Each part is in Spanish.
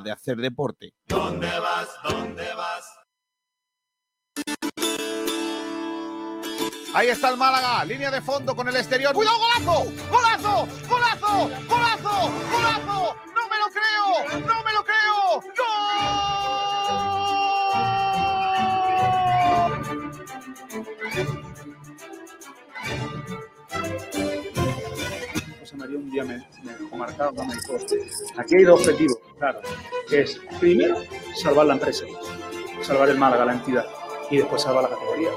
de hacer deporte. ¿Dónde vas? ¿Dónde vas? Ahí está el Málaga, línea de fondo con el exterior. ¡Cuidado, golazo! ¡Golazo! ¡Golazo! ¡Golazo! ¡Golazo! ¡No me lo creo! ¡No me lo creo! José María un día me, me dejó marcado, me dijo, aquí hay dos objetivos, claro, que es primero salvar la empresa, salvar el Málaga, la entidad, y después salvar la categoría.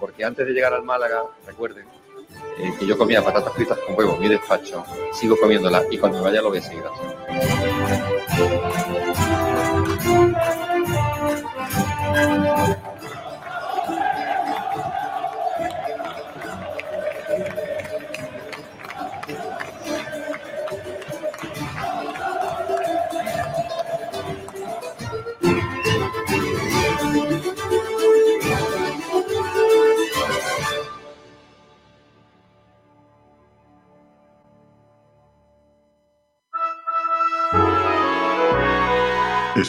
porque antes de llegar al Málaga, recuerden eh, que yo comía patatas fritas con huevo en mi despacho, sigo comiéndolas y cuando vaya lo voy a seguir.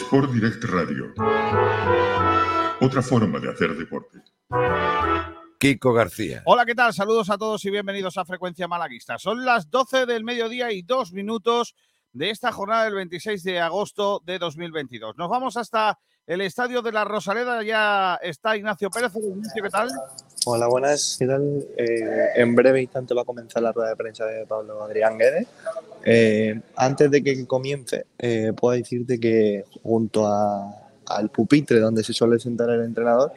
Sport Direct Radio. Otra forma de hacer deporte. Kiko García. Hola, ¿qué tal? Saludos a todos y bienvenidos a Frecuencia Malaguista. Son las 12 del mediodía y dos minutos de esta jornada del 26 de agosto de 2022. Nos vamos hasta el estadio de la Rosaleda. Ya está Ignacio Pérez. Ignacio, ¿qué tal? Hola, buenas. ¿Qué tal? Eh, en breve instante va a comenzar la rueda de prensa de Pablo Adrián Guedes. Eh, antes de que comience, eh, puedo decirte que junto a- al pupitre donde se suele sentar el entrenador,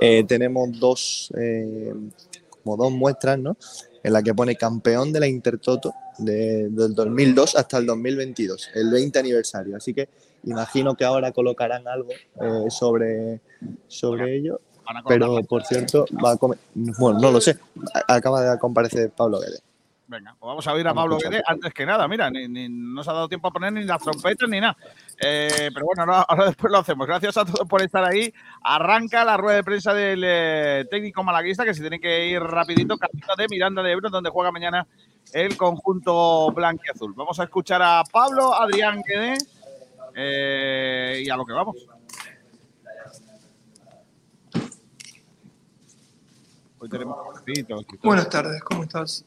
eh, tenemos dos, eh, como dos muestras, ¿no? En la que pone campeón de la Intertoto de- del 2002 hasta el 2022, el 20 aniversario. Así que imagino que ahora colocarán algo eh, sobre, sobre ello. Pero, por cierto, va a come- bueno, no lo sé. Acaba de comparecer Pablo Guedes. Venga, pues vamos a oír a Pablo. Guedes antes que nada. Mira, ni, ni- no se ha dado tiempo a poner ni las trompetas ni nada. Eh, pero bueno, ahora, ahora después lo hacemos. Gracias a todos por estar ahí. Arranca la rueda de prensa del eh, técnico malaguista que se tiene que ir rapidito. Camino de Miranda de Ebro, donde juega mañana el conjunto blanquiazul. Vamos a escuchar a Pablo Adrián Guedes eh, y a lo que vamos. Hoy tenemos. Buenas tardes, ¿cómo estás?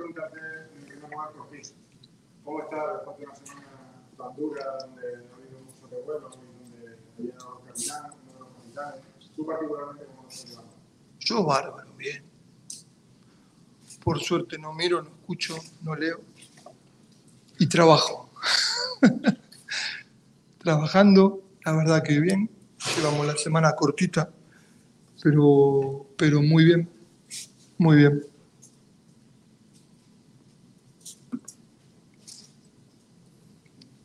Quería preguntarte en primer lugar ti. ¿Cómo está después de una semana tan dura donde ha habido muchos revuelos y donde ha llegado los capitanes, uno de los capitanes? Tú particularmente, ¿cómo lo estás? Yo bárbaro, bien. Por suerte no miro, no escucho, no leo. Y trabajo. Trabajando, la verdad que bien. Llevamos la semana cortita, pero, pero muy bien. Muy bien.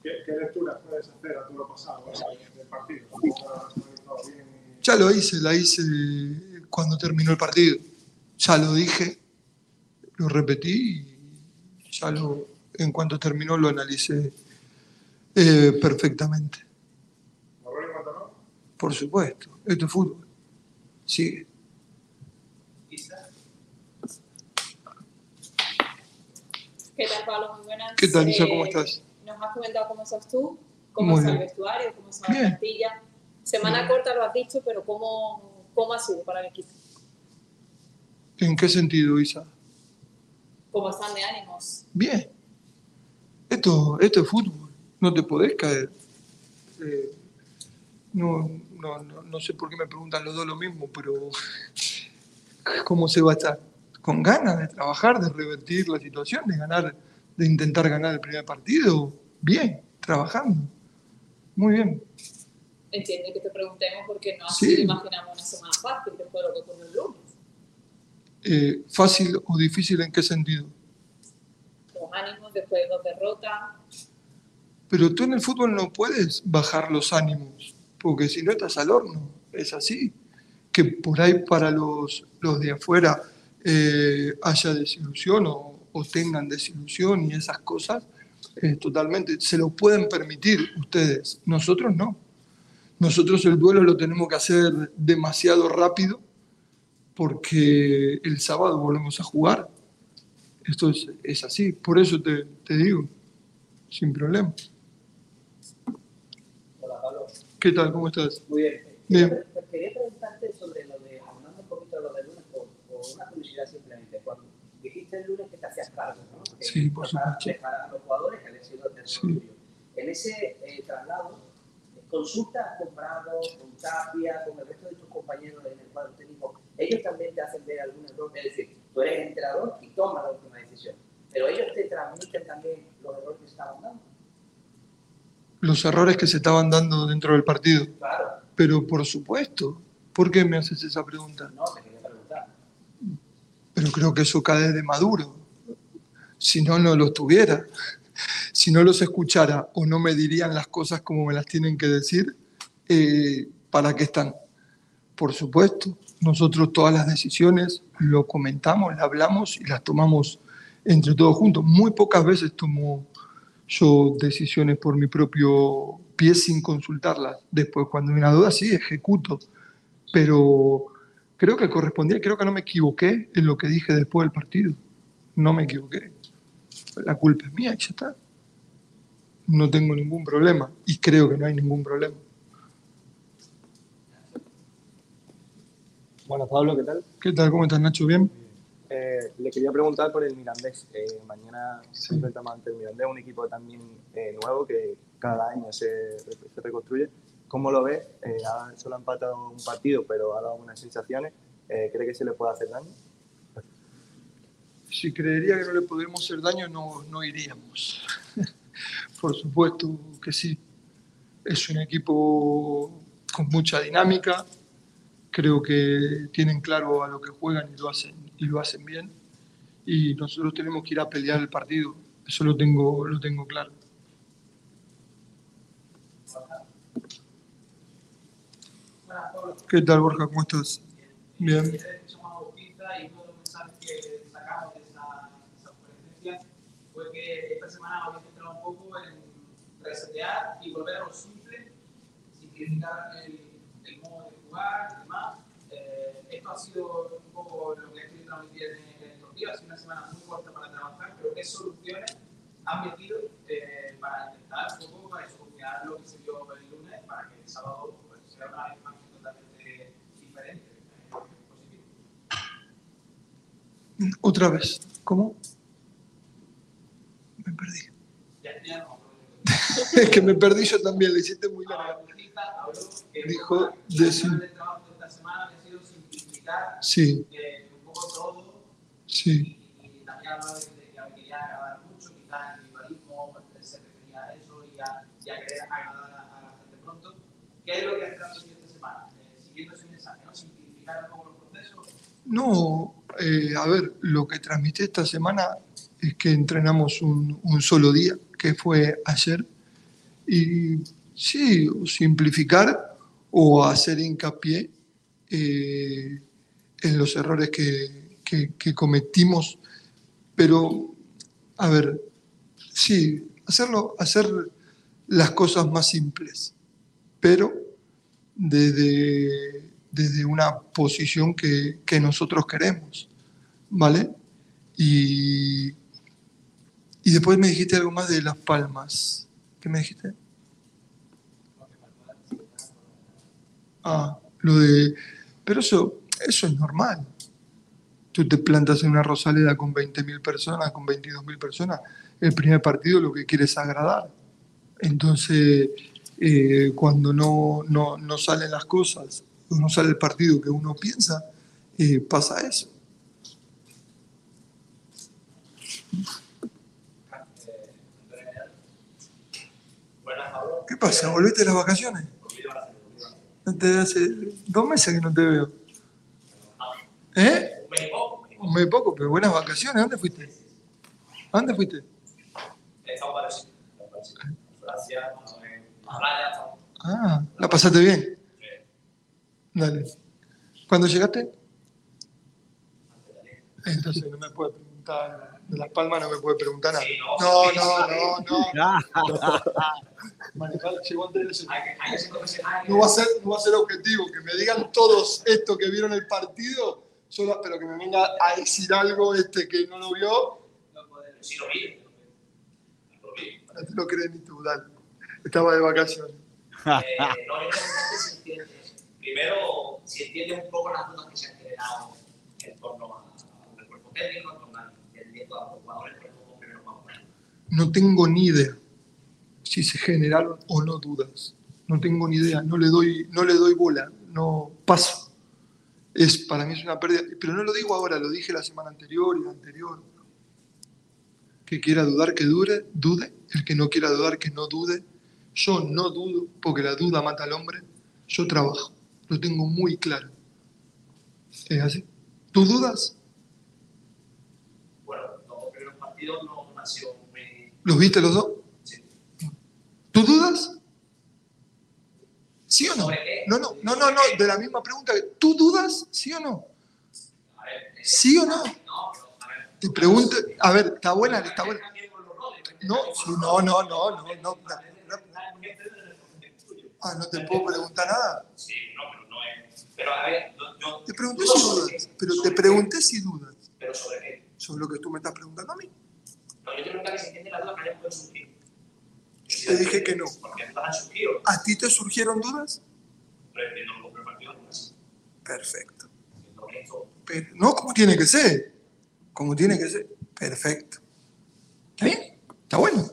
¿Qué, qué lecturas puedes hacer a todo lo pasado del partido? ¿Cómo te has analizado bien? y- Ya lo hice, la hice cuando terminó el partido. Ya lo dije, lo repetí y ya lo, en cuanto terminó lo analicé eh, perfectamente. Por supuesto, esto es fútbol. Sigue. ¿Qué tal, Pablo? Muy buenas. ¿Qué tal, Isa? Eh, ¿Cómo estás? Nos has comentado cómo estás tú, cómo está el vestuario, cómo está la plantilla. Semana Bien. corta lo has dicho, pero ¿cómo, cómo ha sido para el equipo? ¿En qué sentido, Isa? ¿Cómo están de ánimos? Bien. Esto, esto es fútbol. No te podés caer. Eh, no, no, no, no sé por qué me preguntan los dos lo mismo, pero ¿cómo se va a estar? Con ganas de trabajar, de revertir la situación, de ganar, de intentar ganar el primer partido. Bien, trabajando. Muy bien. Entiendo que te preguntemos porque no Sí. así imaginamos una semana fácil después de lo que ocurrió el lunes. Eh, ¿Fácil o difícil en qué sentido? Los ánimos después de dos derrotas. Pero tú en el fútbol no puedes bajar los ánimos, porque si no estás al horno, es así. Que por ahí para los, los de afuera eh, haya desilusión o, o tengan desilusión y esas cosas, eh, totalmente, se lo pueden permitir ustedes, nosotros no. Nosotros el duelo lo tenemos que hacer demasiado rápido porque el sábado volvemos a jugar. Esto es, es así, por eso te, te digo, sin problema. Hola, Pablo. ¿Qué tal? ¿Cómo estás? Muy bien. Bien. Quería, pre- quería preguntarte sobre lo de, hablando un poquito de lo de lunes, por, por una curiosidad simplemente. Cuando dijiste el lunes que te hacías cargo, ¿no? Sí, por tocaba supuesto. dejar a los jugadores que habían sido Sí. En ese eh, traslado, consultas con Bravo, con Tapia, con el resto de tus compañeros en el cuadro técnico, ellos también te hacen ver algún error, es decir, tú eres entrenador y tomas la última decisión, pero ellos te transmiten también los errores que estaban dando. Los errores que se estaban dando dentro del partido. Claro, Pero por supuesto, ¿por qué me haces esa pregunta? no, te quería preguntar. Pero creo que eso cae de maduro. Si no, no los tuviera. Si no los escuchara o no me dirían las cosas como me las tienen que decir, eh, ¿para qué están? Por supuesto, nosotros todas las decisiones lo comentamos, las hablamos y las tomamos entre todos juntos. Muy pocas veces tomo yo decisiones por mi propio pie sin consultarlas. Después, cuando hay una duda, sí, ejecuto. Pero creo que correspondía, creo que no me equivoqué en lo que dije después del partido. No me equivoqué. La culpa es mía y ya está. No tengo ningún problema y creo que no hay ningún problema. Bueno, Pablo, ¿qué tal? ¿Qué tal? ¿Cómo estás, Nacho? ¿Bien? Eh, le quería preguntar por el Mirandés. Eh, mañana se enfrentamos ante el Mirandés, un equipo también eh, nuevo que cada año se, se reconstruye. ¿Cómo lo ves? Eh, ha- solo ha empatado un partido, pero ha dado buenas sensaciones. ¿Cree que se le puede hacer daño? Si creería que no le podemos hacer daño, no, no iríamos. Por supuesto que sí. Es un equipo con mucha dinámica. Creo que tienen claro a lo que juegan y lo hacen, y lo hacen bien. Y nosotros tenemos que ir a pelear el partido. Eso lo tengo, lo tengo claro. ¿Qué tal, Borja? ¿Cómo estás? Bien. Ayer escuchamos a Bautista y uno de los mensajes que sacamos de esa, de esa conferencia fue que esta semana habéis centrado un poco en resetear y volver a lo simple, simplificar el, el modo de jugar y demás. Eh, esto ha sido un poco lo que estoy transmitiendo en estos días, ha sido una semana muy corta para trabajar, pero ¿qué soluciones han metido eh, para intentar un poco para solucionar lo que se vio el lunes para que el sábado pues, sea una imagen totalmente diferente? eh. Otra vez. ¿Cómo? Me perdí. Ya, ya no, Es que me perdí yo también, le hiciste muy larga. Dijo de Sí, sí. y también habló de que que quería agradar mucho, quizás el individualismo pues, se refería a eso y a, y a querer agradar a, a la gente pronto. ¿Qué es lo que has transmitido esta semana? ¿no? No, eh, a ver, lo que transmití esta semana es que entrenamos un solo día, que fue ayer, y sí, simplificar o hacer hincapié eh, en los errores que, que- que cometimos, pero, a ver, sí, hacerlo, hacer las cosas más simples, pero desde, desde una posición que, que nosotros queremos, ¿vale? Y, y después me dijiste algo más de Las Palmas. ¿Qué me dijiste? Ah, lo de... Pero eso, eso es normal. Tú te plantas en una Rosaleda con 20.000 personas, con 22.000 personas. El primer partido lo que quieres es agradar. Entonces, eh, cuando no, no, no salen las cosas, no sale el partido que uno piensa, eh, pasa eso. ¿Qué pasa? ¿Volviste de las vacaciones? Desde hace dos meses que no te veo. ¿Eh? Un mes poco, pero buenas vacaciones. ¿A dónde fuiste? ¿A dónde fuiste? Ah, ¿la pasaste bien? Dale. ¿Cuándo llegaste? Entonces no me puede preguntar, de Las Palmas no me puede preguntar nada. No, no, no, no. Manejar, llegó. No va, a ser, no va a ser objetivo. Que me digan todos esto que vieron el partido, solo, pero que me venga a decir algo este que no lo vio, Sí, lo vi. no te lo crees ni tú, dale. Estaba de vacaciones. Eh, si primero, si entiendes un poco las dudas que se han generado en torno a- al cuerpo técnico, No tengo ni idea si se generaron o no dudas. No tengo ni idea, no le doy, no le doy bola, no paso. Es, para mí es una pérdida, pero no lo digo ahora, lo dije la semana anterior y la anterior. Que quiera dudar, que dure, dude. El que no quiera dudar, que no dude. Yo no dudo, porque la duda mata al hombre. Yo trabajo, lo tengo muy claro. Es así. ¿Tú dudas? no nació. Me... ¿Los viste los dos? ¿Tú dudas? ¿Sí o no? No, no, no, no, no, de la misma pregunta. ¿Tú dudas? ¿Sí o no? ¿Sí o no? Te pregunto, a ver, está buena, está buena. No, no, no, no, no, no. Ah, no te puedo preguntar nada. Sí, no, pero no es. Pero a ver, yo. Te pregunté si dudas, pero te pregunté si dudas. ¿Pero sobre qué? Sobre lo que tú me estás preguntando a mí. No, yo te pregunto que se entiende las dudas que hayan podido surgir. Te dije que no. Porque dudas han surgido, ¿A ti te surgieron dudas? pero no es. Perfecto. Entiendo que esto. Pero, no, como tiene que ser. Como tiene que ser. Perfecto. ¿Está bien? ¿Está bueno?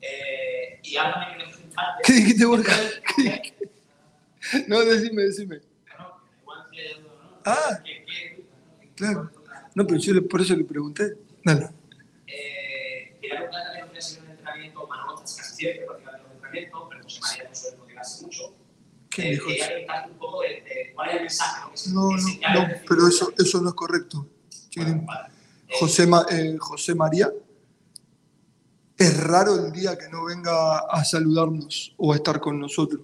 Eh, y háblame que les infante. ¿Qué dijiste, Borja? No, decime, decime. Ah, claro. No, pero yo por eso le pregunté. Dale. Eh, quería preguntar también una sesión de entrenamiento, Manolo casi siempre prácticamente los entrenamientos, pero José María no suele motivarse mucho. ¿Qué Eh, quería preguntarte un poco de, de cuál es el mensaje ¿no? que se No, no, no, el definido. pero eso, eso no es correcto. Chiquitín. José, Ma- eh, José María, es raro el día que no venga a saludarnos o a estar con nosotros.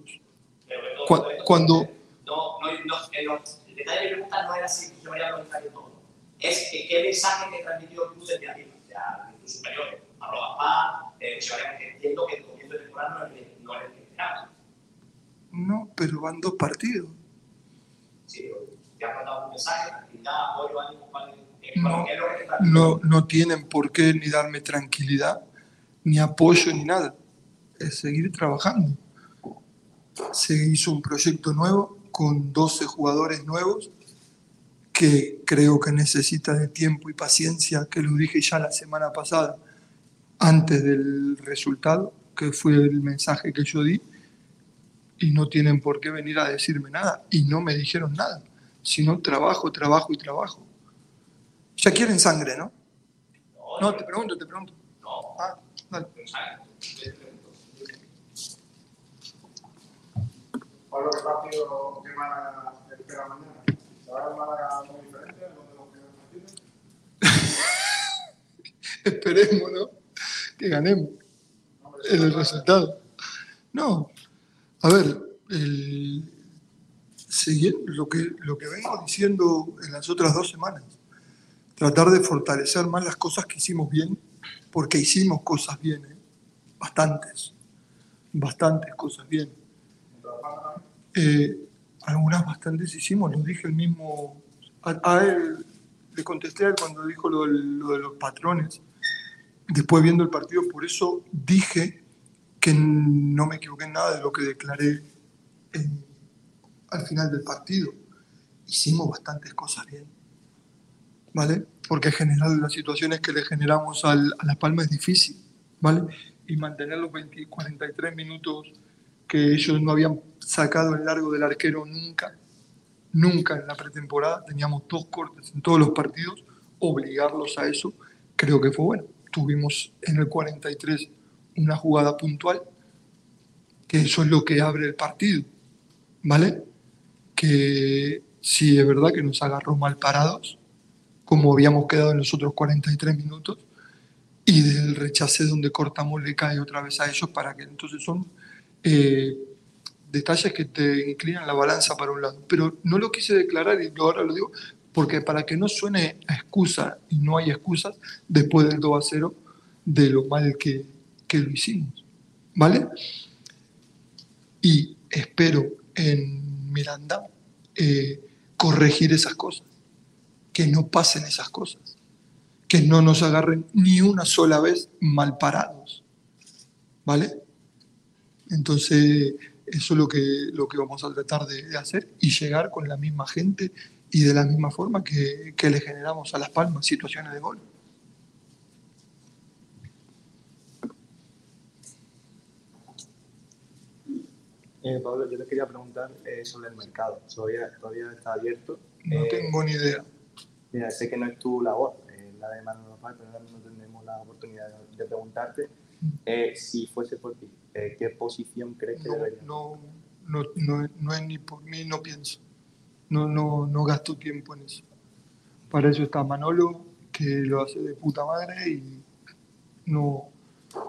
Cu- Cuando, No, no, no, eh, no, el detalle de mi pregunta no era si yo me había preguntado todo. Es que qué mensaje te transmitió tú desde arriba, de tus superiores, Pablo Gaspar, eh, entiendo que el comienzo de temporada no es el- no es el que esperaba. no, pero van dos partidos. Sí, pero te has mandado un mensaje, tranquilidad, apoyo, ánimo, cuál es- No, qué es lo que te no, no tienen por qué ni darme tranquilidad, ni apoyo, ni nada. Es seguir trabajando. Se hizo un proyecto nuevo con 12 jugadores nuevos que creo que necesita de tiempo y paciencia, que lo dije ya la semana pasada, antes del resultado, que fue el mensaje que yo di, y no tienen por qué venir a decirme nada, y no me dijeron nada, sino trabajo, trabajo y trabajo. Ya quieren sangre, ¿no? No, te pregunto, te pregunto. Ah, dale. Pablo, ¿qué partido que Málaga espera mañana? Esperemos, ¿no? Que ganemos el resultado. No, a ver, el, lo que, lo que vengo diciendo en las otras dos semanas, tratar de fortalecer más las cosas que hicimos bien, porque hicimos cosas bien, ¿eh? bastantes, bastantes cosas bien. Eh, algunas bastantes hicimos, lo dije el mismo, a, a él le contesté a él cuando dijo lo, lo de los patrones, después viendo el partido, por eso dije que no me equivoqué en nada de lo que declaré en- al final del partido. Hicimos bastantes cosas bien, ¿vale? Porque generar las situaciones que le generamos al- a La Palma es difícil, ¿vale? Y mantener los 20, 43 minutos que ellos no habían sacado el largo del arquero nunca, nunca en la pretemporada, teníamos dos cortes en todos los partidos, obligarlos a eso, creo que fue bueno. Tuvimos en el 43 una jugada puntual, que eso es lo que abre el partido, ¿vale? Que sí es verdad que nos agarró mal parados, como habíamos quedado en los otros 43 minutos, y del rechace donde cortamos le cae otra vez a ellos para que entonces son eh, detalles que te inclinan la balanza para un lado. Pero no lo quise declarar y ahora lo digo porque para que no suene a excusa, y no hay excusas, después del 2 a 0, de lo mal que, que lo hicimos. ¿Vale? Y espero en Miranda eh, corregir esas cosas, que no pasen esas cosas, que no nos agarren ni una sola vez mal parados. ¿Vale? Entonces, eso es lo que, lo que vamos a tratar de, de hacer y llegar con la misma gente y de la misma forma que, que le generamos a Las Palmas situaciones de gol. Eh, Pablo, yo te quería preguntar eh, sobre el mercado. ¿Todavía, todavía está abierto? No Eh, tengo ni idea. Mira, sé que no es tu labor, eh, la de Manuel López, pero no tenemos la oportunidad de, preguntarte eh, si fuese por ti, eh, ¿qué posición crees que No, debería? no, no, no, no es ni por mí, no pienso. No, no, no gasto tiempo en eso. Para eso está Manolo, que lo hace de puta madre y no,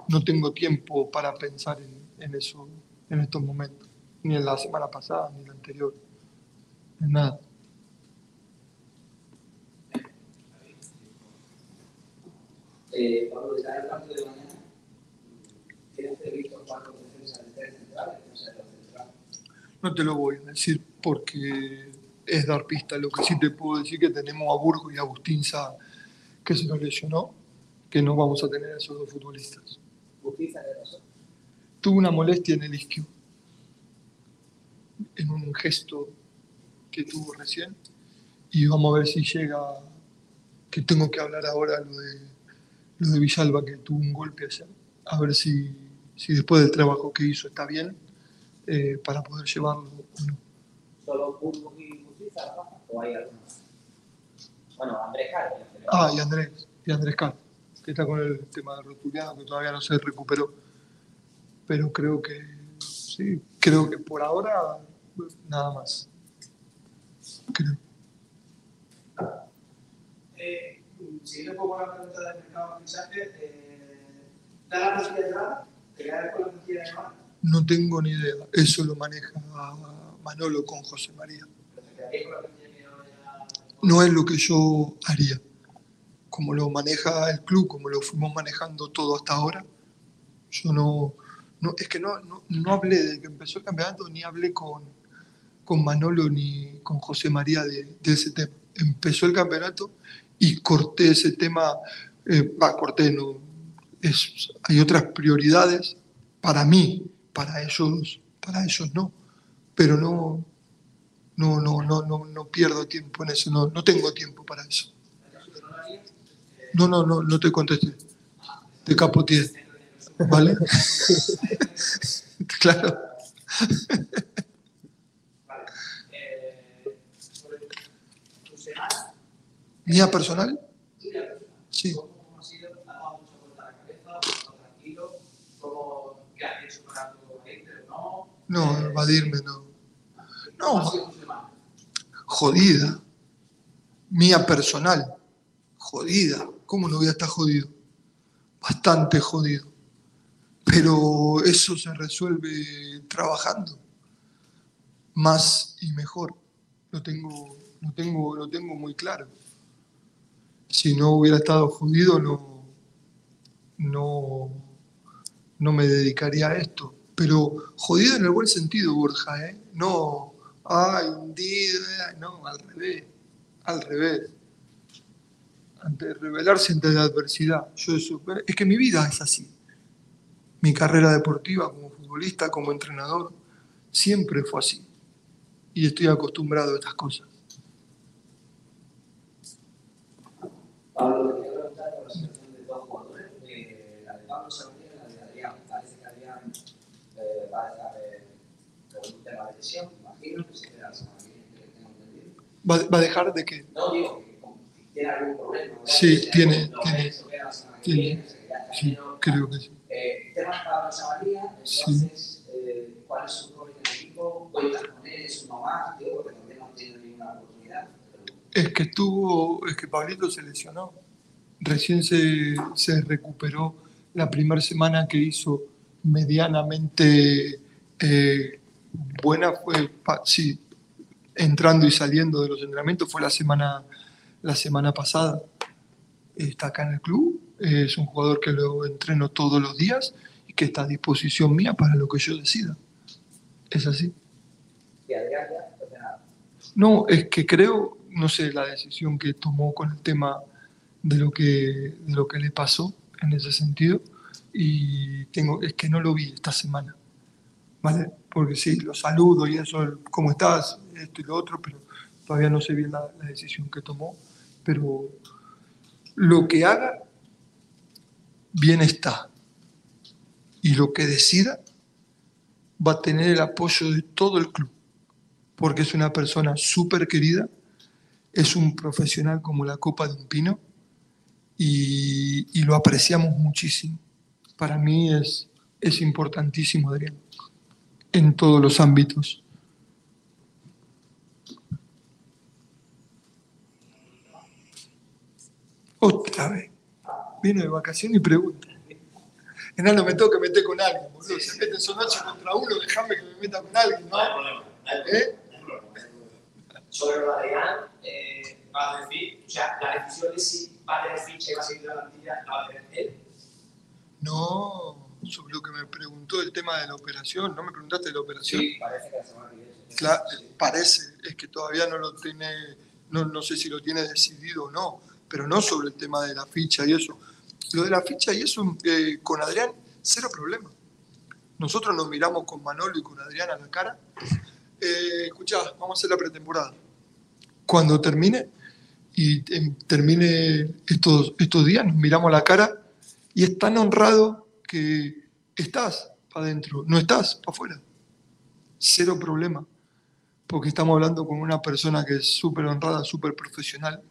no tengo tiempo para pensar en, en eso en estos momentos. Ni en la semana pasada, ni en la anterior. En nada. Eh, Pablo, al partido de mañana, ¿tienes previsto cuatro defensas de tres centrales? No te lo voy a decir porque es dar pista. Lo que sí te puedo decir que tenemos a Burgo y a Agustín Sá, que se nos lesionó, que no vamos a tener a esos dos futbolistas. Tuvo una molestia en el isquio, en un gesto que tuvo recién, y vamos a ver si llega, que tengo que hablar ahora lo de, lo de Villalba, que tuvo un golpe ayer, a ver si, si después del trabajo que hizo está bien, eh, para poder llevarlo o no. ¿Solo Burgos y baja? ¿O hay alguno más? Bueno, Andrés pero- Ah, y Andrés, y Andrés Car, que está con el tema de rotuliano, que todavía no se recuperó. Pero creo que, sí, creo que por ahora nada más. Creo. Eh, siguiendo un poco la pregunta del mercado de fichajes, eh, ¿da la posibilidad No tengo ni idea. Eso lo maneja Manolo con José María. ¿Te quedarías con la posibilidad que no es lo que yo haría. Como lo maneja el club, como lo fuimos manejando todo hasta ahora, yo no, no es que no, no, no hablé de que empezó el campeonato, ni hablé con, con Manolo ni con José María de, ese tema. Empezó el campeonato y corté ese tema, eh, va, corté, no, es, hay otras prioridades para mí, para ellos, para ellos no, pero no, no, no, no, no, no pierdo tiempo en eso, no, no tengo tiempo para eso. No, no, no, no te contesté. Te capoteé. ¿Vale? claro. ¿Mía personal? tuya personal? Sí. ¿Cómo ha sido? ¿Te ha dado mucha vuelta a la cabeza? ¿Has estado tranquilo? ¿Cómo, ¿Qué has hecho para tu gente o no? No, evadirme no. ¿Cómo ha No, jodida. Mía personal. Jodida. ¿Cómo no voy a estar jodido? Bastante jodido. Pero eso se resuelve trabajando. Más y mejor. Lo tengo, lo tengo, lo tengo muy claro. Si no hubiera estado jodido, no, no, no me dedicaría a esto. Pero jodido en el buen sentido, Borja, ¿eh? No, ay, no, al revés, al revés. Ante rebelarse ante la adversidad. Yo eso, es que mi vida es así. Mi carrera deportiva como futbolista, como entrenador, siempre fue así. Y estoy acostumbrado a estas cosas. Pablo, te quiero preguntar por la situación de dos jugadores, eh, la de Pablo Sabanilla y la de Adrián. Parece que Adrián eh, va a estar eh, por un tema de lesión, imagino, que se queda la. ¿Va, va a dejar de qué? No digo tiene algún problema. ¿verdad? Sí, tiene, lo tiene, la que tiene. queda Sí, tranquilo. creo que sí. Eh, temas para Pablo Sabanilla, entonces, eh, ¿cuál es su rol en el equipo? ¿Cuentas con él? ¿Es uno más? Digo, porque todavía no tenido ninguna oportunidad. Es que estuvo, es que Pablito se lesionó. Recién se, se recuperó la primera semana que hizo medianamente eh, buena, fue, sí, entrando y saliendo de los entrenamientos, fue la semana, la semana pasada. Está acá en el club, es un jugador que lo entreno todos los días y que está a disposición mía para lo que yo decida. Es así. Y Adrián. No, es que creo, no sé, la decisión que tomó con el tema de lo que, de lo que le pasó en ese sentido. Y tengo, es que no lo vi esta semana. ¿Vale? Porque sí, lo saludo y eso, ¿cómo estás? Esto y lo otro, pero todavía no sé bien la, la decisión que tomó. Pero lo que haga, bien está. Y lo que decida, va a tener el apoyo de todo el club, porque es una persona súper querida, es un profesional como la copa de un pino y, y lo apreciamos muchísimo. Para mí es, es importantísimo, Adrián, en todos los ámbitos. Otra vez. Vino de vacaciones y pregunta. Enano, me tengo que meter con alguien, boludo. Se meten son ocho contra uno, déjame que me meta con alguien, ¿no? ¿Eh? Sobre lo de eh, va a decir, o sea, la decisión de si va a tener ficha y va a seguir la plantilla, la va a tener él. No, sobre lo que me preguntó el tema de la operación, ¿no me preguntaste de la operación? Sí, parece que la semana que viene. Cla- parece, es que todavía no lo tiene, no, no sé si lo tiene decidido o no, pero no sobre el tema de la ficha y eso. Lo de la ficha y eso, eh, con Adrián, cero problema. Nosotros nos miramos con Manolo y con Adrián a la cara. Eh, escuchá, vamos a hacer la pretemporada. Cuando termine, y em, termine estos, estos días, nos miramos a la cara y es tan honrado que estás para adentro, no estás para afuera. Cero problema porque estamos hablando con una persona que es súper honrada, súper profesional,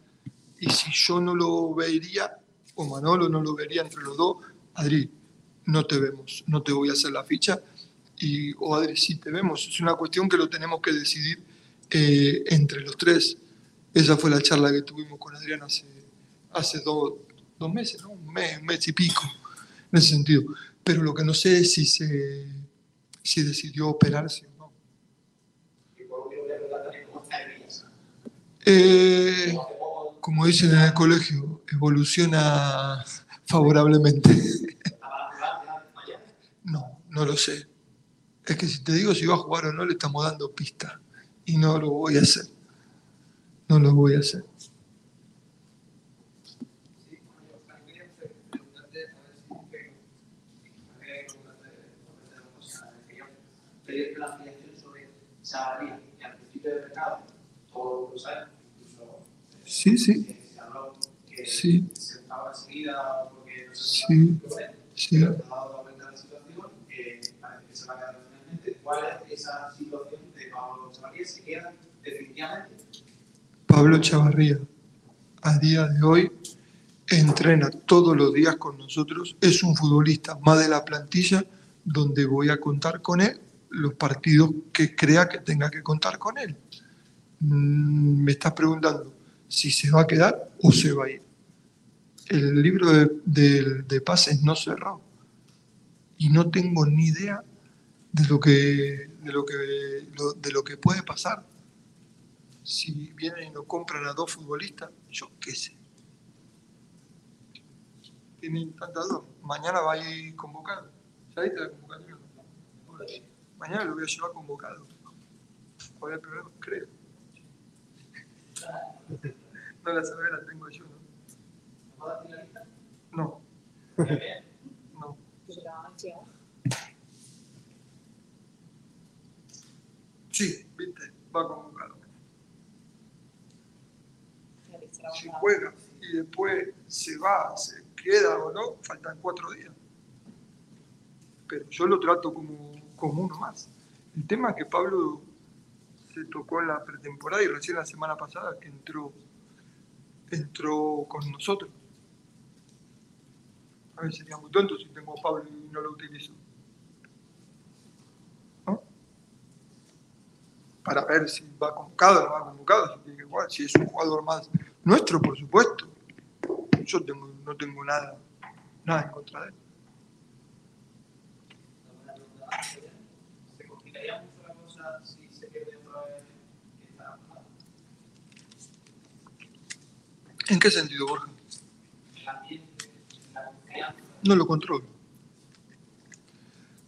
y si yo no lo vería, o Manolo no lo vería entre los dos, Adri, no te vemos, no te voy a hacer la ficha, y, o Adri, sí te vemos, es una cuestión que lo tenemos que decidir eh, entre los tres. Esa fue la charla que tuvimos con Adrián hace, hace dos, dos meses, ¿no? un, mes, un mes y pico, en ese sentido. Pero lo que no sé es si, se, si decidió operarse o no. Eh, como dicen en el colegio, evoluciona favorablemente. No, no lo sé. Es que si te digo si va a jugar o no, le estamos dando pista. Y no lo voy a hacer. No lo voy a hacer. pedir la ampliación al principio del todos incluso Sí, sí. se habló que Sí. se estaba enseguida porque no se Sí. Sí. pero ha dado la vuelta a la situación, eh, parece que se va a quedar finalmente. ¿Cuál es esa situación de Pablo Chavarría? ¿Se queda definitivamente? Pablo Chavarría, a día de hoy, entrena todos los días con nosotros. Es un futbolista más de la plantilla donde voy a contar con él los partidos que crea que tenga que contar con él. Mm, Me estás preguntando si se va a quedar o se va a ir. El libro de, de- de pases no cerró y no tengo ni idea de lo que, de lo que, de lo que puede pasar si vienen y nos compran a dos futbolistas, yo qué sé. Tienen tantas dos. Mañana va a ir convocado. ¿Ya? Ahora sí. Mañana lo voy a llevar convocado. Voy a problema, creo. No la sabía, la tengo yo, ¿no? No. No. Sí, viste, va convocado. si juega y después se va, se queda o no, faltan cuatro días. Pero yo lo trato como, como uno más. El tema que Pablo se tocó en la pretemporada y recién la semana pasada que entró, entró con nosotros. A ver, sería muy tonto si tengo a Pablo y no lo utilizo. ¿No? Para ver si va convocado o no va convocado, si, tiene que jugar, si es un jugador más nuestro, por supuesto. Yo tengo, no tengo nada, nada en contra de él. ¿En qué sentido, Borja? No lo controlo.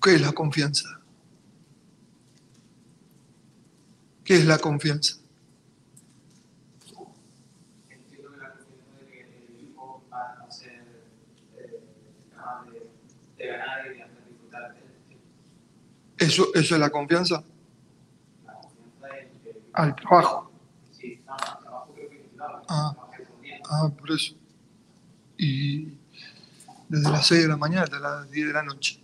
¿Qué es la confianza? ¿Qué es la confianza? para no ser eh, capaz de, de ganar y de hacer disfrutar del tiempo. Eso, eso es la confianza al trabajo. Ah. Ah, por eso. Y desde las 6 de la mañana hasta las 10 de la noche.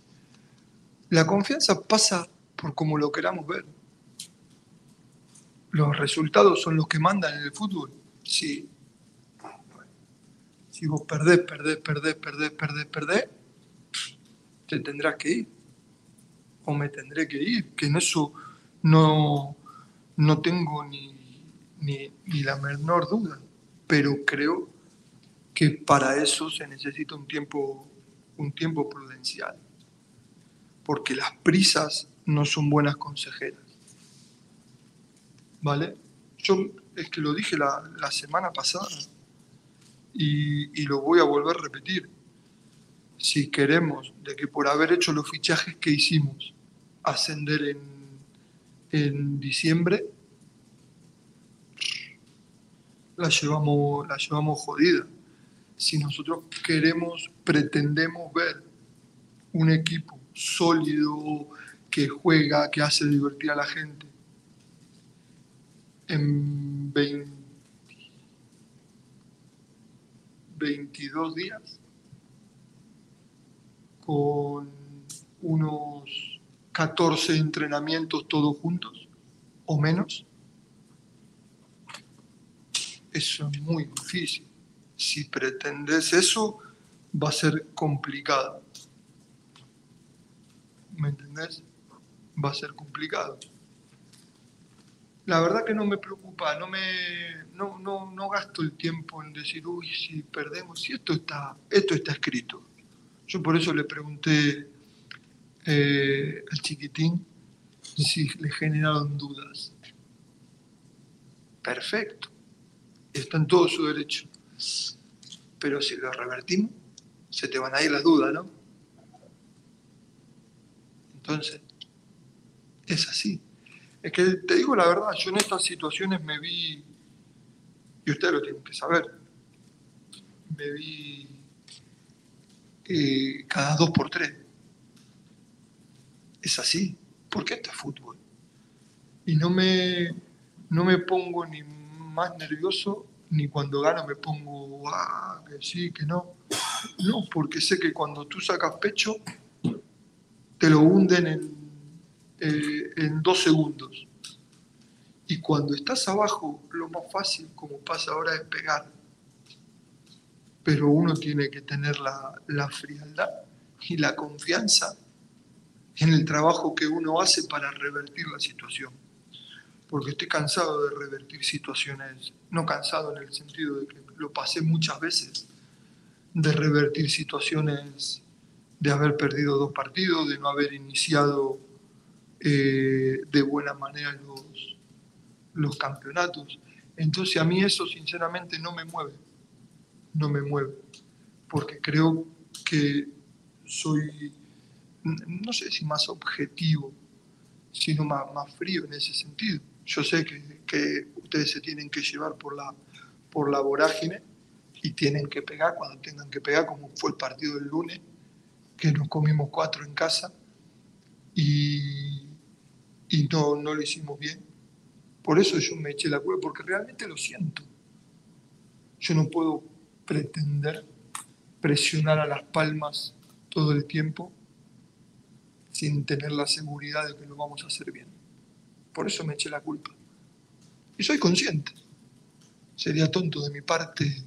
La confianza pasa por como lo queramos ver. Los resultados son los que mandan en el fútbol. Si vos perdés, perdés, perdés, perdés, perdés, perdés, te tendrás que ir. O me tendré que ir. Que en eso no, no tengo ni, ni, ni la menor duda. Pero creo que para eso se necesita un tiempo, un tiempo prudencial. Porque las prisas no son buenas consejeras. ¿Vale? Yo es que lo dije la, la semana pasada y, y lo voy a volver a repetir. Si queremos de que por haber hecho los fichajes que hicimos ascender en, en diciembre, la llevamos, la llevamos jodida. Si nosotros queremos, pretendemos ver un equipo sólido, que juega, que hace divertir a la gente, en 20 22 días, con unos 14 entrenamientos todos juntos, o menos, eso es muy difícil. Si pretendes eso, va a ser complicado. ¿Me entendés? Va a ser complicado. La verdad que no me preocupa, no me no, no, no gasto el tiempo en decir, uy, si perdemos, si esto está, esto está escrito. Yo por eso le pregunté eh, al chiquitín si le generaron dudas. Perfecto, está en todo su derecho. Pero si lo revertimos, se te van a ir las dudas, ¿no? Entonces, es así. Es que te digo la verdad, yo en estas situaciones me vi, y ustedes lo tienen que saber, me vi eh, cada dos por tres. Es así, porque esto es fútbol. Y no me, no me pongo ni más nervioso, ni cuando gano me pongo, ah, que sí, que no. No, porque sé que cuando tú sacas pecho, te lo hunden en, eh, en dos segundos. Y cuando estás abajo, lo más fácil, como pasa ahora, es pegar. Pero uno tiene que tener la, la frialdad y la confianza en el trabajo que uno hace para revertir la situación. Porque estoy cansado de revertir situaciones, no cansado en el sentido de que lo pasé muchas veces, de revertir situaciones de haber perdido dos partidos, de no haber iniciado eh, de buena manera los, los campeonatos. Entonces a mí eso sinceramente no me mueve, no me mueve, porque creo que soy, no sé si más objetivo, sino más, más frío en ese sentido. Yo sé que, que ustedes se tienen que llevar por la, por la vorágine y tienen que pegar cuando tengan que pegar, como fue el partido del lunes, que nos comimos cuatro en casa y, y no, no lo hicimos bien. Por eso yo me eché la culpa, porque realmente lo siento. Yo no puedo pretender presionar a las palmas todo el tiempo sin tener la seguridad de que lo vamos a hacer bien. Por eso me eché la culpa. Y soy consciente. Sería tonto de mi parte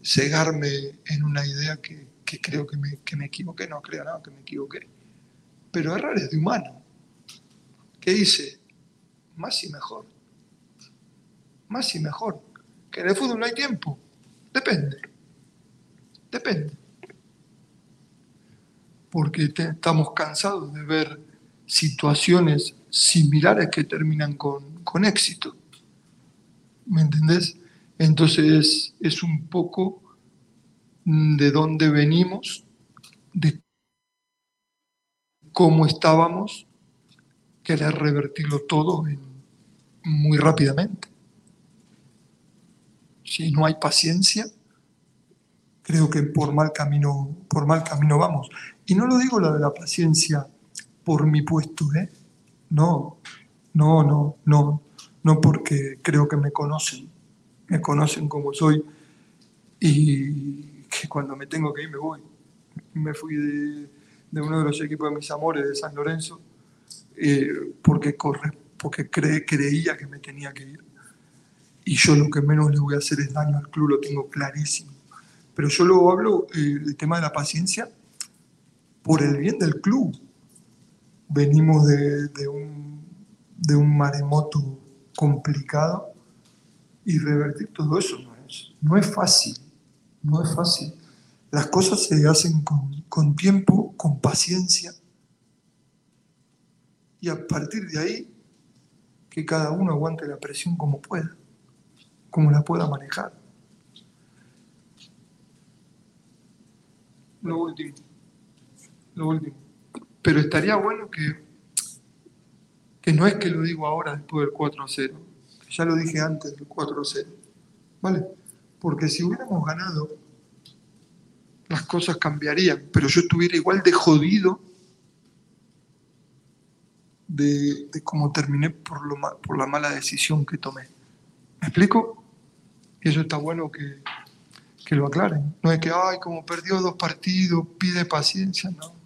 cegarme en una idea que, creo que me, que me equivoqué. No creo nada que me equivoqué. Pero errar es de humano. ¿Qué dice? Más y mejor. Más y mejor. Que en el fútbol no hay tiempo. Depende. Depende. Porque estamos cansados de ver situaciones similares que terminan con, con éxito. ¿Me entendés? Entonces es un poco de dónde venimos, de cómo estábamos, querer revertirlo todo muy rápidamente. Si no hay paciencia, creo que por mal camino, por mal camino vamos. Y no lo digo lo de la paciencia por mi puesto, ¿eh? No, no, no, no, no porque creo que me conocen, me conocen como soy y que cuando me tengo que ir me voy. Me fui de, de uno de los equipos de mis amores, de San Lorenzo, eh, porque, corre, porque cre- creía que me tenía que ir. Y yo lo que menos le voy a hacer es daño al club, lo tengo clarísimo. Pero yo luego hablo eh, el tema de la paciencia por el bien del club. Venimos de, un, maremoto complicado y revertir todo eso no es, no es fácil, no es fácil. Las cosas se hacen con, con tiempo, con paciencia y a partir de ahí que cada uno aguante la presión como pueda, como la pueda manejar. Lo último, lo último. Pero estaría bueno que, que no es que lo digo ahora después del 4 a 0, que ya lo dije antes del 4 a 0, ¿vale? Porque si hubiéramos ganado, las cosas cambiarían, pero yo estuviera igual de jodido de, de cómo terminé por, lo, por la mala decisión que tomé. ¿Me explico? Y eso está bueno que, que lo aclaren. No es que, ay, como perdió dos partidos, pide paciencia, no.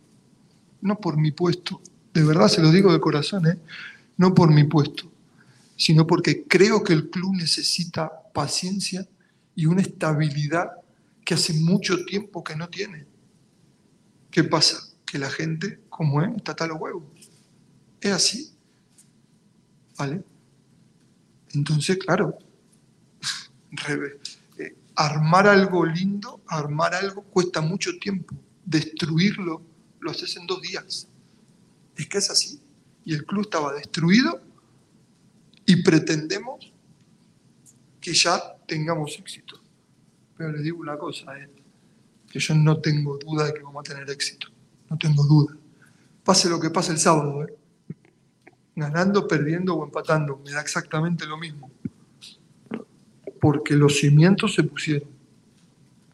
No por mi puesto, de verdad se lo digo de corazón, ¿eh? no por mi puesto, sino porque creo que el club necesita paciencia y una estabilidad que hace mucho tiempo que no tiene. ¿Qué pasa? Que la gente, como es, está a los huevos. Es así. ¿Vale? Entonces, claro, eh, armar algo lindo, armar algo cuesta mucho tiempo. Destruirlo lo haces en dos días. Es que es así. Y el club estaba destruido y pretendemos que ya tengamos éxito. Pero les digo una cosa, eh, que yo no tengo duda de que vamos a tener éxito. No tengo duda. Pase lo que pase el sábado, eh. ganando, perdiendo o empatando, me da exactamente lo mismo. Porque los cimientos se pusieron.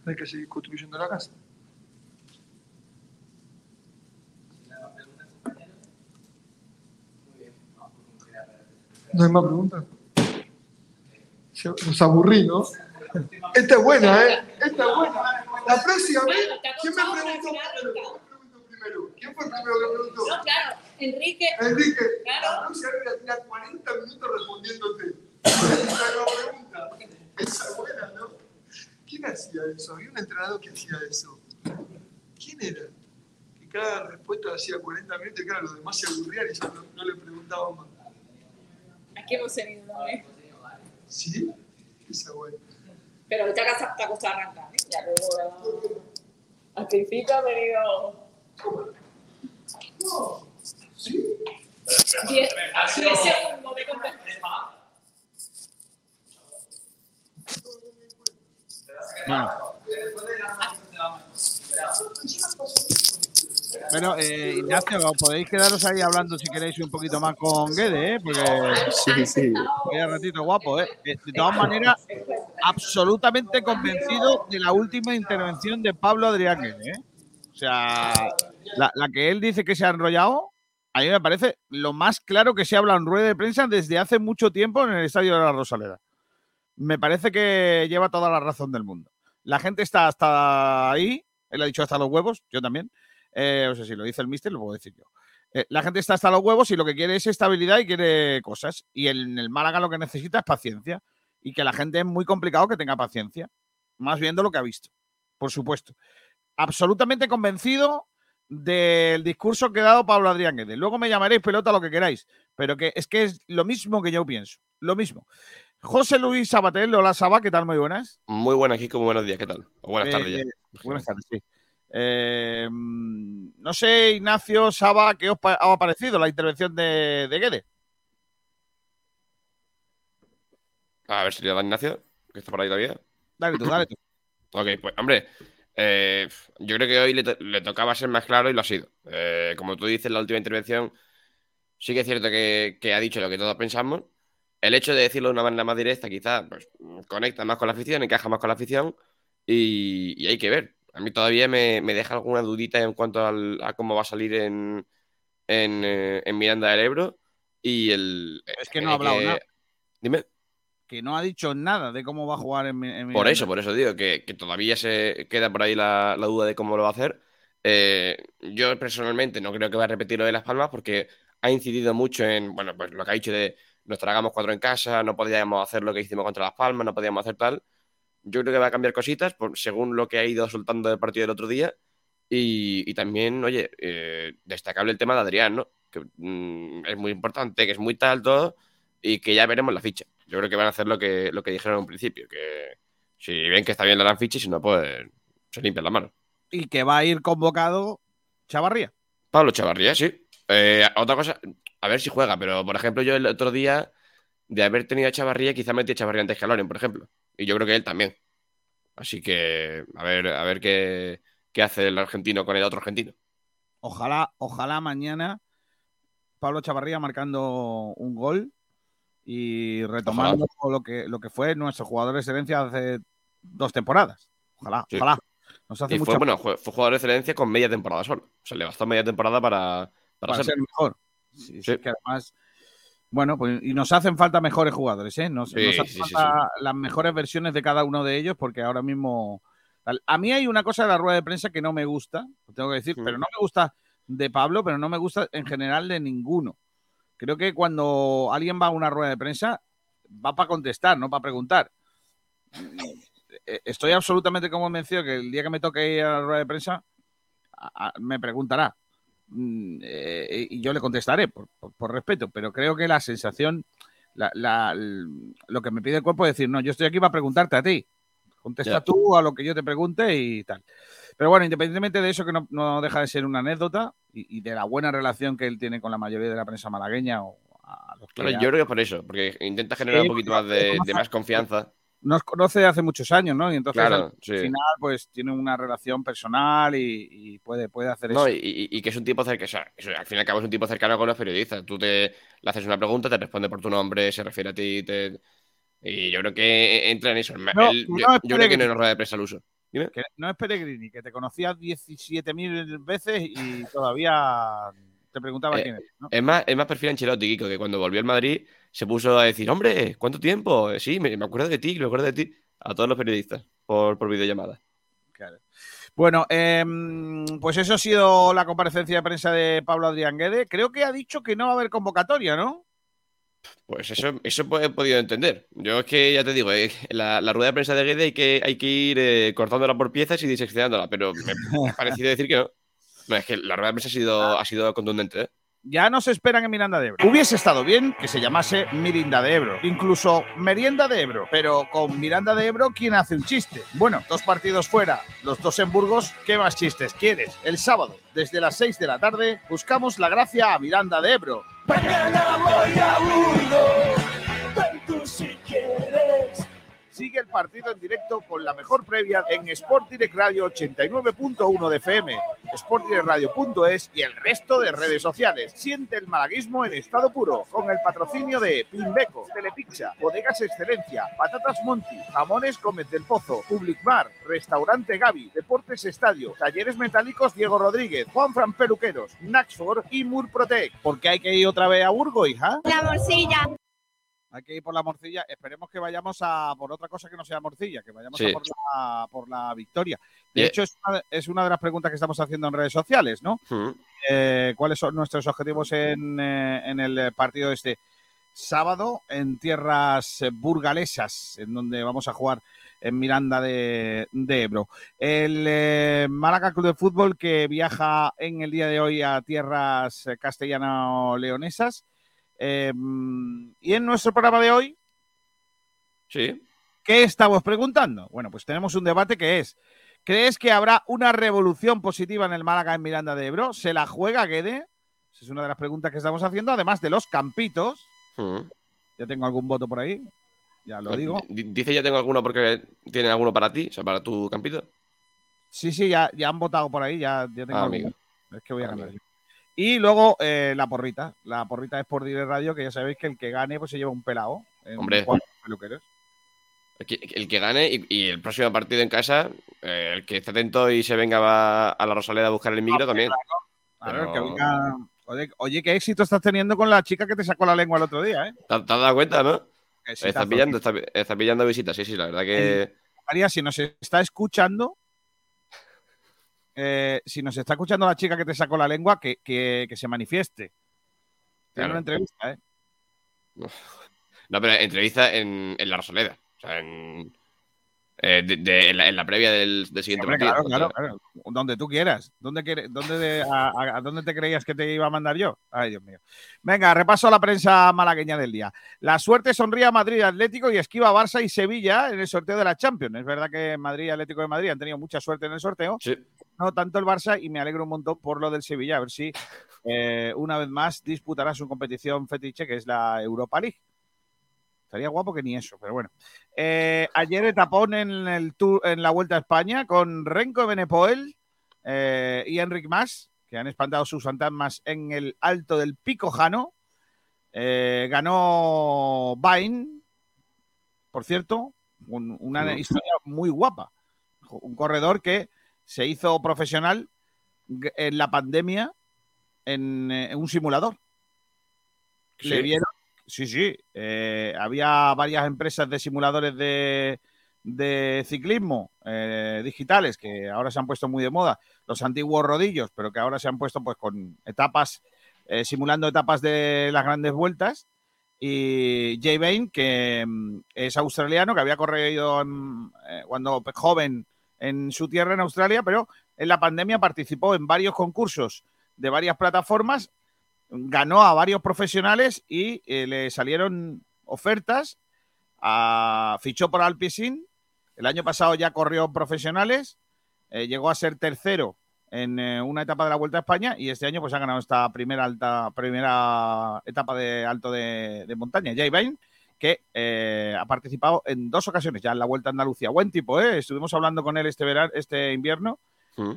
Hay que seguir construyendo la casa. ¿No hay más preguntas? Nos aburrí, ¿no? Esta es buena, ¿eh? Esta es buena. La próxima vez, ¿quién me preguntó primero? ¿Quién preguntó primero? ¿Quién fue el primero que preguntó? No, claro, Enrique. Enrique, Claro. la próxima vez voy a tirar 40 minutos respondiéndote. Esa pregunta. Esa es buena, ¿no? ¿Quién hacía eso? Había un entrenador que hacía eso. ¿Quién era? Que cada respuesta hacía 40 minutos y claro, los demás se aburrían y ya no, no le preguntaban más. Aquí hemos tenido. ¿Sí? Pero que te ha costado arrancar. ¿eh? Ya luego. Al principio ha venido. No. ¿Sí? 10 segundos de contestación. Bueno. Bueno, eh, Ignacio, podéis quedaros ahí hablando si queréis un poquito más con Guede, ¿eh? Porque Sí, sí. vaya ratito guapo, ¿eh? Eh, De todas maneras, absolutamente convencido de la última intervención de Pablo Adrián Guede, ¿eh? O sea, la, la que él dice que se ha enrollado, a mí me parece lo más claro que se habla en rueda de prensa desde hace mucho tiempo en el Estadio de la Rosaleda. Me parece que lleva toda la razón del mundo. La gente está hasta ahí, él ha dicho hasta los huevos, yo también. Eh, no sé si lo dice el mister, lo puedo decir yo. Eh, la gente está hasta los huevos y lo que quiere es estabilidad y quiere cosas. Y en el Málaga lo que necesita es paciencia. Y que la gente es muy complicado que tenga paciencia. Más viendo lo que ha visto, por supuesto. Absolutamente convencido del discurso que ha dado Pablo Adrián Guedes. Luego me llamaréis pelota lo que queráis, pero que es que es lo mismo que yo pienso. Lo mismo. José Luis Sabatel, hola Saba, ¿qué tal? Muy buenas. Muy buenas, Kiko, muy buenos días, ¿qué tal? O buenas Eh, tardes ya. eh, buenas tardes, sí. Eh, no sé, Ignacio, Saba, ¿qué os ha parecido la intervención de, de Guedes? A ver si le da Ignacio, que está por ahí todavía. Dale tú, dale tú. Ok, pues, hombre, eh, yo creo que hoy le, to- le tocaba ser más claro y lo ha sido. Eh, como tú dices en la última intervención, sí que es cierto que, que ha dicho lo que todos pensamos. El hecho de decirlo de una manera más directa, quizás, pues, conecta más con la afición, encaja más con la afición. y, y hay que ver. A mí todavía me, me deja alguna dudita en cuanto al- a cómo va a salir en, en, eh, en Miranda del Ebro. Y el. Es que no ha hablado nada. Dime. Que no ha dicho nada de cómo va a jugar en, en Por eso, por eso digo que, que todavía se queda por ahí la, la duda de cómo lo va a hacer. Eh, yo personalmente no creo que va a repetir lo de Las Palmas porque ha incidido mucho en, bueno, pues lo que ha dicho de nos tragamos cuatro en casa, no podíamos hacer lo que hicimos contra Las Palmas, no podíamos hacer tal. Yo creo que va a cambiar cositas por- según lo que ha ido soltando del partido del otro día. Y, y también, oye, eh, destacable el tema de Adrián, ¿no? Que mm, es muy importante, que es muy tal todo y que ya veremos la ficha. Yo creo que van a hacer lo que, lo que dijeron en principio, que si ven que está bien la dan ficha y si no, pues se limpian las manos. Y que va a ir convocado Chavarría. Pablo Chavarría, sí. Eh, otra cosa, a ver si juega, pero por ejemplo, yo el otro día, de haber tenido a Chavarría, quizá metí a Chavarría antes que a Loren, por ejemplo. Y yo creo que él también. Así que, a ver, a ver qué, qué hace el argentino con el otro argentino. Ojalá, ojalá mañana Pablo Chavarría marcando un gol y retomando lo que, lo que fue nuestro jugador de excelencia hace dos temporadas. Ojalá, Sí. ojalá. Nos hace Y mucha fue, bueno, fue, jugador de excelencia con media temporada solo. O sea, le bastó media temporada para, para, ser mejor. Sí, sí, que además, bueno, pues y nos hacen falta mejores jugadores, ¿eh? Nos, Sí, nos hacen sí, sí, falta las mejores versiones de cada uno de ellos, porque ahora mismo. A mí hay una cosa de la rueda de prensa que no me gusta, tengo que decir, pero no me gusta de Pablo, pero no me gusta en general de ninguno. Creo que cuando alguien va a una rueda de prensa, va para contestar, no para preguntar. Eh, Estoy absolutamente convencido que el día que me toque ir a la rueda de prensa, me preguntará. Mm, eh, y yo le contestaré por, por- por respeto, pero creo que la sensación, la- la- lo que me pide el cuerpo es decir, no, yo estoy aquí para preguntarte a ti. Contesta Ya. tú a lo que yo te pregunte y tal. Pero bueno, independientemente de eso, que no, no deja de ser una anécdota y, y de la buena relación que él tiene con la mayoría de la prensa malagueña o a los que Claro, yo creo que es por eso, porque intenta generar Sí, un poquito más de más confianza. Nos conoce de hace muchos años, ¿no? Y entonces Claro, al sí. final, pues tiene una relación personal y, y puede, puede hacer No, eso. y, que es un tipo cercano, o sea, al fin y al cabo es un tipo cercano con los periodistas. Tú te le haces una pregunta, te responde por tu nombre, se refiere a ti, te- y yo creo que entra en eso. No, Él- no yo, es yo creo que no es rueda de prensa al uso. Dime. Que no es Pellegrini, que te conocía 17.000 veces y todavía te preguntaba Eh, quién. ¿no? Es más, es más perfil Ancelotti, Kiko, que cuando volvió al Madrid se puso a decir, hombre, ¿cuánto tiempo? Eh, Sí, me, me acuerdo de ti, me acuerdo de ti. A todos los periodistas, por, por videollamada. Claro. Bueno, em, pues eso ha sido la comparecencia de prensa de Pablo Adrián Guede. Creo que ha dicho que no va a haber convocatoria, ¿no? Pues eso, eso pues he podido entender. Yo es que ya te digo, eh, la, la rueda de prensa de Guede hay que, hay que ir eh, cortándola por piezas y diseccionándola, pero me, me ha parecido decir que no. No, es que la rueda de prensa ha sido, ha sido contundente, Ya nos esperan en Miranda de Ebro. Hubiese estado bien que se llamase Mirinda de Ebro, incluso Merienda de Ebro, pero con Miranda de Ebro, ¿quién hace un chiste? Bueno, dos partidos fuera, los dos en Burgos, ¿qué más chistes quieres? El sábado, desde las 6 de la tarde, buscamos la gracia a Miranda de Ebro. Mañana voy a partido en directo con la mejor previa en Sport Direct Radio 89.1 de FM, sportdirectradio.es y el resto de redes sociales. Siente el malaguismo en estado puro, con el patrocinio de Pimbeco, Telepizza, Bodegas Excelencia, Patatas Monti, Jamones Gómez del Pozo, Public Bar, Restaurante Gaby, Deportes Estadio, Talleres Metálicos Diego Rodríguez, Juan Fran Peluqueros, Naxford y Murprotec. Porque hay que ir otra vez a Burgos, hija. La morcilla. Hay que ir por la morcilla. Esperemos que vayamos a por otra cosa que no sea morcilla, que vayamos Sí. a por la, por la victoria. De hecho, es una, es una de las preguntas que estamos haciendo en redes sociales, ¿no? Eh, ¿Cuáles son nuestros objetivos en, eh, en el partido este sábado en tierras eh, burgalesas, en donde vamos a jugar en Miranda de, de Ebro? El eh, Málaga Club de Fútbol que viaja en el día de hoy a tierras eh, castellano-leonesas. Eh, y en nuestro programa de hoy, Sí. ¿qué estamos preguntando? Bueno, pues tenemos un debate que es, ¿crees que habrá una revolución positiva en el Málaga en Miranda de Ebro? ¿Se la juega Guede? Esa es una de las preguntas que estamos haciendo, además de los campitos. Mm. Ya tengo algún voto por ahí, ya lo digo. Di- Dice ya tengo alguno porque tiene alguno para ti, o sea, para tu campito. Sí, sí, ya, ya han votado por ahí, ya, ya tengo Ah. Es que voy a Ah, ganar amigo. yo. Y luego eh, la porrita. La porrita es por Dire Radio, que ya sabéis que el que gane pues se lleva un pelado. en Hombre. cuatro peluqueros. El que, gane y, y el próximo partido en casa, eh, el que esté atento y se venga va a la Rosaleda a buscar el micro también. Claro, el que Pero- venga- Oye, oye, qué éxito estás teniendo con la chica que te sacó la lengua el otro día, ¿eh? ¿Te, has dado cuenta, no? Exitazo. Está pillando, está, está pillando visitas, sí, sí, la verdad que. María, si nos está escuchando, eh, si nos está escuchando la chica que te sacó la lengua, que, que- que se manifieste. Tiene Claro. una entrevista, ¿eh? No, pero entrevista en, en la Rosaleda. O sea, en, eh, de- de- en, la, en la previa del, del siguiente Hombre, partido. claro, claro, claro. Donde tú quieras. ¿Dónde, quiere- dónde de- a, dónde te creías que te iba a mandar yo? Ay, Dios mío. Venga, repaso a la prensa malagueña del día. La suerte sonríe a Madrid Atlético y esquiva a Barça y Sevilla en el sorteo de la Champions. Es verdad que Madrid Atlético de Madrid han tenido mucha suerte en el sorteo. No tanto el Barça y me alegro un montón por lo del Sevilla. A ver si eh, una vez más disputará su competición fetiche, que es la Europa League. Estaría guapo que ni eso, pero bueno. Eh, ayer etapón en, el tour, en la Vuelta a España con Renko Benepoel eh, y Enric Mas, que han espantado sus fantasmas en el alto del Pico Jano. Eh, ganó Bain, por cierto, un- una historia muy guapa. Un corredor que se hizo profesional en la pandemia en, en un simulador. Le vieron, sí, sí, eh, había varias empresas de simuladores de, de ciclismo eh, digitales que ahora se han puesto muy de moda, los antiguos rodillos, pero que ahora se han puesto pues con etapas, eh, simulando etapas de las grandes vueltas. Y Jay Bain, que mm, es australiano, que había corrido en- cuando joven en su tierra en Australia, pero en la pandemia participó en varios concursos de varias plataformas, ganó a varios profesionales y eh, le salieron ofertas, a- fichó por Alpecin, el año pasado ya corrió profesionales, eh, llegó a ser tercero en eh, una etapa de la Vuelta a España y este año pues ha ganado esta primera alta primera etapa de alto de, de montaña. Jay Bain, que ha participado en dos ocasiones ya en la Vuelta a Andalucía. Buen tipo, ¿eh? Estuvimos hablando con él este verano, este invierno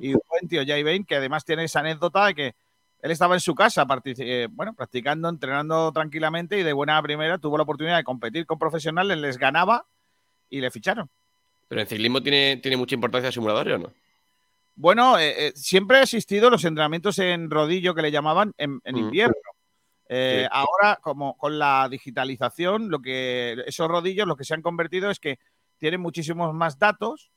y buen tío Jay Bain, que además tiene esa anécdota de que él estaba en su casa, eh, bueno, practicando, entrenando tranquilamente y de buena primera tuvo la oportunidad de competir con profesionales, les ganaba y le ficharon. Pero en ciclismo tiene, tiene mucha importancia el simulador, ¿o no? Bueno, eh, eh, siempre ha existido los entrenamientos en rodillo que le llamaban en, en Mm. invierno. Eh, Sí. Ahora, como con la digitalización, lo que esos rodillos lo que se han convertido es que tienen muchísimos más datos.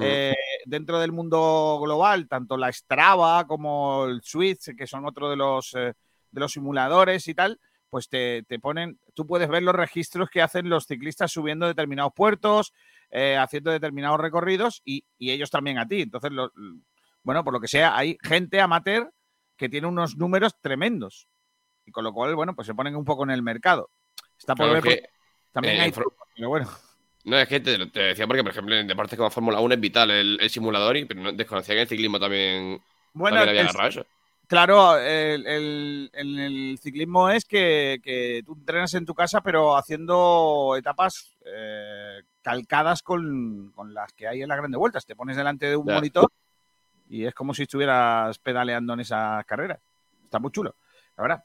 Eh, dentro del mundo global, tanto la Strava como el Switch, que son otro de los eh, de los simuladores y tal, pues te, te ponen, tú puedes ver los registros que hacen los ciclistas subiendo determinados puertos, eh, haciendo determinados recorridos y, y ellos también a ti. Entonces, lo- bueno, por lo que sea, hay gente amateur que tiene unos números tremendos. Y con lo cual, bueno, pues se ponen un poco en el mercado. Está por Claro, ver, que, también hay pero bueno. No, es que te, te decía porque, por ejemplo, en deportes como Fórmula 1 es vital el, el simulador, y, pero no, desconocía que en ciclismo también, Bueno, también había el- agarrado eso. Claro, el, el- ciclismo es que, que tú entrenas en tu casa, pero haciendo etapas eh, calcadas con, con las que hay en las grandes vueltas. Te pones delante de un monitor y es como si estuvieras pedaleando en esas carreras. Está muy chulo, la verdad.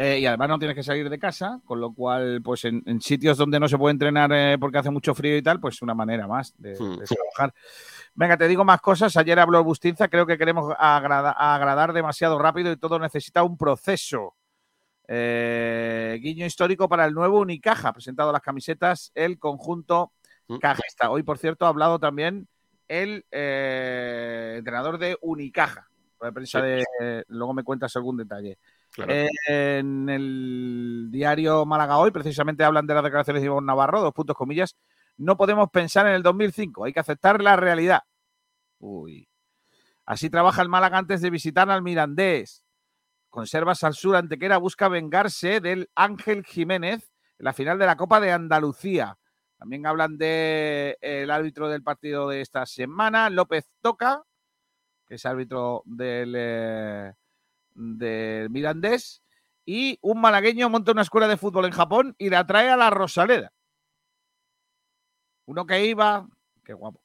Eh, y además no tienes que salir de casa, con lo cual, pues en, en sitios donde no se puede entrenar eh, porque hace mucho frío y tal, pues una manera más de, Hmm. de trabajar. Venga, te digo más cosas. Ayer habló Bustinza, creo que queremos agrada- agradar demasiado rápido y todo necesita un proceso. Eh, guiño histórico para el nuevo Unicaja, presentado las camisetas, el conjunto cajista. Hoy, por cierto, ha hablado también el entrenador de Unicaja. La prensa de, luego me cuentas algún detalle. En el diario Málaga hoy, precisamente hablan de las declaraciones de Ivonne Navarro, dos puntos comillas. No podemos pensar en el 2005, hay que aceptar la realidad. Uy. Así trabaja el Málaga antes de visitar al Mirandés. Conservas al sur Antequera busca vengarse del Ángel Jiménez en la final de la Copa de Andalucía. También hablan del árbitro del partido de esta semana, López Toca, que es árbitro del, eh, del Mirandés. Y un malagueño monta una escuela de fútbol en Japón y la trae a la Rosaleda. Uno que iba, qué guapo.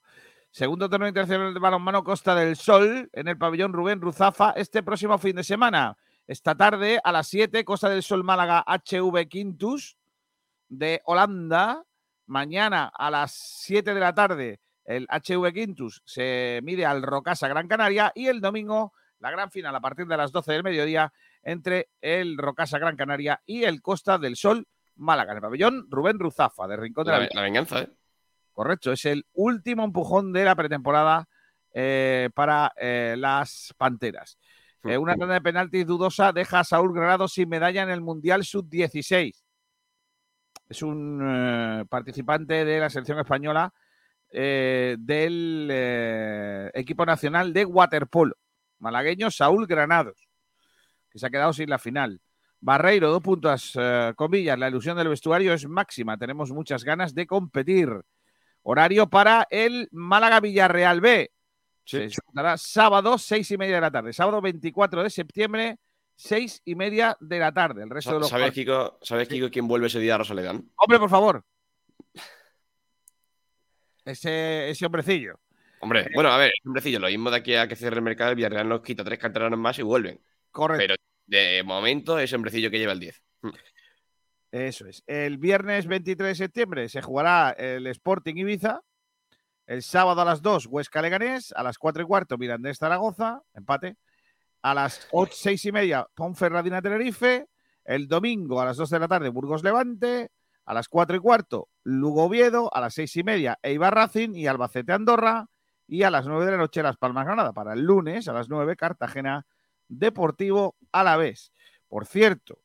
Segundo torneo internacional de balonmano Costa del Sol en el pabellón Rubén Ruzafa este próximo fin de semana. Esta tarde a las 7, Costa del Sol Málaga HV Quintus de Holanda. Mañana a las 7 de la tarde el HV Quintus se mide al Rocasa Gran Canaria y el domingo la gran final a partir de las 12 del mediodía entre el Rocasa Gran Canaria y el Costa del Sol Málaga. En el pabellón Rubén Ruzafa de Rincón de la, La, la venganza, ¿eh? Correcto, es el último empujón de la pretemporada eh, para eh, las Panteras. Eh, una tanda de penaltis dudosa deja a Saúl Granado sin medalla en el Mundial Sub-16. Es un participante de la selección española del equipo nacional de waterpolo, malagueño Saúl Granados, que se ha quedado sin la final. Barreiro, dos puntos, eh, comillas, la ilusión del vestuario es máxima, tenemos muchas ganas de competir. Horario para el Málaga Villarreal B. Se disputará sábado, seis y media de la tarde. Sábado 24 de septiembre, seis y media de la tarde. El resto de los ¿Sabes, partidos- Kiko, ¿Sabes, Kiko, quién vuelve ese día a Rosaledán? Hombre, por favor. Ese, ese hombrecillo. Hombre, bueno, a ver, hombrecillo. Lo mismo de aquí a que cierre el mercado, el Villarreal nos quita tres canteranos más y vuelven. Correcto. Pero de momento es hombrecillo que lleva el 10. Eso es. El viernes 23 de septiembre se jugará el Sporting Ibiza. El sábado a las 2, Huesca Leganés. A las 4 y cuarto, Mirandés Zaragoza. Empate. A las 8, 6 y media, Ponferradina Tenerife. El domingo a las 2 de la tarde, Burgos Levante. A las 4 y cuarto, Lugo Oviedo. A las 6 y media, Eibar Racing y Albacete Andorra. Y a las 9 de la noche, Las Palmas Granada. Para el lunes, a las 9, Cartagena Deportivo Alavés. Por cierto,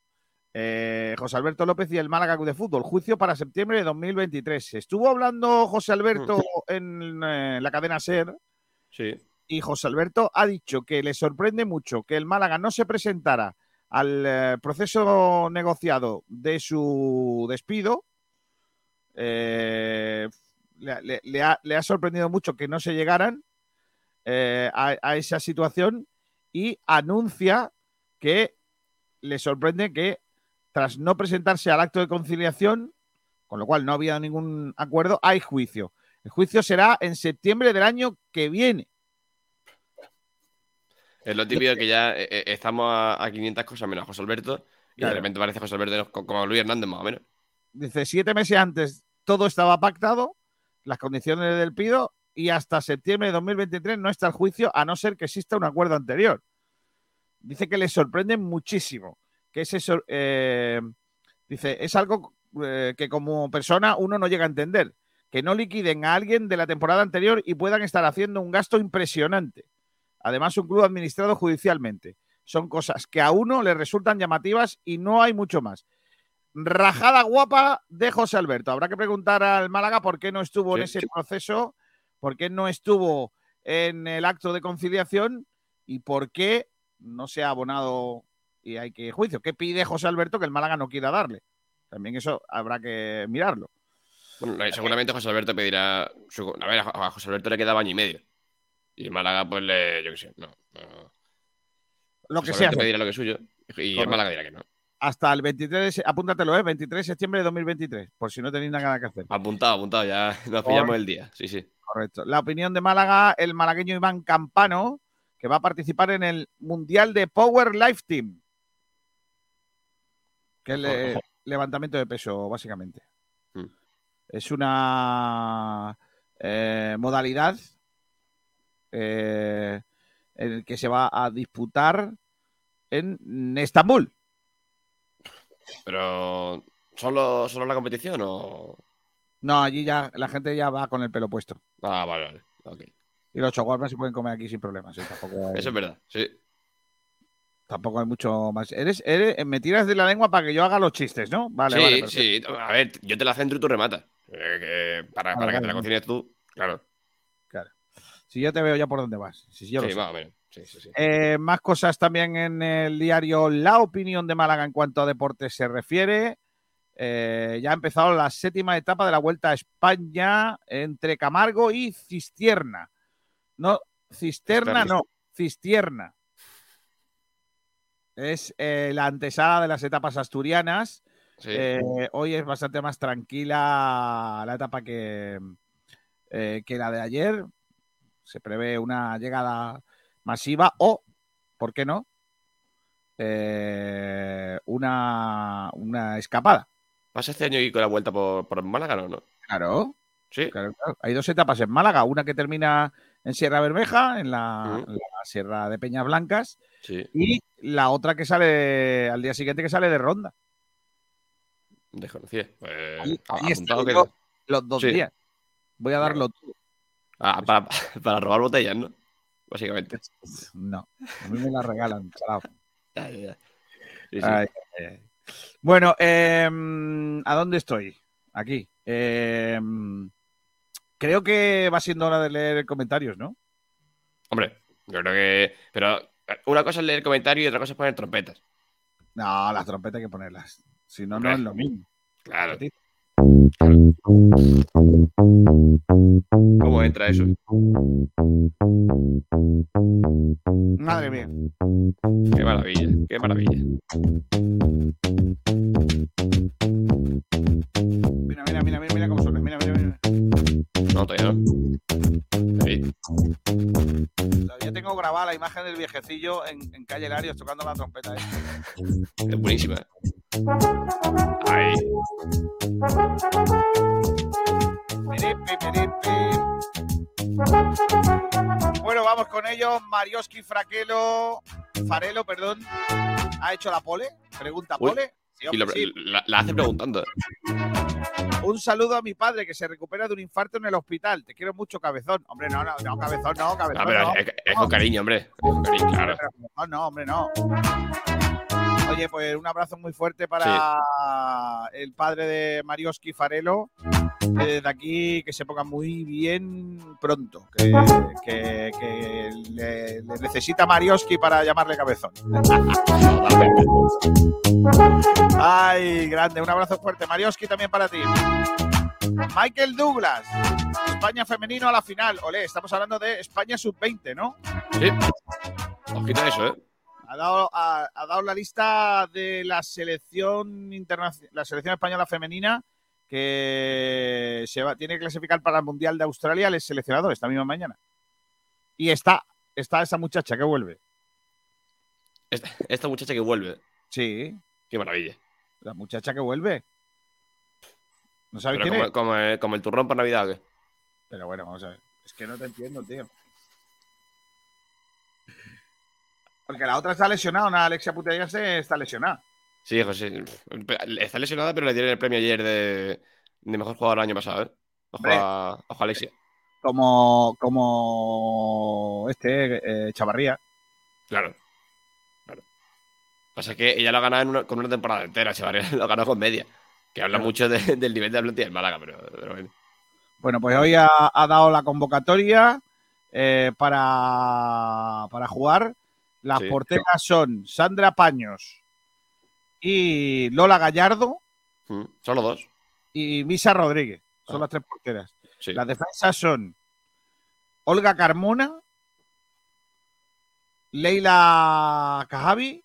eh, José Alberto López y el Málaga Club de Fútbol. Juicio para septiembre de 2023. Estuvo hablando José Alberto en eh, la cadena SER Sí. y José Alberto ha dicho que le sorprende mucho que el Málaga no se presentara al eh, proceso negociado de su despido. Le, ha, le ha sorprendido mucho que no se llegaran eh, a, a esa situación y anuncia que le sorprende que tras no presentarse al acto de conciliación, con lo cual no había ningún acuerdo, hay juicio. El juicio será en septiembre del año que viene. Es lo típico que ya eh, eh, estamos a, a 500 cosas menos José Alberto y Claro. de repente parece José Alberto co- como Luis Hernández más o menos. Dice, siete meses antes todo estaba pactado, las condiciones del pido, y hasta septiembre de 2023 no está el juicio, a no ser que exista un acuerdo anterior. Dice que le sorprende muchísimo, que es eso, eh, dice, es algo eh, que como persona uno no llega a entender, que no liquiden a alguien de la temporada anterior y puedan estar haciendo un gasto impresionante. Además, un club administrado judicialmente. Son cosas que a uno le resultan llamativas y no hay mucho más. Rajada guapa de José Alberto. Habrá que preguntar al Málaga por qué no estuvo en ese sí. proceso, por qué no estuvo en el acto de conciliación y por qué no se ha abonado y hay que juicio. ¿Qué pide José Alberto que el Málaga no quiera darle? También eso habrá que mirarlo. Bueno, seguramente José Alberto pedirá. su- a ver, a José Alberto le queda año y medio. Y el Málaga, pues le. Yo qué sé, no. no. Lo que sea. Pedirá lo que es suyo. Y Correcto. el Málaga dirá que no. Hasta el 23, de se- apúntatelo, ¿eh? 23 de septiembre de 2023, por si no tenéis nada que hacer. Apuntado, apuntado, ya nos pillamos el día. Sí, sí. Correcto. La opinión de Málaga, el malagueño Iván Campano, que va a participar en el Mundial de Power Life Team. Que es le- levantamiento de peso, básicamente. Mm. Es una eh, modalidad eh, en el que se va a disputar en Estambul. Pero. ¿Solo, ¿Solo la competición o.? No, allí ya la gente ya va con el pelo puesto. Ah, vale, vale. Y los chaguarmas se pueden comer aquí sin problemas. ¿eh? Tampoco hay- Eso es verdad, sí. Tampoco hay mucho más. Eres, eres- me tiras de la lengua para que yo haga los chistes, ¿no? Vale, sí, vale. perfecto. sí. A ver, yo te la centro y tú rematas. Eh, que- para Vale, para que te la cocines tú, claro. Claro. Si yo te veo ya por dónde vas. Si, yo lo sí, sé. más o menos. Sí, sí, sí. Eh, más cosas también en el diario La Opinión de Málaga en cuanto a deportes se refiere. Eh, ya ha empezado la séptima etapa de la Vuelta a España entre Camargo y Cistierna. No, Cisterna no, Cistierna. Es eh, la antesala de las etapas asturianas. Eh, hoy es bastante más tranquila la etapa que, que la de ayer. Se prevé una llegada masiva o, ¿por qué no? Eh, una, una escapada. ¿Pasa este año y con la vuelta por, por Málaga no? no? Claro. Sí. Claro, claro. Hay dos etapas en Málaga, una que termina en Sierra Bermeja, en la, Sierra de Peñas Blancas, Sí. y la otra que sale al día siguiente que sale de Ronda. Desconocía. Pues, Ahí- apuntado los dos Sí. días. Voy a darlo todo. Ah, para, para robar botellas, ¿no? Básicamente. No, a mí me la regalan, chalao. Sí, sí. Ay, ay. Bueno, em, ¿a dónde estoy? Aquí. Em, creo que va siendo hora de leer comentarios, ¿no? Hombre, yo creo que. Pero una cosa es leer comentarios y otra cosa es poner trompetas. No, las trompetas hay que ponerlas. Si no, no es lo mismo. Claro. ¿Cómo entra eso? Madre mía. Qué maravilla, qué maravilla. Mira, mira, mira, mira, mira cómo suena. Mira, mira, mira. No, todavía no. Ahí. Todavía tengo grabada la imagen del viejecillo en, en calle Larios tocando la trompeta. ¿eh? Es buenísima. Ahí. Bueno, vamos con ellos. Marioski Fraquelo, Farelo, perdón, ha hecho la pole. Pregunta pole. Sí, Y lo- sí. la, la hace preguntando. Un saludo a mi padre que se recupera de un infarto en el hospital. Te quiero mucho, cabezón. Hombre, no, no, no, cabezón, no, cabezón. Ah, pero no. es, es con cariño, hombre. Es con cariño, claro. Pero no, hombre, no. Oye, pues un abrazo muy fuerte para el padre de Marioski Farelo. que Desde aquí que se ponga muy bien pronto. Que, que- que le, le necesita Marioski para llamarle cabezón. Ay, grande. Un abrazo fuerte. Marioski también para ti. Michael Douglas. España femenino a la final. Olé, estamos hablando de España sub-20, ¿no? Sí. Ojito a eso, ¿eh? Ha dado, ha, ha dado la lista de la selección internacional, la selección española femenina que se va, tiene que clasificar para el Mundial de Australia, el seleccionador, esta misma mañana. Y está, está esa muchacha que vuelve. Esta, esta muchacha que vuelve. Sí, Qué maravilla. la muchacha que vuelve. ¿No sabes Pero quién como, es? como el, como el turrón por Navidad. Pero bueno, vamos a ver. Es que no te entiendo, tío. Porque la otra está lesionada, una Alexia Putellas está lesionada. Sí, José. Está lesionada, pero le dieron el premio ayer de, de mejor jugador el año pasado, ¿eh? Ojo a, ojo a Alexia. Como, como este, eh, Chavarría. Claro. Claro. Pasa que ella lo ha ganado en una- con una temporada entera, chaval. Lo ganó con media. Que habla Claro. mucho de- del nivel de la plantilla del Málaga, pero, pero bueno. Bueno, pues hoy ha, ha dado la convocatoria eh, para, para jugar. Las Sí. porteras son Sandra Paños y Lola Gallardo Mm, Solo dos. y Misa Rodríguez. Son Ah. las tres porteras. Sí. Las defensas son Olga Carmona, Leila Cajavi,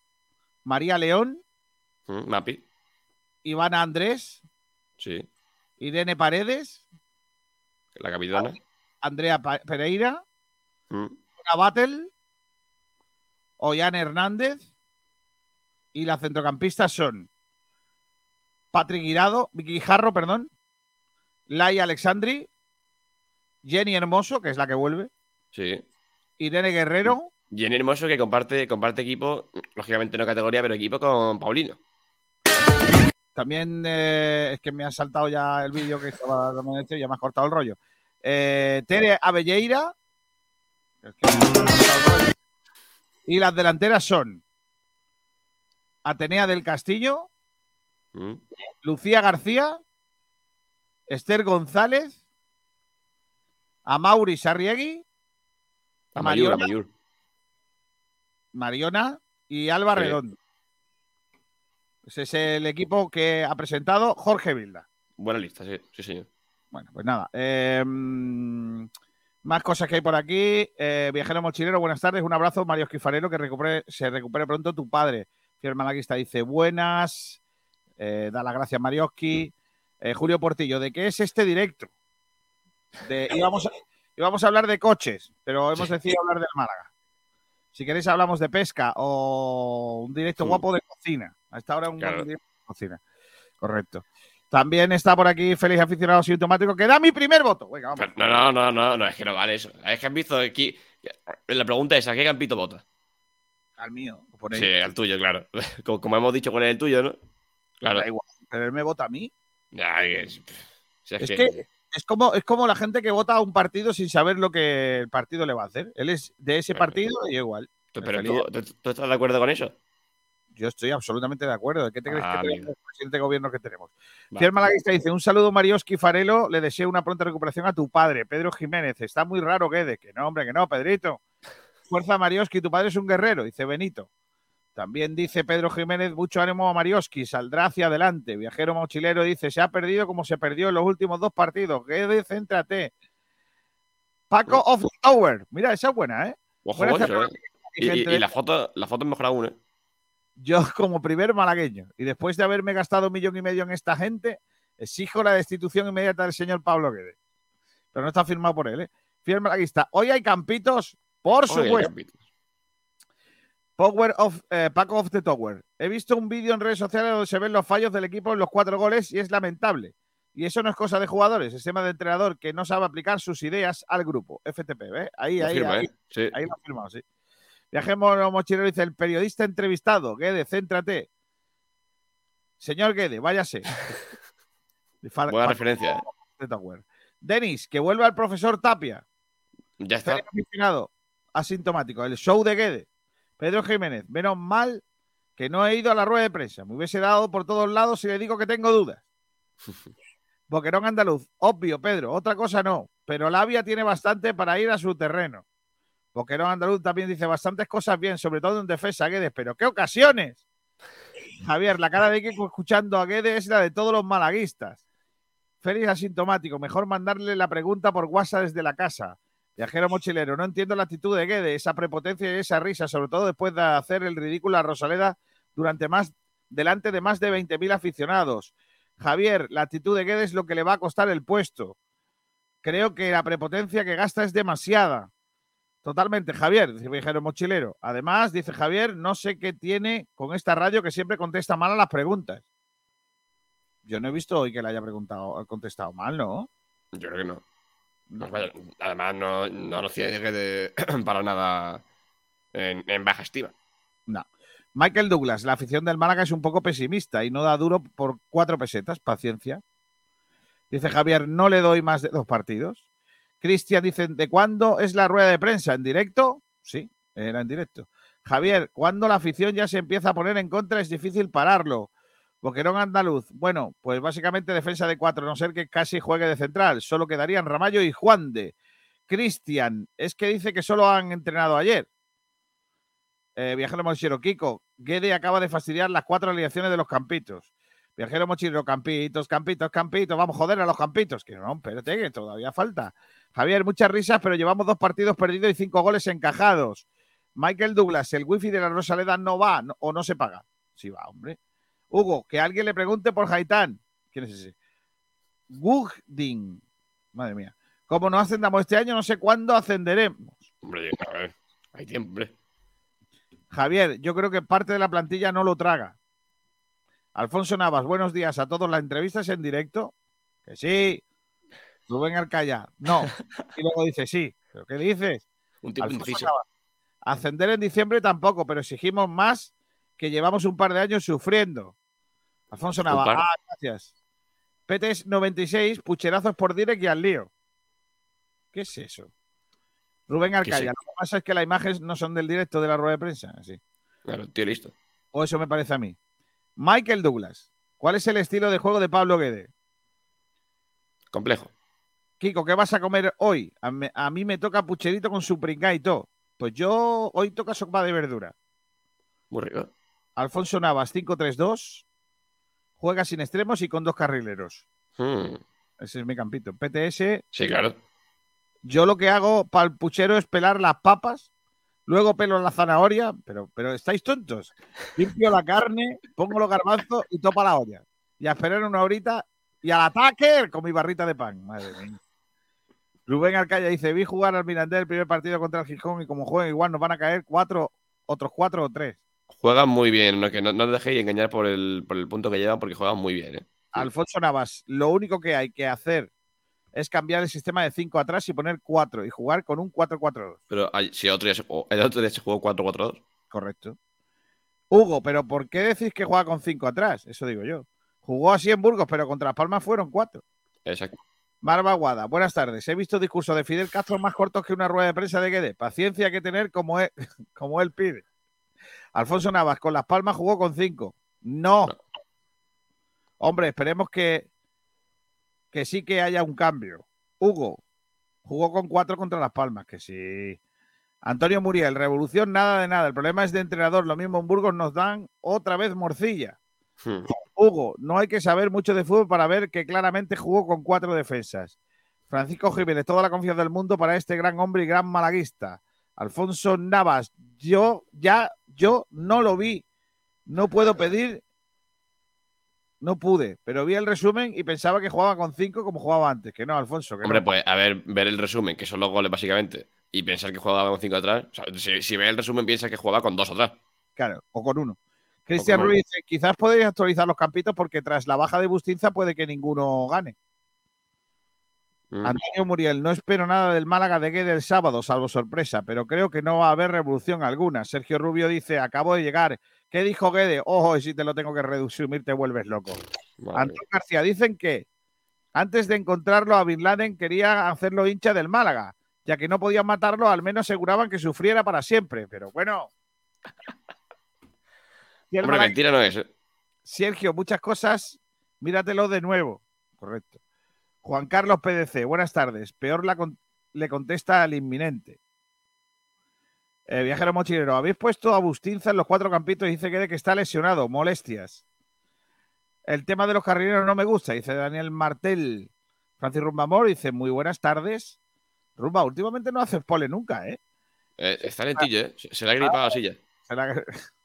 María León, Mm, Mapi. Ivana Andrés, Sí. Irene Paredes, La capitana. Andrea Pereira, Mm, Una Battle, Ollán Hernández y las centrocampistas son Patrick Guirado, Vicky Jarro, perdón, Lai Alexandri, Jenny Hermoso, que es la que vuelve, Sí. Irene Guerrero, Jenny Hermoso que comparte, comparte equipo, lógicamente no categoría, pero equipo con Paulino. también eh, es que me ha saltado ya el vídeo que estaba dando este y ya me has cortado el rollo. Eh, Tere es que y las delanteras son Atenea del Castillo, Mm, Lucía García, Esther González, Amaury Sarriegui, A Mariona, y Alba. Redondo. Ese es el equipo que ha presentado Jorge Vilda. Buena lista, sí, sí, señor. Bueno, pues nada. eh, mm, más cosas que hay por aquí. Eh, viajero mochilero, buenas tardes. Un abrazo, Mario Esquifarelo, que recupere, se recupere pronto tu padre. Fiel Malaguista dice buenas. Eh, da las gracias, Marioski. Eh, Julio Portillo, ¿de qué es este directo? De, íbamos, a, íbamos a hablar de coches, pero hemos decidido hablar del Málaga. Si queréis hablamos de pesca o un directo guapo de cocina. A esta hora un Claro. directo de cocina. Correcto. También está por aquí Feliz Aficionado Sintomático, que da mi primer voto. Venga, vamos. No, no, no, no, no, es que no vale eso. Es que han visto aquí. La pregunta es: ¿a qué campito vota? Al mío. por ahí. Sí, al tuyo, claro. Como, como hemos dicho, ¿cuál es el tuyo, no? Claro. Da igual, pero él me vota a mí. Es, si es Es que- que es como, es como la gente que vota a un partido sin saber lo que el partido le va a hacer. Él es de ese partido y igual. Pero Feliz. tú, tú- tú estás de acuerdo con eso? Yo estoy absolutamente de acuerdo. ¿Qué te crees Ah, que amigo. tenemos el presidente de gobierno que tenemos? Va. Fiel Malaguista dice: Un saludo, Marioski Farelo. Le deseo una pronta recuperación a tu padre, Pedro Jiménez. Está muy raro, Guede. Que no, hombre, que no, Pedrito. Fuerza, Marioski. Tu padre es un guerrero, dice Benito. También dice Pedro Jiménez: Mucho ánimo a Marioski. Saldrá hacia adelante. Viajero mochilero dice: Se ha perdido como se perdió en los últimos dos partidos. Guede, céntrate. Paco of Tower. Mira, esa es buena, ¿eh? Ojo, Buena. ¿eh? Y Y, gente y- de- y la foto, la foto es mejor aún, ¿eh? Yo como primer malagueño y después de haberme gastado un millón y medio en esta gente, exijo la destitución inmediata del señor Pablo Guedes. Pero no está firmado por él, ¿eh? Fiel malaguista. Hoy hay campitos, por Hoy hay supuesto. campitos. Power of, eh, Paco of the Tower. He visto un vídeo en redes sociales donde se ven los fallos del equipo en los cuatro goles y es lamentable. Y eso no es cosa de jugadores, es tema de entrenador que no sabe aplicar sus ideas al grupo. FTP, ¿ves? Ahí, Lo ahí, firma, ahí. ¿eh? Sí. Ahí lo ha firmado, sí. Viajemos mochilero dice el periodista entrevistado. Guede, céntrate. Señor Guede, váyase. Buena Paco referencia, ¿eh? Denis, que vuelva el profesor Tapia. Ya está. Aficionado, asintomático. El show de Guede. Pedro Jiménez, menos mal que no he ido a la rueda de prensa. Me hubiese dado por todos lados si le digo que tengo dudas. Boquerón andaluz, obvio, Pedro, otra cosa no, pero Labia tiene bastante para ir a su terreno. Boquerón andaluz también dice bastantes cosas bien, sobre todo en defensa, Guedes, pero ¿qué ocasiones? Javier, la cara de Kiko escuchando a Guedes es la de todos los malaguistas. Félix asintomático, mejor mandarle la pregunta por WhatsApp desde la casa. Viajero mochilero, no entiendo la actitud de Guedes, esa prepotencia y esa risa, sobre todo después de hacer el ridículo a Rosaleda durante más, delante de más de 20.000 aficionados. Javier, la actitud de Guedes es lo que le va a costar el puesto. Creo que la prepotencia que gasta es demasiada. Totalmente, Javier, Viajero Mochilero. Además, dice Javier, no sé qué tiene con esta radio que siempre contesta mal a las preguntas. Yo no he visto hoy que le haya preguntado, contestado mal, ¿no? Yo creo que no. Vaya, además, no, no lo cierre de, para nada en, en baja estima. No. Michael Douglas, la afición del Málaga es un poco pesimista y no da duro por cuatro pesetas. Paciencia. Dice Javier, no le doy más de dos partidos. Cristian dice, ¿de cuándo es la rueda de prensa? ¿En directo? Sí, era en directo. Javier, ¿cuándo la afición ya se empieza a poner en contra? Es difícil pararlo. Boquerón andaluz. Bueno, pues básicamente defensa de cuatro, a no ser que casi juegue de central. Solo quedarían Ramallo y Juan de. Cristian, es que dice que solo han entrenado ayer. Eh, Viajero Mochilero, Kiko, Guede acaba de fastidiar las cuatro alineaciones de los campitos. Viajero Mochilero, campitos, campitos, campitos. Vamos, joder a los campitos. Que no, espérate, que todavía falta. Javier, muchas risas, pero llevamos dos partidos perdidos y cinco goles encajados. Michael Douglas, el wifi de la Rosaleda no va no- o no se paga. Sí va, hombre. Hugo, que alguien le pregunte por Haitán. ¿Quién es ese? Gugding. Madre mía. Como no ascendamos este año, no sé cuándo ascenderemos. Hombre, a ver, hay tiempo, hombre. Javier, yo creo que parte de la plantilla no lo traga. Alfonso Navas, buenos días a todos. ¿La entrevista es en directo? Que sí. Rubén Alcaya, no. Y luego dice sí. ¿Pero qué dices? Un tipo Alfonso Ascender en diciembre tampoco, pero exigimos más que llevamos un par de años sufriendo. Alfonso par. ah, gracias. PTS 96, pucherazos por direct y al lío. ¿Qué es eso? Rubén Alcaya, sé? lo que pasa es que las imágenes no son del directo de la rueda de prensa. Sí. Claro, tío, listo. O eso me parece a mí. Michael Douglas, ¿cuál es el estilo de juego de Pablo Guede? Complejo. Kiko, ¿qué vas a comer hoy? A, me- a mí me toca pucherito con su pringá y todo. Pues yo hoy toca sopa de verdura. Muy rico. Alfonso Navas, 5-3-2. Juega sin extremos y con dos carrileros. Hmm, Ese es mi campito. PTS, Sí, claro. yo lo que hago para el puchero es pelar las papas, luego pelo la zanahoria, pero, pero estáis tontos. Limpio la carne, pongo los garbanzos y topa la olla. Y a esperar una horita y al ataque con mi barrita de pan. Madre mía. Rubén Alcaya dice, vi jugar al Mirandés el primer partido contra el Gijón y como juegan igual nos van a caer cuatro, otros cuatro o tres. Juegan muy bien, no, que no, no os dejéis engañar por el, por el punto que llevan porque juegan muy bien. ¿eh? Alfonso Navas, lo único que hay que hacer es cambiar el sistema de 5 atrás y poner 4 y jugar con un 4-4-2. Pero hay- si el otro día se jugó, el otro día se jugó 4-4-2. Correcto. Hugo, pero ¿por qué decís que juega con 5 atrás? Eso digo yo. Jugó así en Burgos, pero contra Las Palmas fueron 4. Exacto. Barba Guada, buenas tardes. He visto discursos de Fidel Castro más cortos que una rueda de prensa de Guedes. Paciencia hay que tener como él, como él pide. Alfonso Navas, con Las Palmas jugó con 5. No. Hombre, esperemos que, que sí que haya un cambio. Hugo, jugó con 4 contra Las Palmas, que sí. Antonio Muriel, revolución, nada de nada. El problema es de entrenador. Lo mismo en Burgos nos dan otra vez morcilla. Hmm. Hugo, no hay que saber mucho de fútbol para ver que claramente jugó con cuatro defensas. Francisco Jiménez, toda la confianza del mundo para este gran hombre y gran malaguista. Alfonso Navas, yo ya, yo no lo vi. No puedo pedir, no pude, pero vi el resumen y pensaba que jugaba con cinco como jugaba antes. Que no, Alfonso, que Hombre, no. pues a ver, ver el resumen, que son los goles básicamente, y pensar que jugaba con 5 atrás. O sea, si, si ves el resumen, piensa que jugaba con 2 atrás. Claro, o con uno. Cristian. Ruiz dice, quizás podéis actualizar los campitos porque tras la baja de Bustinza puede que ninguno gane. Mm. Antonio Muriel, no espero nada del Málaga de Guede el sábado, salvo sorpresa, pero creo que no va a haber revolución alguna. Sergio Rubio dice, acabo de llegar. ¿Qué dijo Guede? Ojo, y si te lo tengo que resumir, te vuelves loco. Antonio García, dicen que antes de encontrarlo a Bin Laden quería hacerlo hincha del Málaga, ya que no podían matarlo, al menos aseguraban que sufriera para siempre. Pero bueno. Hombre, mentira no es. ¿eh? Sergio, muchas cosas, míratelo de nuevo. Correcto. Juan Carlos PDC, buenas tardes. Peor la con- le contesta al inminente. Eh, viajero mochilero, habéis puesto a Bustinza en los cuatro campitos y dice que, que está lesionado, molestias. El tema de los carrileros no me gusta, dice Daniel Martel. Francis Rumbamor dice, muy buenas tardes. Rumba, últimamente no haces pole nunca, ¿eh? Eh, está lentillo, ¿eh? Se, se le ha gripado la silla. Será que-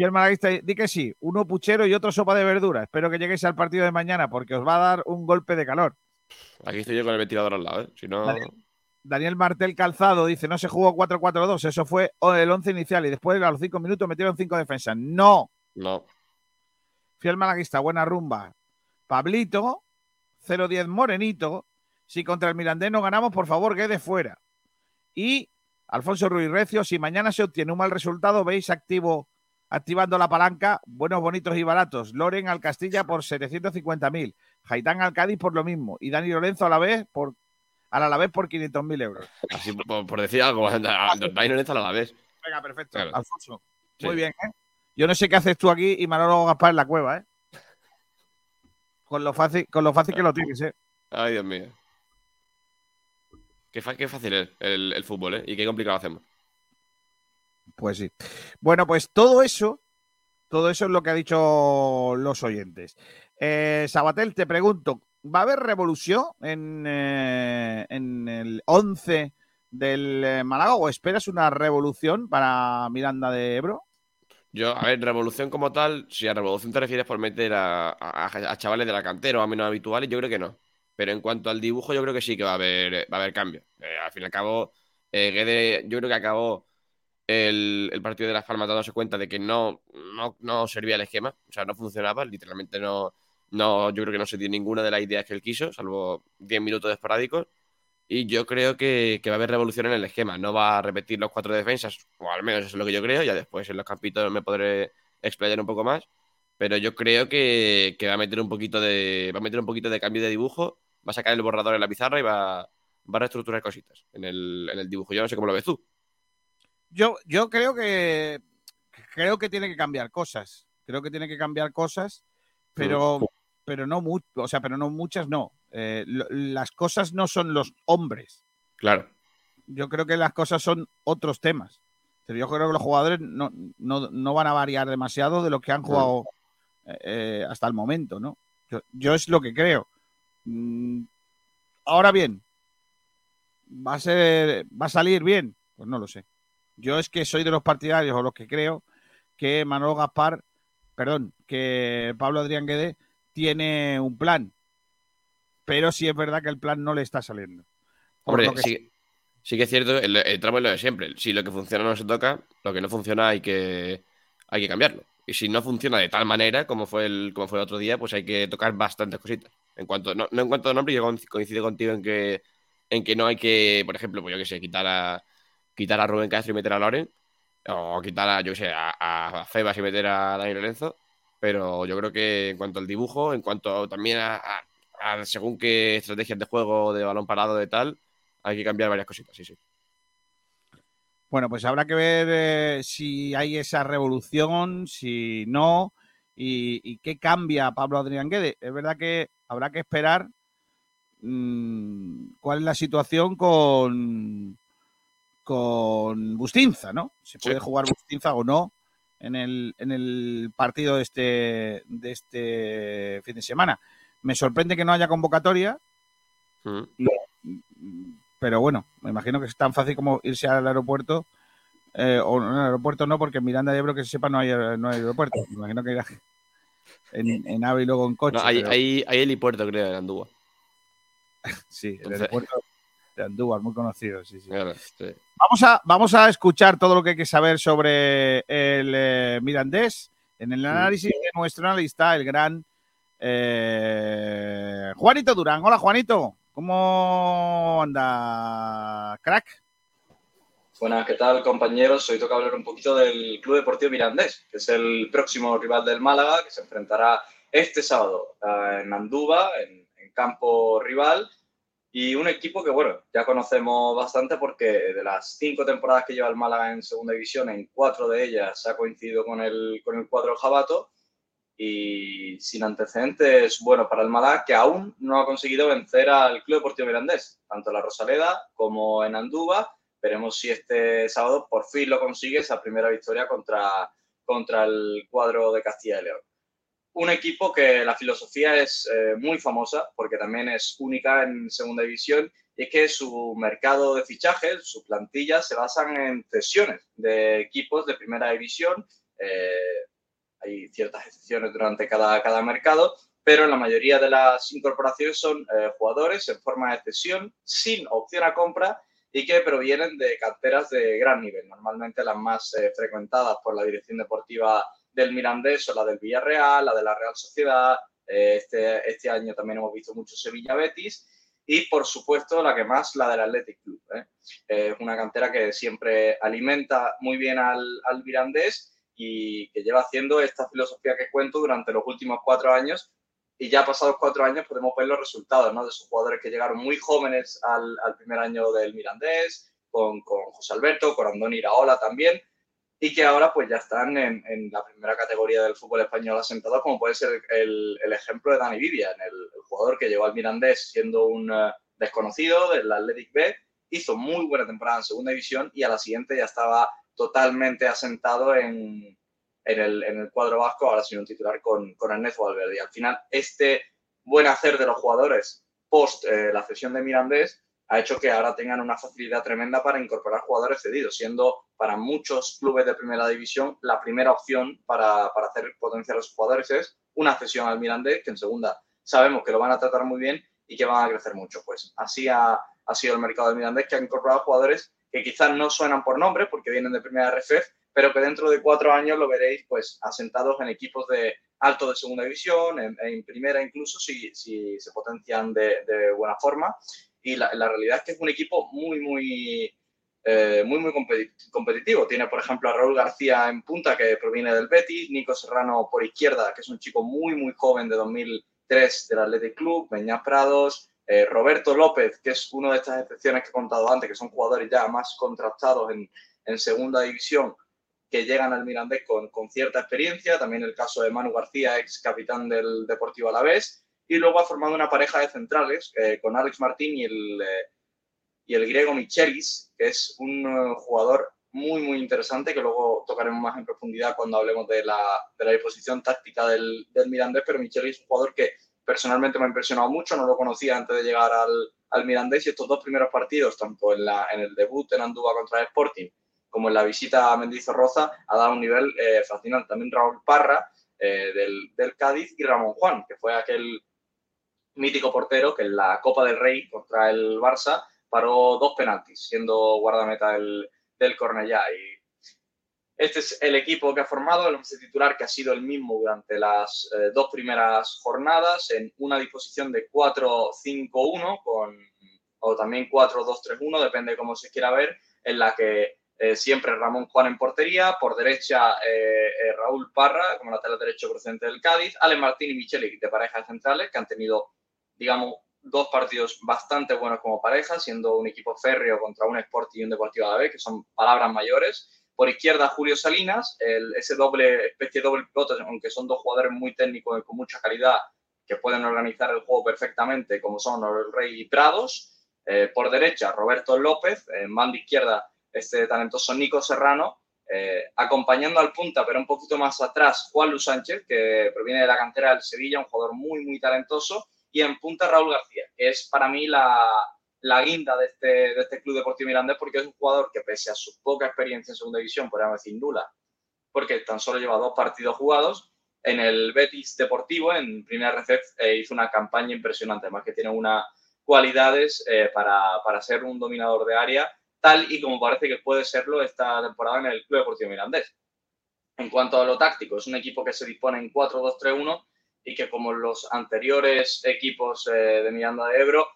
Y el malaguista di que sí, uno puchero y otro sopa de verdura. Espero que lleguéis al partido de mañana porque os va a dar un golpe de calor. Aquí estoy yo con el ventilador al lado, ¿eh? Si no. Daniel Martel Calzado dice, no se jugó 4-4-2, eso fue el 11 inicial y después a los 5 minutos metieron 5 defensas. No. No. Fiel malaguista, buena rumba. Pablito, 0-10 Morenito. Si contra el Mirandés no ganamos, por favor, quede fuera. Y Alfonso Ruiz Recio, si mañana se obtiene un mal resultado, veis activo, activando la palanca, buenos, bonitos y baratos. Loren al Castilla por 750.000. Jaitán al Cádiz por lo mismo. Y Dani Lorenzo a la vez por a la vez por 500.000 euros. Así por, por decir algo, Dani Lorenzo a la vez. Venga, perfecto. Claro. Alfonso, Sí. muy bien, ¿eh? Yo no sé qué haces tú aquí y Manolo Gaspar en la cueva, ¿eh? Con lo fácil, con lo fácil que lo tienes, ¿eh? Ay, Dios mío. Qué, fácil es el, el fútbol, ¿eh? Y qué complicado lo hacemos. Pues sí. Bueno, pues todo eso, todo eso es lo que ha dicho los oyentes. Eh, Sabatel, te pregunto, ¿va a haber revolución en, eh, en el 11 del eh, Málaga o esperas una revolución para Miranda de Ebro? Yo, a ver, revolución como tal, si a revolución te refieres por meter a, a- chavales de la cantera o a menos habituales, yo creo que no. Pero en cuanto al dibujo, yo creo que sí que va a haber, va a haber cambio. Al fin y al cabo, yo creo que acabó el, partido de Las Palmas dándose cuenta de que no, no, no servía el esquema, o sea, no funcionaba, literalmente no, no, yo creo que no se dio ninguna de las ideas que él quiso, salvo 10 minutos esporádicos. Y yo creo que, va a haber revolución en el esquema. No va a repetir los cuatro defensas, o al menos eso es lo que yo creo. Ya después en los campitos me podré explayar un poco más. Pero yo creo que, que va a meter un poquito de. Va a meter un poquito de cambio de dibujo. Va a sacar el borrador en la pizarra y va, va a reestructurar cositas en el, en el dibujo. Yo no sé cómo lo ves tú. Yo, yo creo que creo que tiene que cambiar cosas. Creo que tiene que cambiar cosas, pero, pero no mu- o sea, pero no muchas, no. Eh, lo- las cosas no son los hombres. Claro. Yo creo que las cosas son otros temas. Pero yo creo que los jugadores no, no, no van a variar demasiado de lo que han jugado eh, eh, hasta el momento, ¿no? Yo, yo es lo que creo. Mm, ahora bien, ¿va a ser, va a salir bien? Pues no lo sé. Yo es que soy de los partidarios o los que creo que Manolo Gaspar, perdón, que Pablo Adrián Guede tiene un plan. Pero sí es verdad que el plan no le está saliendo. Por Hombre, que sí, sí que es cierto, el, el tramo es lo de siempre. Si lo que funciona no se toca, lo que no funciona hay que, hay que cambiarlo. y si no funciona de tal manera como fue el, como fue el otro día, pues hay que tocar bastantes cositas. En cuanto, no, no en cuanto a nombre, yo coinc- coincido contigo en que, en que no hay que, por ejemplo, pues yo que sé, quitar a, quitar a Rubén Castro y meter a Loren, o quitar a, yo sé, a, y meter a Dani Lorenzo, pero yo creo que en cuanto al dibujo, en cuanto también a, según qué estrategias de juego, de balón parado, de tal, hay que cambiar varias cositas, sí, sí. Bueno, pues habrá que ver eh, si hay esa revolución, si no, y, qué cambia Pablo Adrián Guede. Es verdad que habrá que esperar mm, cuál es la situación con, con Bustinza, ¿no? Si puede Sí. jugar Bustinza o no en el, en el partido de este, de este fin de semana. Me sorprende que no haya convocatoria, Mm. pero bueno, me imagino que es tan fácil como irse al aeropuerto. eh, o no, en el aeropuerto no, porque en Miranda de Ebro, que se sepa, no hay, no hay aeropuerto. Me imagino que irá en, en AVE y luego en coche. No, hay, pero- hay, hay helipuerto, creo, en Andúa. Sí, el Entonces- aeropuerto de Andújar, muy conocido, sí, sí. Claro, sí. Vamos a, vamos a escuchar todo lo que hay que saber sobre el eh, Mirandés en el análisis de nuestro analista, el gran eh, Juanito Durán. Hola, Juanito. ¿Cómo anda, crack? Buenas, ¿qué tal compañeros? Hoy toca hablar un poquito del Club Deportivo Mirandés, que es el próximo rival del Málaga, que se enfrentará este sábado eh, en Andúba, en, en campo rival, y un equipo que, bueno, ya conocemos bastante porque de las cinco temporadas que lleva el Málaga en segunda división, en cuatro de ellas ha coincidido con el, con el cuadro Jabato, y sin antecedentes, bueno, para el Málaga, que aún no ha conseguido vencer al Club Deportivo Mirandés, tanto en la Rosaleda como en Andúba, Veremos si este sábado por fin lo consigue esa primera victoria contra, contra el cuadro de Castilla y León. Un equipo que la filosofía es eh, muy famosa porque también es única en segunda división y es que su mercado de fichajes, su plantilla, se basan en cesiones de equipos de primera división. Eh, hay ciertas excepciones durante cada, cada mercado, pero en la mayoría de las incorporaciones son eh, jugadores en forma de cesión sin opción a compra y que provienen de canteras de gran nivel. Normalmente las más frecuentadas por la dirección deportiva del Mirandés son la del Villarreal, la de la Real Sociedad. eh, este, este año también hemos visto mucho Sevilla Betis. Y por supuesto la que más, la del Athletic Club. ¿eh? Eh, Es una cantera que siempre alimenta muy bien al, al Mirandés y que lleva haciendo esta filosofía que cuento durante los últimos cuatro años y ya pasados cuatro años podemos ver los resultados ¿no? de esos jugadores que llegaron muy jóvenes al, primer año del Mirandés, con, con José Alberto, con Andoni Iraola también, y que ahora pues ya están en, en la primera categoría del fútbol español asentados, como puede ser el, el ejemplo de Dani Vivian, el, el jugador que llegó al Mirandés siendo un eh, desconocido del Athletic B, hizo muy buena temporada en segunda división y a la siguiente ya estaba totalmente asentado en, en el, en el cuadro vasco, ahora sido un titular con, con Ernesto Valverde. Y al final, este buen hacer de los jugadores post eh, la cesión de Mirandés ha hecho que ahora tengan una facilidad tremenda para incorporar jugadores cedidos, siendo para muchos clubes de primera división la primera opción para, para hacer potenciar a los jugadores es una cesión al Mirandés, que en segunda sabemos que lo van a tratar muy bien y que van a crecer mucho. Pues así ha, ha sido el mercado del Mirandés, que ha incorporado jugadores que quizás no suenan por nombre porque vienen de primera RFF, pero que dentro de cuatro años lo veréis pues asentados en equipos de alto de segunda división, en, en primera incluso si, si se potencian de, de buena forma. Y la, realidad es que es un equipo muy, muy, eh, muy, muy competitivo. Tiene, por ejemplo, a Raúl García en punta, que proviene del Betis, Nico Serrano por izquierda, que es un chico muy, muy joven de 2003 del Athletic Club, Beñat Prados, eh, Roberto López, que es una de estas excepciones que he contado antes, que son jugadores ya más contrastados en, en segunda división, que llegan al Mirandés con, con, cierta experiencia. También el caso de Manu García, ex capitán del Deportivo Alavés. Y luego ha formado una pareja de centrales eh, con Alex Martín y el, eh, y el griego Michelis, que es un uh, jugador muy, muy interesante, que luego tocaremos más en profundidad cuando hablemos de la, de la disposición táctica del, del Mirandés. Pero Michelis es un jugador que personalmente me ha impresionado mucho, no lo conocía antes de llegar al, al Mirandés y estos dos primeros partidos, tanto en, la, en el debut en Andúba contra el Sporting como en la visita a Mendizorroza, ha dado un nivel eh, fascinante. También Raúl Parra eh, del, del, Cádiz y Ramón Juan, que fue aquel mítico portero que en la Copa del Rey contra el Barça paró dos penaltis, siendo guardameta del, del Cornellá. Y Este es el equipo que ha formado, el once titular que ha sido el mismo durante las eh, dos primeras jornadas, en una disposición de 4-5-1 con, o también 4-2-3-1, depende de cómo se quiera ver, en la que eh, siempre Ramón Juan en portería, por derecha eh, Raúl Parra como lateral derecho procedente del Cádiz, Ale Martín y Micheli de parejas centrales que han tenido, digamos, dos partidos bastante buenos como pareja, siendo un equipo férreo contra un Sporting y un Deportivo Alavés, que son palabras mayores. Por izquierda, Julio Salinas, el- ese doble, especie de doble pivote, aunque son dos jugadores muy técnicos y con mucha calidad, que pueden organizar el juego perfectamente, como son el Rey y Prados. Eh, por derecha, Roberto López, en banda izquierda, este talentoso Nico Serrano, eh, acompañando al punta, pero un poquito más atrás, Juan Luis Sánchez, que proviene de la cantera del Sevilla, un jugador muy, muy talentoso, y en punta Raúl García, que es para mí la, la guinda de este, de este club deportivo mirandés, porque es un jugador que pese a su poca experiencia en segunda división, podríamos decir nula, porque tan solo lleva dos partidos jugados, en el Betis Deportivo, en primera recep, eh, hizo una campaña impresionante, además que tiene unas cualidades eh, para, para ser un dominador de área, tal y como parece que puede serlo esta temporada en el Club Deportivo Mirandés. En cuanto a lo táctico, es un equipo que se dispone en 4-2-3-1 y que como los anteriores equipos eh, de Miranda de Ebro,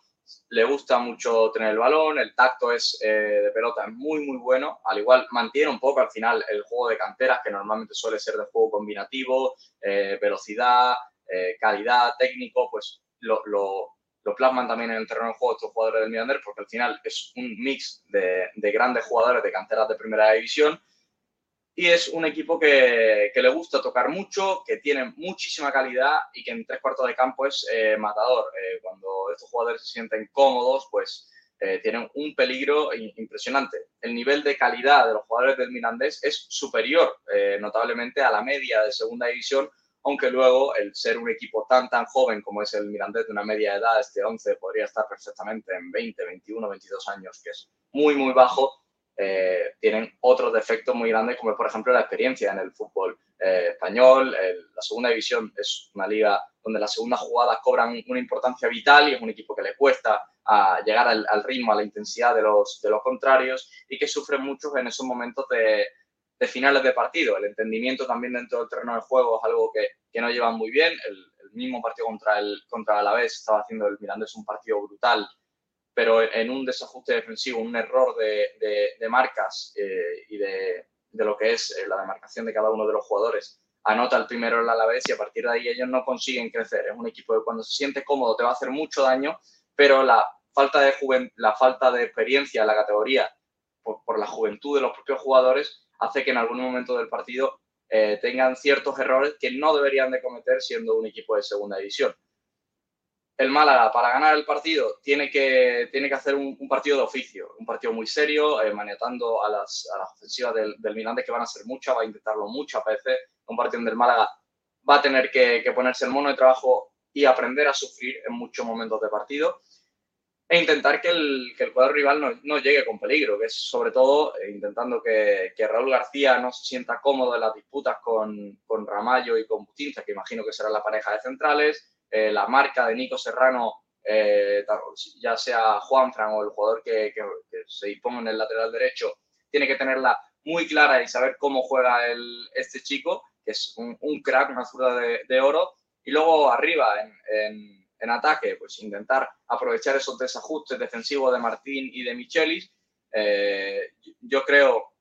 le gusta mucho tener el balón, el tacto es eh, de pelota es muy muy bueno, al igual mantiene un poco al final el juego de canteras que normalmente suele ser de juego combinativo, eh, velocidad, calidad, técnico, pues lo, lo- lo plasman también en el terreno de juego estos jugadores del Mirander porque al final es un mix de, de grandes jugadores de canteras de primera división y es un equipo que, que le gusta tocar mucho, que tiene muchísima calidad y que en tres cuartos de campo es eh, matador. Eh, cuando estos jugadores se sienten cómodos, pues eh, tienen un peligro impresionante. El nivel de calidad de los jugadores del Mirandés es superior notablemente a la media de segunda división, aunque luego el ser un equipo tan tan joven como es el Mirandés de una media edad, este 11 podría estar perfectamente en 20, 21, 22 años, que es muy muy bajo, eh, tienen otros defectos muy grandes, como por ejemplo la experiencia en el fútbol eh, español. El- la segunda división es una liga donde las segundas jugadas cobran una importancia vital y es un equipo que le cuesta a llegar al, al ritmo, a la intensidad de los, de los contrarios y que sufre mucho en esos momentos de, de finales de partido. El entendimiento también dentro del terreno de juego es algo que, que no llevan muy bien. El, el mismo partido contra el, contra Alavés estaba haciendo el Mirandés un partido brutal pero en un desajuste defensivo, un error de, marcas eh, y de, lo que es eh, la demarcación de cada uno de los jugadores, anota el primero el Alavés y a partir de ahí ellos no consiguen crecer. Es un equipo que cuando se siente cómodo te va a hacer mucho daño, pero la falta de, juven- la falta de experiencia en la categoría por, por la juventud de los propios jugadores hace que en algún momento del partido eh, tengan ciertos errores que no deberían de cometer siendo un equipo de segunda división el Málaga para ganar el partido tiene que, tiene que hacer un, partido de oficio, un partido muy serio, eh, maniatando a las, a las ofensivas del, del que van a ser muchas, va a intentarlo muchas veces, un partido donde el Málaga va a tener que, que ponerse el mono de trabajo y aprender a sufrir en muchos momentos de partido e intentar que el, que el cuadro rival no, no llegue con peligro, que es sobre todo eh, intentando que, que Raúl García no se sienta cómodo en las disputas con, con Ramallo y con Butinza, que imagino que será la pareja de centrales, eh, la marca de Nico Serrano, eh, ya sea Juanfran o el jugador que, se disponga en el lateral derecho, tiene que tenerla muy clara y saber cómo juega el, este chico, que es un, crack, una zurda de, oro. Y luego arriba, en, en- en ataque, pues intentar aprovechar esos desajustes defensivos de Martín y de Michelis. Eh, yo creo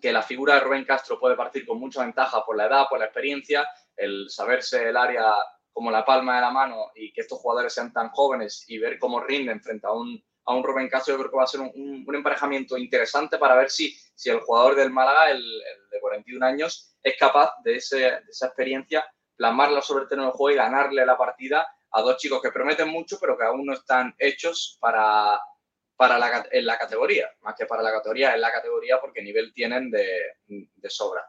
que la figura de Rubén Castro puede partir con mucha ventaja por la edad, por la experiencia, el saberse el área como la palma de la mano y que estos jugadores sean tan jóvenes y ver cómo rinden frente a un, a un Rubén Castro, yo creo que va a ser un, un- emparejamiento interesante para ver si, si el jugador del Málaga, el, el de 41 años, es capaz de, ese- de esa experiencia plasmarla sobre el terreno de juego y ganarle la partida a dos chicos que prometen mucho, pero que aún no están hechos para, para la, en la categoría, más que para la categoría, en la categoría porque nivel tienen de, de sobra.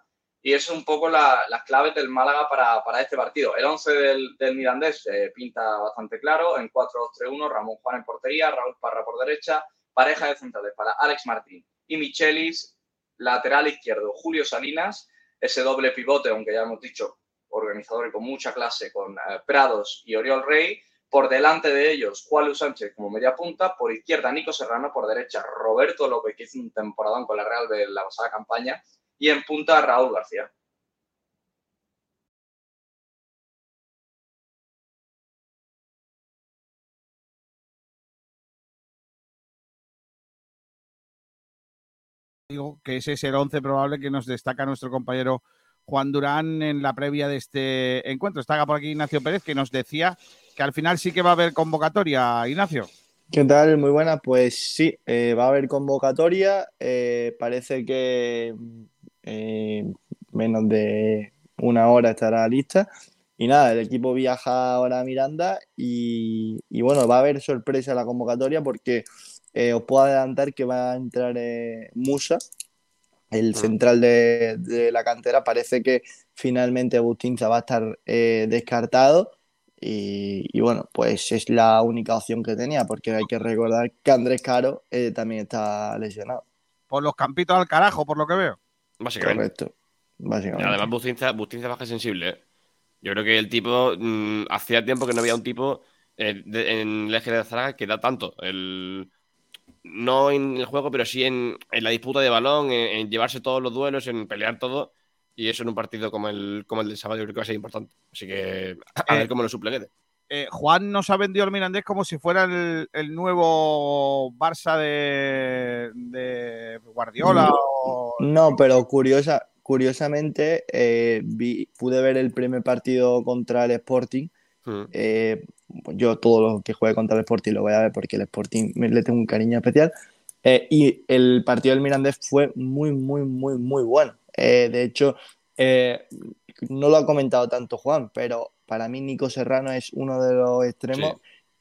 Y es un poco la- las claves del Málaga para, para este partido. El 11 del, del Mirandés eh, pinta bastante claro, en 4-2-3-1, Ramón Juan en portería, Raúl Parra por derecha, pareja de centrales para Alex Martín y Michelis, lateral izquierdo, Julio Salinas, ese doble pivote, aunque ya hemos dicho, organizador y con mucha clase, con eh, Prados y Oriol Rey, por delante de ellos, Juan Luis Sánchez como media punta, por izquierda Nico Serrano, por derecha Roberto López, que hizo un temporadón con la Real de la pasada campaña, y en punta Raúl García. digo que ese es el 11 probable que nos destaca nuestro compañero Juan Durán en la previa de este encuentro. Está por aquí Ignacio Pérez que nos decía que al final sí que va a haber convocatoria, Ignacio. ¿Qué tal? Muy buena. Pues sí, eh, va a haber convocatoria. Eh, parece que eh, menos de una hora estará lista. Y nada, el equipo viaja ahora a Miranda y, y bueno, va a haber sorpresa en la convocatoria porque eh, os puedo adelantar que va a entrar eh, Musa, el central de, de la cantera. Parece que finalmente Bustinza va a estar descartado. Y, y bueno, pues es la única opción que tenía, porque hay que recordar que Andrés Caro eh, también está lesionado. Por los campitos al carajo, por lo que veo. Básicamente. Correcto. Básicamente. además, Bustinza, Bustinza baja sensible. ¿eh? Yo creo que el tipo. mm, hacía tiempo que no había un tipo eh, de- en el eje de Zaraga que da tanto. El, no en el juego, pero sí en, en la disputa de balón, en, en llevarse todos los duelos, en pelear todo. Y eso en un partido como el, como el del sábado, yo creo que va a ser importante. Así que a Eh, ver cómo lo suple Guede. Eh, Juan nos ha vendido al Mirandés como si fuera el, el nuevo Barça de, de Guardiola. o- No, pero curiosa, curiosamente eh, vi- pude ver el primer partido contra el Sporting. Mm. Eh, yo todo lo que juegue contra el Sporting lo voy a ver porque el Sporting me- le tengo un cariño especial. Eh, y el partido del Mirandés fue muy, muy, muy, muy bueno. Eh, de hecho, eh, no lo ha comentado tanto Juan, pero para mí Nico Serrano es uno de los extremos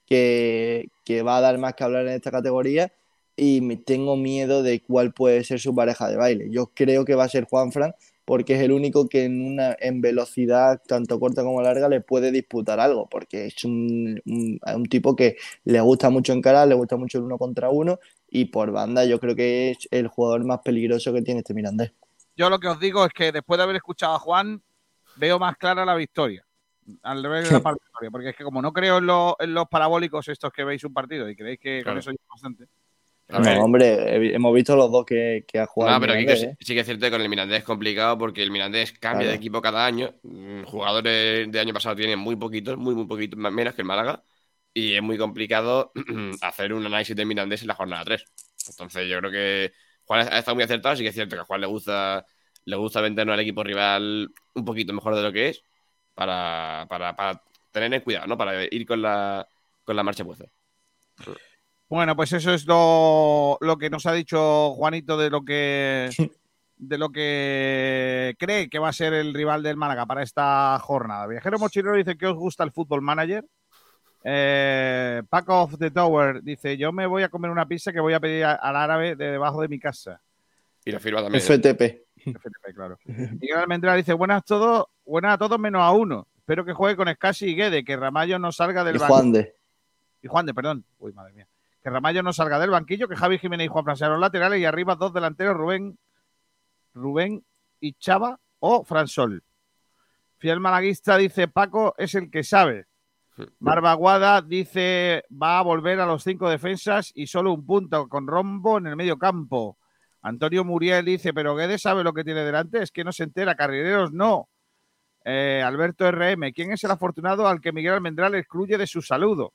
que, que va a dar más que hablar en esta categoría y me tengo miedo de cuál puede ser su pareja de baile. Yo creo que va a ser Juanfran porque es el único que en una en velocidad tanto corta como larga le puede disputar algo, porque es un, un- un tipo que le gusta mucho encarar, le gusta mucho el uno contra uno y por banda yo creo que es el jugador más peligroso que tiene este Mirandés. Yo lo que os digo es que después de haber escuchado a Juan, veo más clara la victoria. Al revés de la parte porque es que como no creo en, los- en los parabólicos estos que veis un partido y creéis que con eso ya es bastante. No, hombre, he- hemos visto los dos que, que ha jugado. No, pero aquí Mirandés, que ¿eh? sí, que es cierto que con el Mirandés es complicado porque el Mirandés cambia Claro. de equipo cada año. Mm, Jugadores de año pasado tienen muy poquitos, muy, muy poquitos, más- menos que el Málaga. Y es muy complicado hacer un análisis del Mirandés en la jornada 3. Entonces yo creo que Juan ha estado muy acertado. Sí que es cierto que a Juan le gusta, le gusta vendernos al equipo rival un poquito mejor de lo que es para, para, para tener en cuidado, ¿no? Para ir con la, con la marcha puesta. Bueno, pues eso es lo, lo que nos ha dicho Juanito de lo que de lo que cree que va a ser el rival del Málaga para esta jornada. Viajero Mochilero dice que os gusta el fútbol manager. Eh, Paco of the Tower dice: Yo me voy a comer una pizza que voy a pedir a- al árabe de debajo de mi casa. Y lo firma también. ¿eh? FTP. FTP, claro. Miguel Almendral dice: Buenas, todos, buenas a todos menos a uno. Espero que juegue con Escasi y Guede, que Ramallo no salga del Y banquillo. Juan de. Y Juan de, perdón. Uy, madre mía. Que Ramallo no salga del banquillo, que Javi Jiménez y Juan Fran sean los laterales y arriba dos delanteros, Rubén, Rubén y Chava o Fransol. Fiel malaguista dice Paco es el que sabe. Barbaguada dice va a volver a los cinco defensas y solo un punto con rombo en el medio campo. Antonio Muriel dice, pero Guedes sabe lo que tiene delante, es que no se entera, carrileros no. Eh, Alberto RM, ¿quién es el afortunado al que Miguel Almendral excluye de su saludo?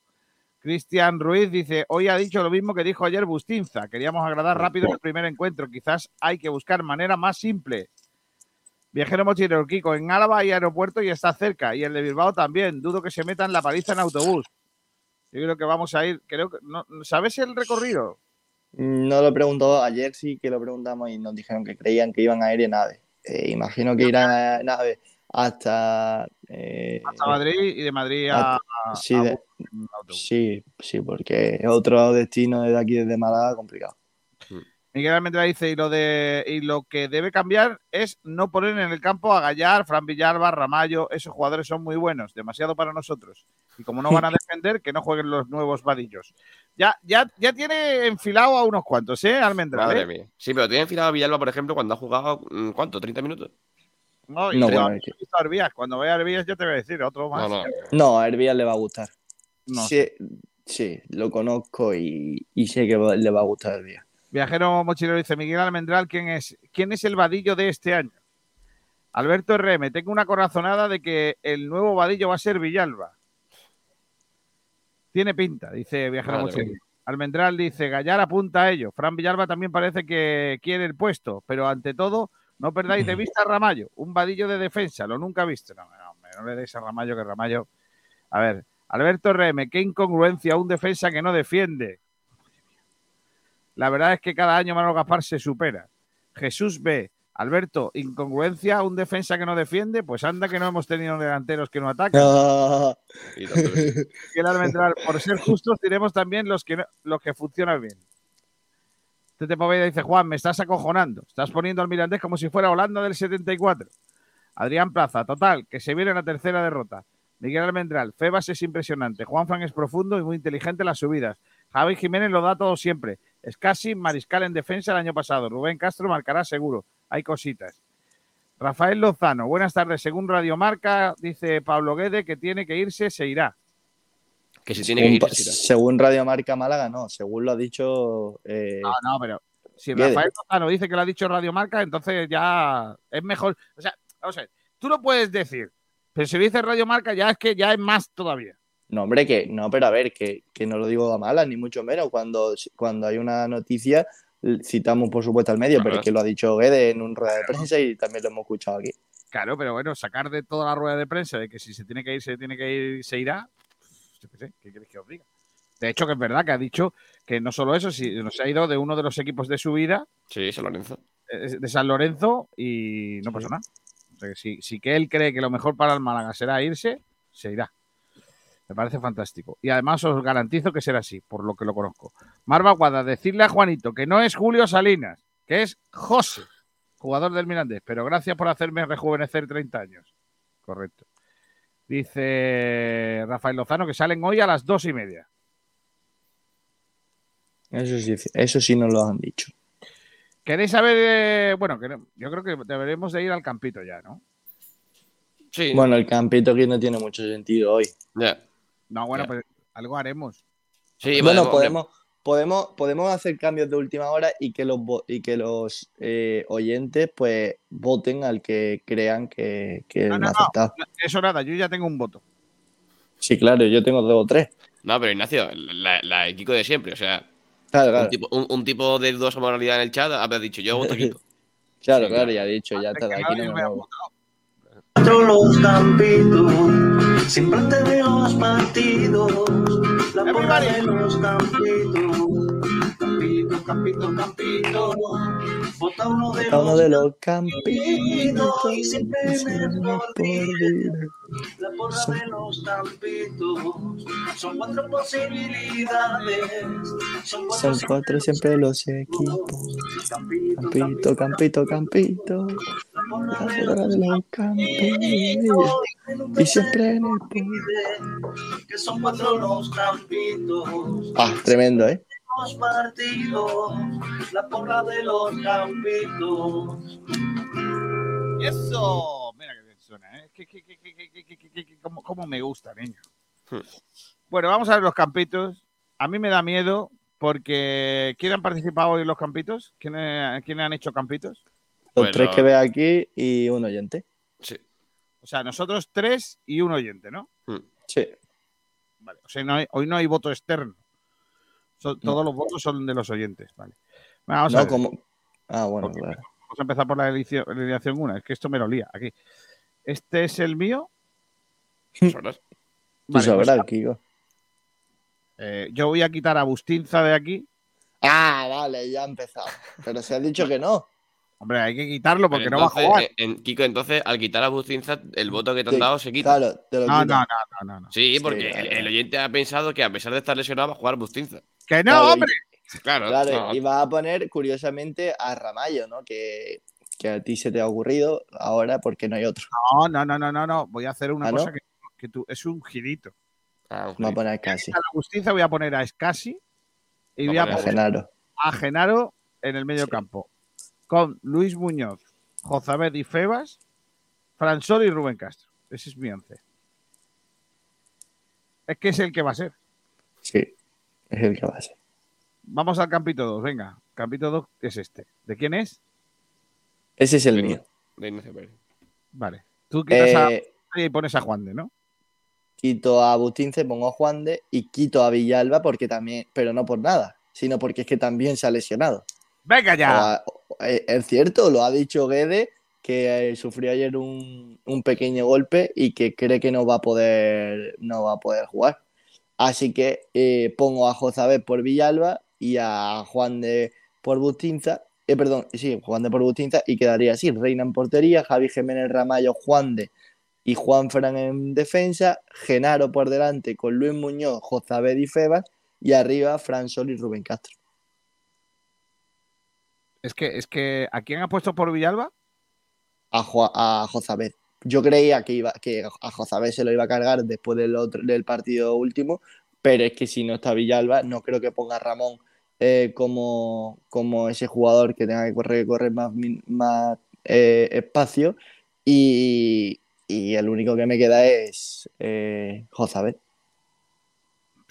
Cristian Ruiz dice, hoy ha dicho lo mismo que dijo ayer Bustinza, queríamos agradar rápido en el primer encuentro, quizás hay que buscar manera más simple. Viajero mochilero Kiko, en Álava hay aeropuerto y está cerca, y el de Bilbao también, dudo que se metan la paliza en autobús. Yo creo que vamos a ir, creo que, no, ¿sabes el recorrido? No lo preguntó ayer, sí que lo preguntamos y nos dijeron que creían que iban a ir en nave. Eh, imagino que irán en nave hasta. eh, Hasta Madrid y de Madrid a... hasta- sí, a- de- sí, sí, porque es otro destino desde aquí, desde Málaga, complicado. Miguel Almendral dice, y lo, de, y lo que debe cambiar es no poner en el campo a Gallar, Fran Villalba, Ramallo, esos jugadores son muy buenos, demasiado para nosotros. Y como no van a defender, que no jueguen los nuevos vadillos. Ya, ya, ya tiene enfilado a unos cuantos, ¿eh, Almendral? Madre eh? mía. Sí, pero tiene enfilado a Villalba, por ejemplo, cuando ha jugado, mm, ¿cuánto? ¿30 minutos? No, y No, bueno, a Herbías. Cuando vea a Herbías yo te voy a decir otro más. No, no. No, a Herbías le va a gustar. No sí, sí, lo conozco y, y sé que le va a gustar el día. Viajero Mochilero dice Miguel Almendral, ¿quién es, ¿quién es el vadillo de este año? Alberto RM, tengo una corazonada de que el nuevo vadillo va a ser Villalba. Tiene pinta, dice Viajero Mochilero. Almendral dice, Gallar apunta a ello. Fran Villalba también parece que quiere el puesto, pero ante todo, no perdáis de vista a Ramallo, un vadillo de defensa, lo nunca visto. No, no, no le deis a Ramallo, que Ramallo... A ver, Alberto RM, qué incongruencia, un defensa que no defiende. La verdad es que cada año Manolo Gaspar se supera. Jesús B. Alberto, incongruencia, un defensa que no defiende, pues anda que no hemos tenido delanteros que no atacan. Y el Almendral, por ser justos, diremos también los que, no- los que funcionan bien. Poveda dice, Juan, me estás acojonando. Estás poniendo al Mirandés como si fuera Holanda del 74. Adrián Plaza, total, que se viene la tercera derrota. Miguel Almendral, Febas es impresionante. Juan Fran es profundo y muy inteligente en las subidas. Javi Jiménez lo da todo siempre. Es casi mariscal en defensa el año pasado. Rubén Castro marcará seguro. Hay cositas. Rafael Lozano, buenas tardes. Según Radio Marca, dice Pablo Guede que tiene que irse, se irá. Que se tiene que Según ir. según Radio Marca Málaga, no. Según lo ha dicho. eh, No, no, pero si. Rafael Lozano dice que lo ha dicho Radio Marca, entonces ya es mejor. O sea, vamos a ver, tú lo puedes decir, pero si lo dice Radio Marca ya es que ya es más todavía. No, hombre, que no, pero a ver, que, que no lo digo a malas, ni mucho menos. Cuando, cuando hay una noticia, citamos por supuesto al medio, pero es que lo ha dicho Guede en un rueda de prensa y también lo hemos escuchado aquí. Claro, pero bueno, sacar de toda la rueda de prensa de que si se tiene que ir, se tiene que ir, se irá. Yo qué sé, ¿qué queréis que os diga? De hecho, que es verdad que ha dicho que no solo eso, sino se ha ido de uno de los equipos de su vida, Sí, San Lorenzo. eh, de San Lorenzo, y no pasa nada. O sea, que si, si que él cree que lo mejor para el Málaga será irse, se irá. Me parece fantástico. Y además os garantizo que será así, por lo que lo conozco. Marva Guada, decirle a Juanito que no es Julio Salinas, que es José, jugador del Mirandés. Pero gracias por hacerme rejuvenecer 30 años. Correcto. Dice Rafael Lozano que salen hoy a las dos y media. Eso sí, eso sí nos lo han dicho. ¿Queréis saber? eh, bueno, yo creo que deberemos de ir al campito ya, ¿no? Sí. Bueno, el campito aquí no tiene mucho sentido hoy. Ya. No, bueno, Ya. pues algo haremos. Sí, bueno, podemos- podemos, podemos, podemos hacer cambios de última hora y que los, y que los eh, oyentes pues voten al que crean que, que No, no, no. Eso nada, yo ya tengo un voto. Sí, claro, yo tengo dos o tres. No, pero Ignacio, la, la Kiko de siempre, o sea. Claro, claro. Un, tipo, un, un tipo de dudosa moralidad en el chat habrá dicho, yo voto Kiko. Claro, Sí, claro, ya he dicho, ya está, aquí no me muevo. Cuatro los campitos, siempre antes de los partidos, la porra de los campitos, campito, campito, campito, vota uno de uno los de los campitos y siempre mejor por la porra de los campitos, son cuatro posibilidades, son cuatro Son cuatro siempre los equipos. Campito, campito, campito. La porra de los campitos. Y siempre el poder. que son cuatro los campitos. Ah, tremendo, ¿eh? los partidos, la porra de los campitos. Eso, mira que bien suena, ¿eh? Que, como, me gusta, niño. Hmm. Bueno, vamos a ver los campitos. A mí me da miedo porque ¿quién han participado hoy en los campitos? ¿Quiénes, eh, ¿quién han hecho campitos? Los bueno. tres que ve aquí y un oyente. Sí. O sea, nosotros tres y un oyente, ¿no? Hmm. Sí. Vale, o sea, no hay, hoy no hay voto externo. Son- todos los votos son de los oyentes, vale. Bueno, vamos a No, ver. como. Ah, bueno, claro. Vamos a empezar por la edición 1. Es que esto me lo lía aquí. Este es el mío. Tú Vale, sabrás, pues, eh, yo voy a quitar a Bustinza de aquí. Ah, vale, ya ha empezado. Pero se ha dicho que no. Hombre, hay que quitarlo porque no va a jugar. eh, en- Kiko, entonces, al quitar a Bustinza, el voto que te han Sí, dado se quita. claro, te lo No, no, no, no, no, no. Sí, porque claro. el, el oyente ha pensado que a pesar de estar lesionado va a jugar Bustinza. ¡Que no, Claro, hombre! Claro, Claro, no. y vas a poner curiosamente a Ramallo, ¿no? Que, que a ti se te ha ocurrido ahora porque no hay otro. No, no, no, no, no, no. Voy a hacer una ¿Ah, no? cosa que, que tú, es un girito. Ah, Vamos a poner. A la Bustinza voy a poner a Escasi y voy a A poner Genaro. a Genaro en el medio campo. Con Luis Muñoz, Jozabed y Febas, Fransol y Rubén Castro. Ese es mi once. Es que es el que va a ser. Sí, es el que va a ser. vamos al campito 2, venga. Campito 2 es este. ¿De quién es? Ese es el mío. De Ignacio Pérez. Vale. Tú quitas Eh, a y pones a Juan de, ¿no? quito a Bustince, pongo a Juan de y quito a Villalba porque también, pero no por nada, sino porque es que también se ha lesionado. Venga ya. O a- o- es cierto, lo ha dicho Guede, que eh, sufrió ayer un, un pequeño golpe y que cree que no va a poder, no va a poder jugar. Así que eh, pongo a Jozabet por Villalba y a Juan de por Bustinza. Eh, perdón, sí, Juan de por Bustinza y quedaría así: Reina en portería, Javi Jiménez Ramallo, Juan de y Juan Fran en defensa, Genaro por delante con Luis Muñoz, Jozabed y Febas, y arriba Fran Sol y Rubén Castro. Es que, es que, ¿a quién ha puesto por Villalba? a, Jo- a Jozabed. Yo creía que, iba, que a Jozabed se lo iba a cargar después del, otro, del partido último, pero es que si no está Villalba, no creo que ponga a Ramón eh, como, como ese jugador que tenga que correr, correr más, más eh, espacio. Y, y el único que me queda es eh, Jozabed.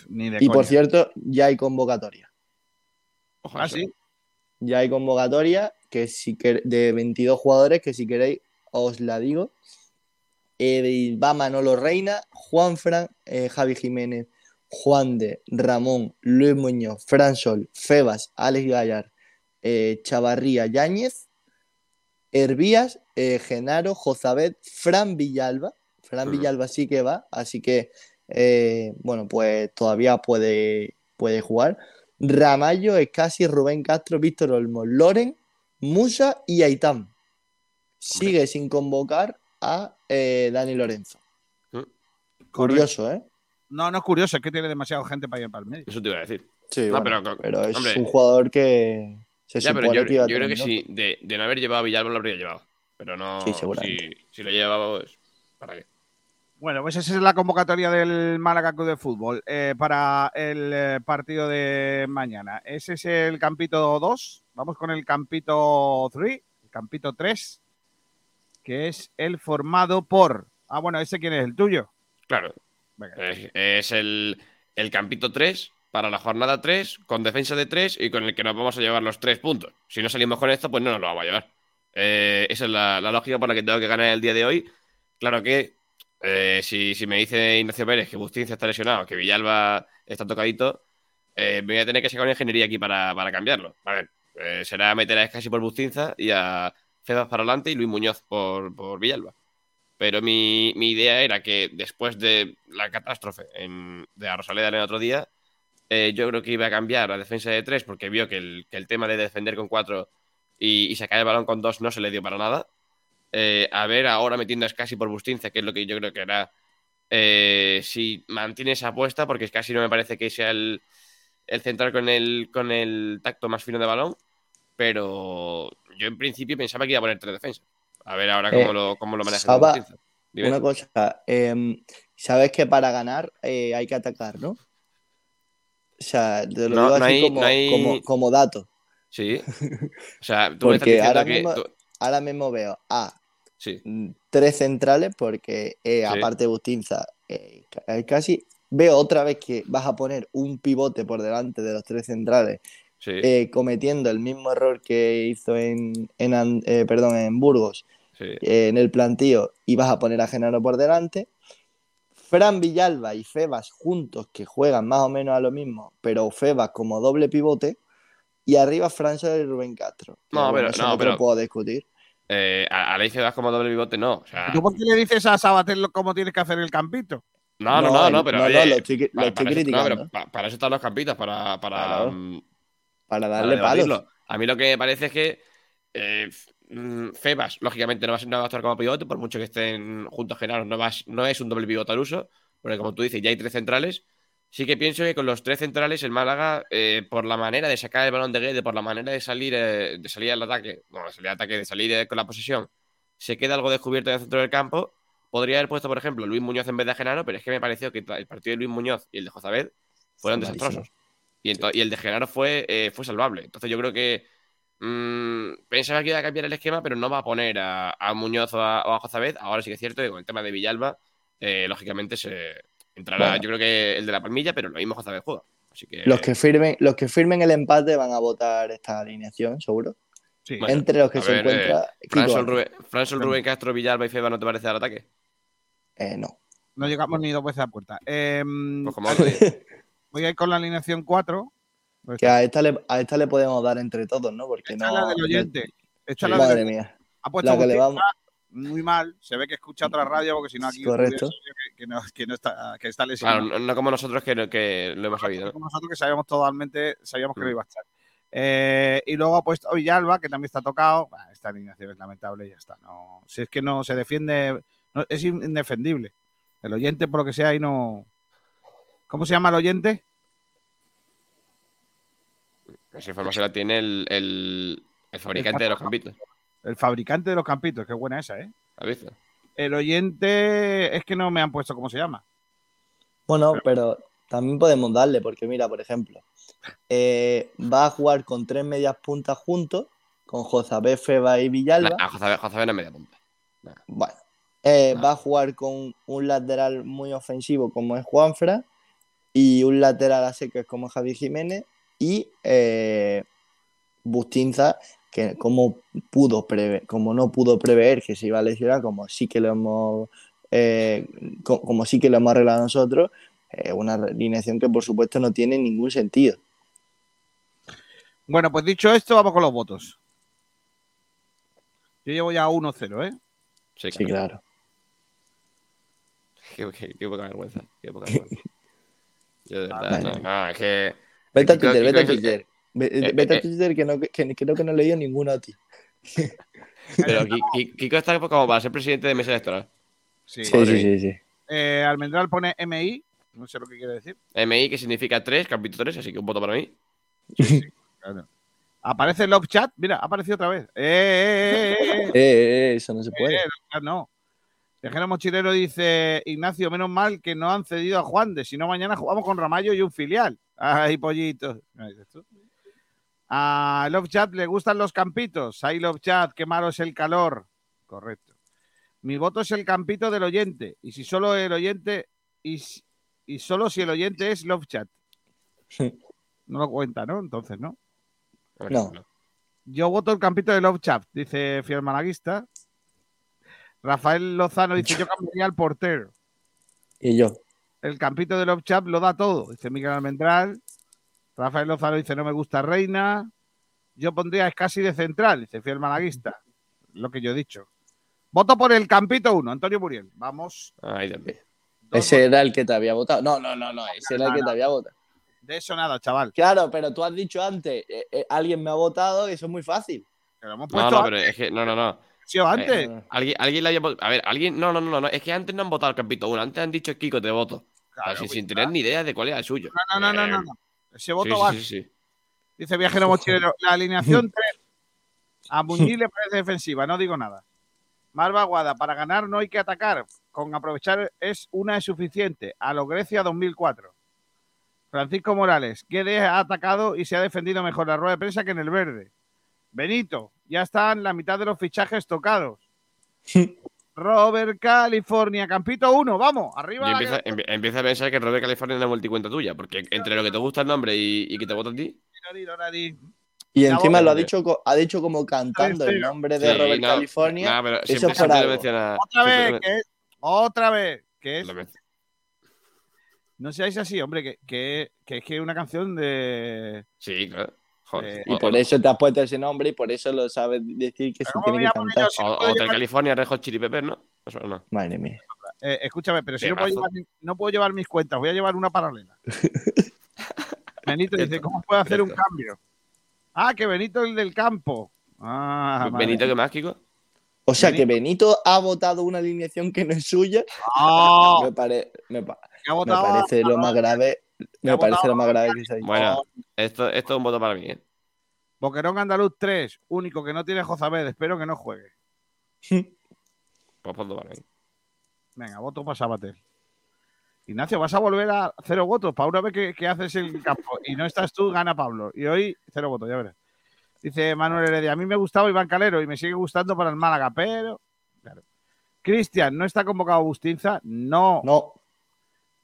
Ni de Y por cierto, ya hay convocatoria. Ah, sí. Ya hay convocatoria que si quer- de 22 jugadores que si queréis os la digo. Eh, va Manolo Reina, Juan Fran, eh, Javi Jiménez, Juan de, Ramón, Luis Muñoz, Fran Sol, Febas, Alex Gallar, eh, Chavarría, Yáñez, Hervías, eh, Genaro, Jozabed, Fran Villalba. Fran Ujú. Villalba sí que va, así que bueno, pues todavía puede, puede jugar. Ramallo, Escasi, Rubén Castro, Víctor Olmos, Loren, Musa y Aitán. Sigue sin convocar a eh, Dani Lorenzo. Curioso, ¿eh? No, no es curioso, es que tiene demasiada gente para ir para el medio. Eso te iba a decir. Sí, No, bueno, pero, pero es hombre, un jugador que se ya, pero yo, que iba a yo creo que si de, de no haber llevado a Villalba lo habría llevado. Pero no. Sí, seguramente. Si, si lo llevaba, pues. ¿Para qué? Bueno, pues esa es la convocatoria del Málaga Club de Fútbol eh, para el eh, partido de mañana. Ese es el campito 2. Vamos con el campito 3, el campito 3, que es el formado por. Ah, bueno, ese quién es el tuyo. Claro. Es, es el, el campito 3 para la jornada 3, con defensa de 3 y con el que nos vamos a llevar los 3 puntos. Si no salimos con esto, pues no nos lo vamos a llevar. Eh, esa es la, la lógica por la que tengo que ganar el día de hoy. Claro que eh, si, si me dice Ignacio Pérez que Bustinza está lesionado, que Villalba está tocadito, eh, me voy a tener que sacar una ingeniería aquí para, para cambiarlo. A ver, eh, será meter a Escasi por Bustinza y a Febas para adelante y Luis Muñoz por, por Villalba. Pero mi, mi idea era que después de la catástrofe de la Rosaleda en el otro día, eh, yo creo que iba a cambiar a defensa de tres porque vio que el, el tema de defender con cuatro y, y sacar el balón con dos no se le dio para nada. Eh, a ver ahora metiendo a Scassi por Bustinza, que es lo que yo creo que hará eh, si mantiene esa apuesta, porque Scassi no me parece que sea el, el central con el, con el tacto más fino de balón, pero yo en principio pensaba que iba a poner tres defensas. A ver ahora cómo Eh, lo, cómo lo maneja Saba, una cosa, em, sabes que para ganar eh, hay que atacar, ¿no? O sea, te lo No- digo no así hay- como, no hay- como, como dato. Sí. O sea, tú me estás Porque diciendo ahora que. mismo, tú- ahora mismo veo a Sí. tres centrales, porque eh, Sí. aparte de Bustinza, eh, ca- casi veo otra vez que vas a poner un pivote por delante de los tres centrales, Sí. eh, cometiendo el mismo error que hizo en, en, perdón, en Burgos en el plantío y vas a poner a Genaro por delante. Fran Villalba y Febas juntos que juegan más o menos a lo mismo, pero Febas como doble pivote. Y arriba Fran Soler y Rubén Castro. No, pero- no, pero- puedo discutir. Eh, a, a Leice vas como doble pivote, no. O sea, ¿Tú por qué le dices a Sabater cómo tienes que hacer el campito? no, no, No, no, pero. no, no, oye, lo estoy- lo para, estoy para eso, no, criticando. pero pa- para eso están los campitos, para. para Claro. mm, Para para darle palos. A mí lo que me parece es que eh, mm, Febas, lógicamente, no va, a ser- no va a actuar como pivote, por mucho que estén juntos Genaro, no, va, no es un doble pivote al uso, porque como tú dices, ya hay tres centrales. Sí que pienso que con los tres centrales el Málaga, eh, por la manera de sacar el balón de Guede, por la manera de salir, eh, de salir al ataque, bueno, de salir al ataque, de salir eh, con la posesión, se queda algo descubierto en el centro del campo. Podría haber puesto, por ejemplo, Luis Muñoz en vez de Genaro, pero es que me pareció que el partido de Luis Muñoz y el de Jozabed fueron Son desastrosos. Y, ento- y el de Genaro fue, fue salvable. Entonces yo creo que mm, pensaba que iba a cambiar el esquema, pero no va a poner a, a Muñoz o a, o a Jozabed. Ahora sí que es cierto que con el tema de Villalba, lógicamente se entrará, Bueno. yo creo que el de la palmilla, pero lo mismo Jozabed juega. Así que, Los que firmen, los que firmen el empate van a votar esta alineación, seguro. Sí. bueno, Entre los que se ver, encuentra eh, Fransol. Rubén, Fransol, Rubén Castro, Villalba y Feba, ¿no te parece al ataque? Eh, no. No llegamos ni dos veces a puerta. Em, Pues como voy a ir con la alineación 4. Que a esta, le, a esta le podemos dar entre todos, ¿no? Porque Esta es no. la del oyente. Esta es la Madre mía. Ha puesto La que le vamos- muy mal. Se ve que escucha otra radio porque si no aquí Correcto. que, que no, que no está, que está Claro, lesionado. no, no como nosotros que, no- que lo hemos sabido, ¿no? Como nosotros que sabíamos totalmente, sabíamos que Mm. no iba a estar. Eh, y luego ha puesto a Villalba, que también está tocado. Bah, esta alineación es lamentable y ya está. No, si es que no se defiende, no- es indefendible. El oyente, por lo que sea, ahí no. ¿Cómo se llama el oyente? Esa información la tiene el, el, el fabricante de los campitos. El fabricante de los campitos. Qué buena esa, ¿eh? ¿Has visto? El oyente es que no me han puesto cómo se llama. Bueno, pero también podemos darle, porque mira, por ejemplo, eh, va a jugar con tres medias puntas juntos, con Jozabé, Feba y Villalba. La- A José, José no es media punta. Bueno, eh, va a jugar con un lateral muy ofensivo como es Juanfra y un lateral a secas como Javi Jiménez y eh, Bustinza, que como pudo preve- como no pudo prever que se iba a lesionar, como sí que lo hemos eh, co- como sí que lo hemos arreglado nosotros, eh, una alineación que por supuesto no tiene ningún sentido. Bueno, pues dicho esto, vamos con los votos. Yo llevo ya 1-0, ¿eh? Sí, Sí, claro. Qué, qué- qué poca vergüenza. Qué poca vergüenza. Yo de verdad, Vale. no, no, es que. Vete a Twitter, vete a Kiko eh, Vete a eh, Twitter que, no, que, que creo que no he leído ninguno a ti. Pero Ki- Ki- Kiko está como para ser presidente de mesa electoral. Sí, Sí, sí, sí, sí. Eh, Almendral pone MI, no sé lo que quiere decir. MI, que significa 3, capítulo 3, así que un voto para mí. Claro. Aparece Love Chat, mira, ha aparecido otra vez. ¡Eh, eh, eh, eh! Eh, eh, eso no se puede. Eh, Love Chat no. Viajero Mochilero dice, Ignacio, menos mal que no han cedido a Juan de, si no mañana jugamos con Ramallo y un filial. Ay, pollitos. ¿Me dices tú? A Love Chat le gustan los campitos. Ay, Love Chat, qué malo es el calor. Correcto. Mi voto es el campito del oyente. Y si solo el oyente, y, solo si el oyente es Love Chat. No lo cuenta, ¿no? Entonces, ¿no? No. Yo voto el campito de Love Chat, dice Fiel Malaguista. Rafael Lozano dice: Yo cambiaría al portero. Y yo. El campito de Love Chat lo da todo, dice Miguel Almendral. Rafael Lozano dice: No me gusta Reina. Yo pondría es casi de central, dice Fiel Malaguista. Lo que yo he dicho. Voto por el campito 1, Antonio Muriel. Vamos. Ay, Dios mío. Ese era el que te había votado. No, no, no, no. Ese era el que te había votado. De eso nada, chaval. Claro, pero tú has dicho antes, eh, eh, alguien me ha votado y eso es muy fácil. Lo hemos No, puesto no, antes. pero es que. No, no, no. Sí, o antes. Eh, alguien, alguien le haya vot- A ver, alguien. No, no, no, no. Es que antes no han votado el capítulo 1. Antes han dicho Kiko, te voto. Claro, Así, pues sin ya tener ni idea de cuál era el suyo. No, no, no, no, Eh, no. Ese voto va. sí, sí, sí. Dice Viajero Mochilero. La alineación 3. A Muñiz le parece defensiva, no digo nada. Marva Aguada, para ganar no hay que atacar. Con aprovechar es una es suficiente. A lo Grecia 2004. Francisco Morales, Guedes ha atacado y se ha defendido mejor la rueda de prensa que en el verde. Benito, ya están la mitad de los fichajes tocados. Robert California, Campito 1, vamos, arriba. Yo la empiezo, empie- empiezo a pensar que Robert California es una multicuenta tuya, porque entre lo que te gusta el nombre y, y que te vota a ti. Y encima lo ha dicho, ha dicho como cantando el nombre de Sí, Robert no, California. no, pero eso siempre, es por siempre lo algo. menciona. Otra vez, lo- que es, otra vez, que es. No seáis así, hombre, que, que, que es que es una canción de. Sí, claro. Joder. Eh, Y O- por o- eso te has puesto ese nombre y por eso lo sabes decir que se ¿cómo tiene que cantar. yo si o- Hotel California, Chili Peppers, ¿no? Eso no. Madre mía. eh, escúchame, pero si no puedo, llevar, mi- no puedo llevar mis cuentas, voy a llevar una paralela. Benito dice, ¿cómo puedo hacer un cambio? Ah, que Benito el del campo. Ah, Benito. ¿qué más, Kiko? O sea que Benito. Ha votado una alineación que no es suya. Ah, Me, pare- me parece lo más grave. Me parece lo más grave que se ha dicho. Bueno, esto, esto es un voto para mí, ¿eh? Boquerón Andaluz 3, único que no tiene Jozabed, espero que no juegue. Pues voto para mí. Venga, voto para Sabater. Ignacio, vas a volver a cero votos. Para una vez que, que haces el campo y no estás tú, gana Pablo. Y hoy, cero votos, ya verás. Dice Manuel Heredia, a mí me gustaba Iván Calero y me sigue gustando para el Málaga, pero... Claro. Cristian, ¿no está convocado Bustinza? No. No,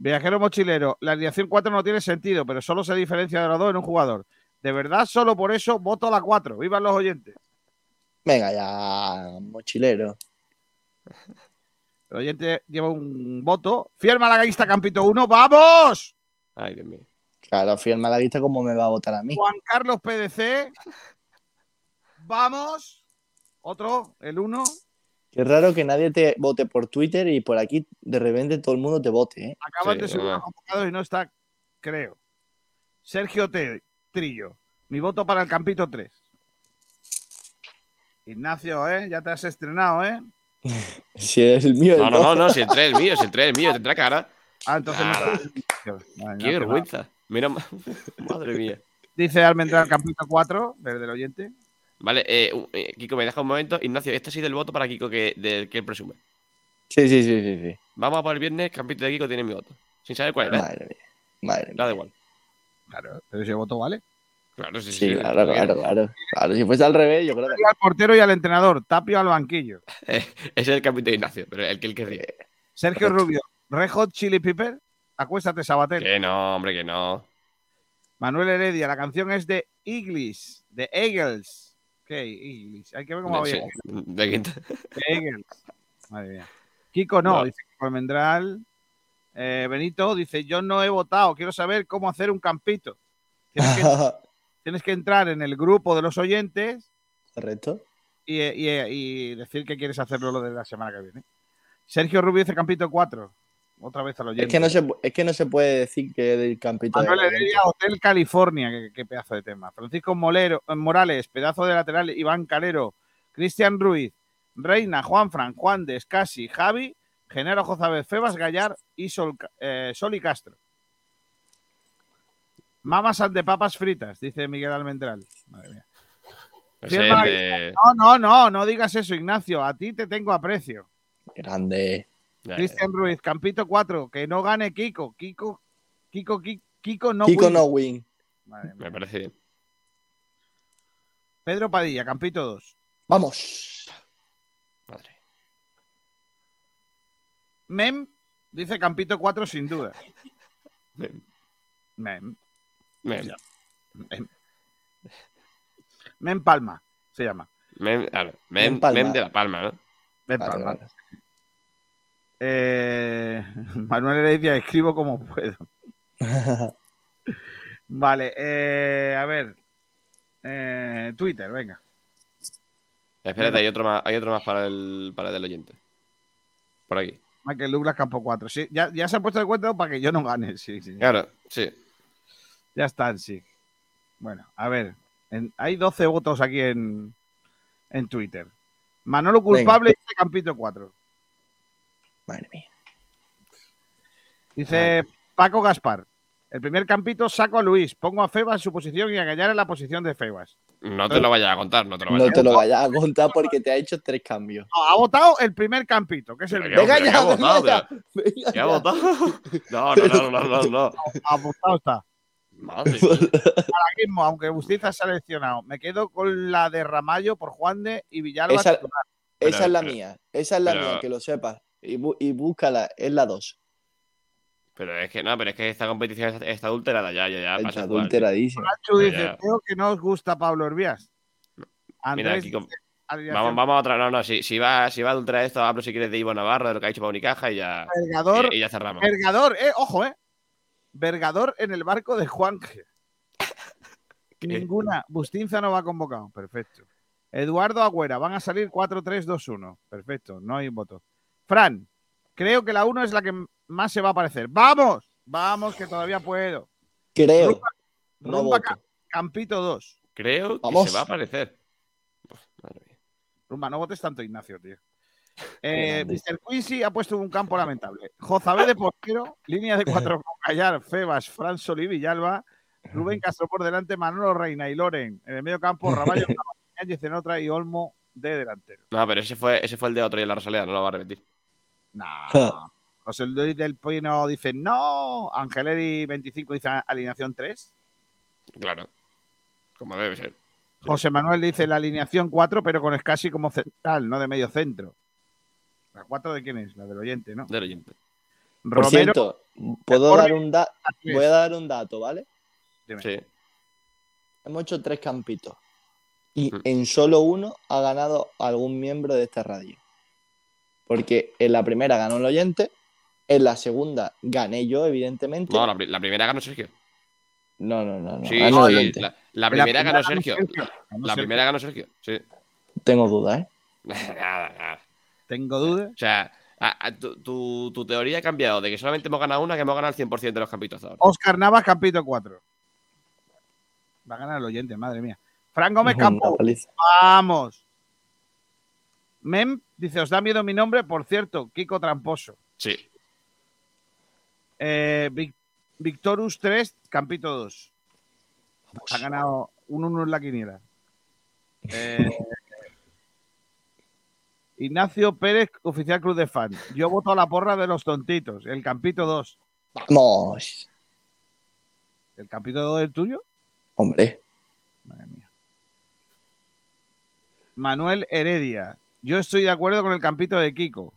Viajero mochilero, la alineación 4 no tiene sentido, pero solo se diferencia de los dos en un jugador. De verdad, solo por eso voto a la 4. ¡Vivan los oyentes! Venga ya, mochilero. El oyente lleva un voto. Fiel malaguista, Campito 1. ¡Vamos! Ay, Dios mío. Claro, fiel malaguista, ¿cómo me va a votar a mí? Juan Carlos PDC. Vamos. Otro, el 1. Qué raro que nadie te vote por Twitter y por aquí de repente todo el mundo te vote, ¿eh? Acaban Sí, de subir verdad. los convocados y no está, creo. Sergio T- Trillo. Mi voto para el Campito 3. Ignacio, ¿eh? Ya te has estrenado, ¿eh? Si es el mío. No, no, no, no, si el 3 es mío, si el 3 es mío, tendrá cara. Ah, entonces no Vale, Qué no hace vergüenza. Mira, ma- madre mía. Dice Almendral Campito 4, desde el oyente. Vale, eh, eh, Kiko, me deja un momento. Ignacio, este ha sido el voto para Kiko que, del que él presume. Sí, sí, sí, sí, sí. Vamos a por el viernes, Campito de Kiko tiene mi voto. Sin saber cuál era. ¿eh? Madre mía. Madre mía. Da da igual. Claro, pero ese voto vale. Claro, sí, Sí, sí. claro, claro, claro. Claro, si fuese al revés, yo creo que. Al portero y al entrenador. Tapio al banquillo. Ese es el Campito de Ignacio, pero el que él querría. Sergio Rubio. Red Hot Chili Pepper. Acuéstate, Sabatel. Que no, hombre, que no. Manuel Heredia. La canción es de Eagles. De Eagles. Hay que ver cómo de. Madre mía. Kiko no, No. dice Kiko Almendral. Eh, Benito dice: Yo no he votado. Quiero saber cómo hacer un campito. Tienes que, tienes que entrar en el grupo de los oyentes Correcto. y, y- y decir que quieres hacerlo lo de la semana que viene. Sergio Rubio dice Campito 4. Otra vez al oyente. Es que, no se, es que no se puede decir que del campito de Manuel la Heredia, Hotel California, qué, qué pedazo de tema. Francisco Molero, eh, Morales, pedazo de lateral, Iván Calero, Cristian Ruiz, Reina, Juan Fran, Juan de Escasi, Javi, Genaro Jozabez, Febas Gallar y Sol, eh, Sol y Castro. Mamas de papas fritas, dice Miguel Almendral. Madre mía. De- No, no, no, no digas eso, Ignacio. A ti te tengo aprecio. Grande. Cristian Ruiz, Campito 4, que no gane Kiko. Kiko, Kiko, Kiko, Kiko no Kiko win. no win. Madre. Me parece bien. Pedro Padilla, Campito 2. Vamos. Madre. Mem dice Campito 4 sin duda. Mem. Mem. Mem. Mem. Mem Palma se llama. Mem, claro, Mem mem, Palma. mem de la palma, ¿no? Mem Vale, Palma. vale. Eh, Manuel Heredia, escribo como puedo. Vale, eh, a ver. Eh, Twitter, venga. Espérate, hay otro más, hay otro más para el, para el oyente. Por aquí. Michael Douglas, campo 4. Sí, ya, ya se ha puesto de cuenta para que yo no gane. Sí, sí. Claro, sí. Ya están, sí. Bueno, a ver. en- hay 12 votos aquí en, en Twitter. Manolo culpable dice Campito 4. Madre mía. Dice Paco Gaspar. El primer campito saco a Luis, pongo a Febas en su posición y a Gallar en la posición de Febas. No te lo vayas a contar, no te lo vayas No a te lo contar. vayas a contar porque te ha hecho tres cambios. No, ha votado el primer campito, que es el. Venga ya, ¿qué ha votado, venga ya, pero- venga ¿Qué ha votado? No, no, no, no, no, no. Apuntado está. Madre mía. Malaguismo, aunque Bustiza ha seleccionado. Me quedo con la de Ramallo por Juan de y Villalba. Esa- titular. Esa Pero- es la pero- mía. Esa es la pero- mía, que lo sepas. Y, bu- y búscala, es la 2. Pero es que no, pero es que esta competición está, está adulterada ya, ya, ya. Está adulteradísima. Nacho dice, ya. creo que no os gusta Pablo Hervías. Mira, alineación vamos, vamos a otra. No, no, si, si, va, si va a adulterar esto, hablo si quieres de Ivo Navarro, de lo que ha hecho para Unicaja y ya, Vergador, y, y ya cerramos. Vergador, eh, ojo, eh. Vergador en el barco de Juanje. Ninguna. Bustinza no va convocado. Perfecto. Eduardo Agüera, van a salir 4-3-2-1. Perfecto, no hay voto. Fran, creo que la 1 es la que más se va a aparecer. ¡Vamos! Vamos, que todavía puedo. Creo. Rumba. Ca- Campito 2. Creo que Vamos. se va a aparecer. Uf, madre mía. Rumba, no votes tanto, Ignacio, tío. Eh. Mr. Quincy ha puesto un campo lamentable. Jozabé de portero, línea de cuatro con Gallar, Febas, Fran Solí, Villalba, Rubén Castro por delante, Manolo Reina y Loren. En el medio campo, Raballo, Áñez en otra y Olmo de delantero. No, pero ese fue, ese fue el de otro y en la Rosaleda, no lo va a repetir. No. José Luis del Pino dice no. Angeleri 25 dice alineación 3. Claro. Como debe ser. José Manuel dice la alineación 4, pero con Escasi como central, no de medio centro. ¿La 4 de quién es? La del oyente, ¿no? Del oyente. Por Romero. cierto, puedo dar un dato. Voy a es. dar un dato, ¿vale? Dime. Sí. Hemos hecho tres campitos. Y Mm. en solo uno ha ganado algún miembro de esta radio. Porque en la primera ganó el oyente, en la segunda gané yo, evidentemente. No, la, pri- la primera ganó Sergio. No, no, no. no, Sí, ganó el sí, oyente. la, la primera primera ganó ganó Sergio. Sergio. La, Ganó la Sergio. primera ganó Sergio, sí. Tengo dudas, ¿eh? Nada, nada. Tengo dudas. O sea, a- a- tu, tu- tu teoría ha cambiado de que solamente hemos ganado una que hemos ganado el 100% de los campitos ahora. Oscar Navas, Campito 4. Va a ganar el oyente, madre mía. Fran Gómez Campo. Vamos. Mem dice: Os da miedo mi nombre, por cierto, Kiko Tramposo. Sí. Eh, Vic- Victorus 3, Campito 2. Ha ganado un 1 en la quiniela. Eh, Ignacio Pérez, oficial Club de Fan. Yo voto a la porra de los tontitos. El Campito 2. Vamos. ¿El Campito 2 es el tuyo? Hombre. Madre mía. Manuel Heredia. Yo estoy de acuerdo con el Campito de Kiko.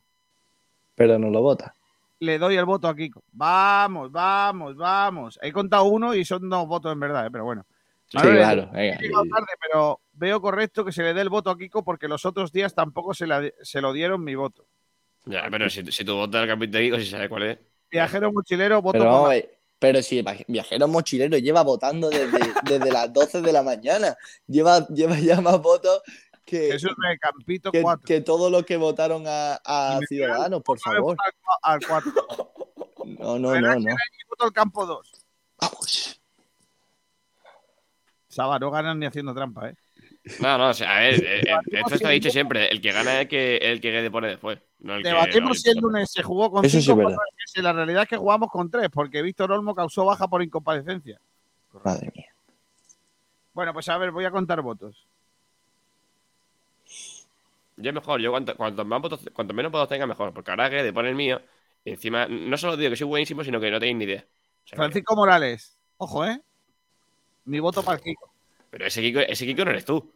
Pero no lo vota. Le doy el voto a Kiko. Vamos, vamos, vamos. He contado uno y son dos votos en verdad, ¿eh? pero bueno. Sí, claro. Venga. Tarde, pero veo correcto que se le dé el voto a Kiko porque los otros días tampoco se, la- se lo dieron mi voto. Ya, pero si, si tu voto del campeón de Kiko, si sabes cuál es. Viajero mochilero, voto Pero por Pero si el viaj- viajero mochilero lleva votando desde, desde las 12 de la mañana. Lleva, lleva ya más votos que, Eso es de Campito que, 4. que todos los que votaron a, a Ciudadanos, por favor. Al 4. No, no, no, no. voto al campo 2. Vamos. Saba, no ganan ni haciendo trampa, ¿eh? No, no, o sea, a ver, eh, eh, esto está dicho siempre. El que gana es el que, el que pone después. No el Debatimos no, si el lunes se jugó con Eso sí cinco es si La realidad es que jugamos con tres, porque Víctor Olmo causó baja por incomparecencia. Madre mía. Bueno, pues a ver, voy a contar votos. Yo es mejor, yo cuanto, cuanto, más votos- cuanto menos votos tenga, mejor. Porque ahora que de poner el mío, y encima, no solo digo que soy buenísimo, sino que no tenéis ni idea. O sea, que- Francisco Morales. Ojo, ¿eh? Mi voto para el Kiko. pero ese Kiko, ese Kiko no eres tú.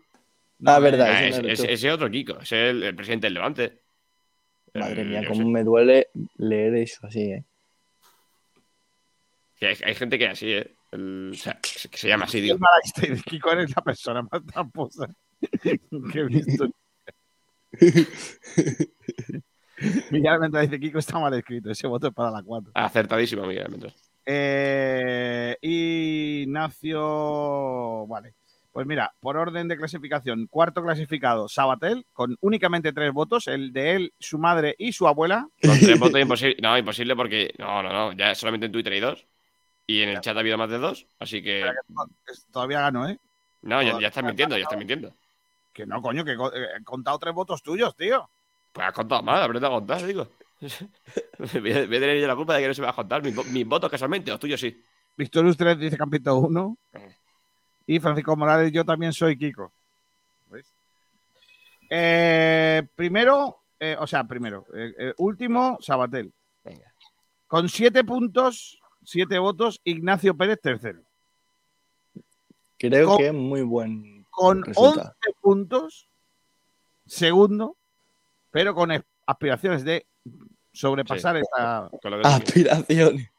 Ah, verdad, Ah, ese no ese, eres ese- tú. ese es otro Kiko, ese es el, el presidente del Levante. Madre El- mía, cómo sé. me duele leer eso así, ¿eh? Hay, hay gente que es así, ¿eh? El- o sea, que se llama así, de Kiko eres la persona más tramposa que he visto. Miguel Almendra dice Kiko está mal escrito. Ese voto es para la 4. Acertadísimo, Miguel Almendra. Eh, Ignacio. Vale. Pues mira, por orden de clasificación, cuarto clasificado, Sabatel, con únicamente tres votos, el de él, su madre y su abuela. Con tres votos imposible. No, imposible porque. No, no, no. Ya solamente en Twitter hay dos. Y en el chat ha habido más de dos. Así que. Todavía ganó, ¿eh? No, ya, ya estás mintiendo, ya estás mintiendo. Que no, coño, que eh, he contado tres votos tuyos, tío. Pues has contado mal, aprende a contar, digo. voy, a, voy a tener yo la culpa de que no se me va a contar mis, vo- mis votos casualmente, los tuyos sí. Víctor Ustres dice Campito 1. Y Francisco Morales, yo también soy Kiko. ¿Veis? Eh, primero, eh, o sea, primero, eh, eh, último, Sabatel. Venga. Con siete puntos, siete votos, Ignacio Pérez tercero. Creo Con- que es muy buen Con resultado. 11 puntos, segundo, pero con es- aspiraciones de sobrepasar Sí. esta. Aspiraciones.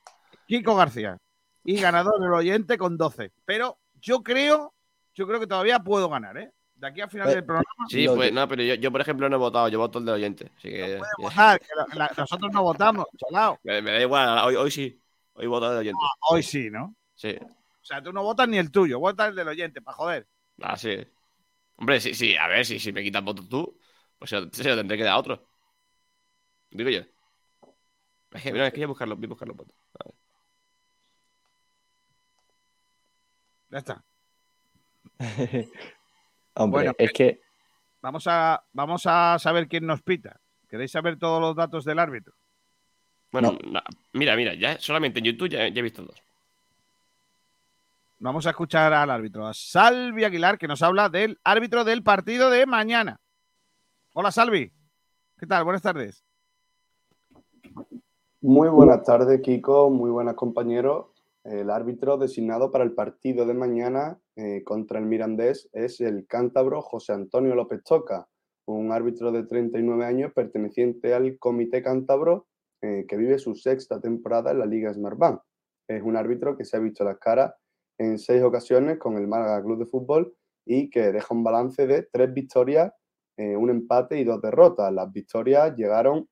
Kiko García. Y ganador del oyente con 12. Pero yo creo, yo creo que todavía puedo ganar, ¿eh? De aquí al final Eh, del programa. Sí, pues no, pero yo, yo, por ejemplo, no he votado, yo voto el del oyente. Así que. ya. votar, que la- la- nosotros no votamos, chalao. Me, me da igual, hoy, hoy sí. Hoy voto el del oyente. Hoy sí, ¿no? Sí. O sea, tú no votas ni el tuyo, votas el del oyente, para joder. Ah, sí. Hombre, sí, sí, a ver, si, si me quitas votos tú, pues se lo, se lo tendré que dar a otro. Digo yo. Es que, mira, es que voy a buscarlo, voy a buscar los votos. A ver. Ya está. Hombre, Bueno, es que Vamos a, vamos a saber quién nos pita. ¿Queréis saber todos los datos del árbitro? Bueno, mira, mira, ya solamente en YouTube ya, ya he visto dos. Vamos a escuchar al árbitro, a Salvi Aguilar, que nos habla del árbitro del partido de mañana. Hola, Salvi. ¿Qué tal? Buenas tardes. Muy buenas tardes, Kiko. Muy buenas, compañeros. El árbitro designado para el partido de mañana eh, contra el Mirandés es el cántabro José Antonio López Toca, un árbitro de 39 años perteneciente al Comité Cántabro eh, que vive su sexta temporada en la Liga Smartbank. Es un árbitro que se ha visto las caras en seis ocasiones con el Málaga Club de Fútbol y que deja un balance de tres victorias, eh, un empate y dos derrotas. Las victorias llegaron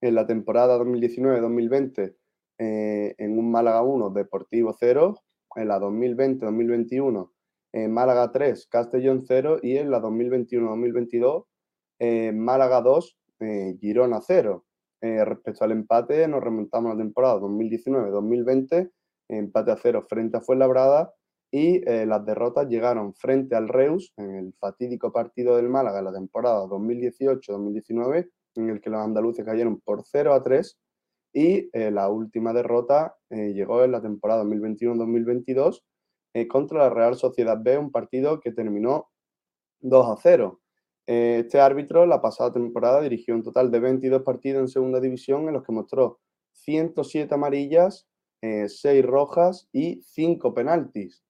en la temporada 2019-2020 eh, en un Málaga 1, Deportivo 0, en la 2020-2021 en Málaga 3, Castellón 0 y en la 2021-2022 eh, Málaga 2, eh, Girona 0. Eh, respecto al empate, nos remontamos a la temporada 2019-2020, empate a 0 frente a Fuenlabrada y eh, las derrotas llegaron frente al Reus en el fatídico partido del Málaga en la temporada 2018-2019, en el que los andaluces cayeron por 0 a 3 y eh, la última derrota eh, llegó en la temporada 2021-2022 eh, contra la Real Sociedad B, un partido que terminó 2 a 0. Eh, este árbitro la pasada temporada dirigió un total de 22 partidos en segunda división en los que mostró 107 amarillas, 6 rojas y 5 penaltis.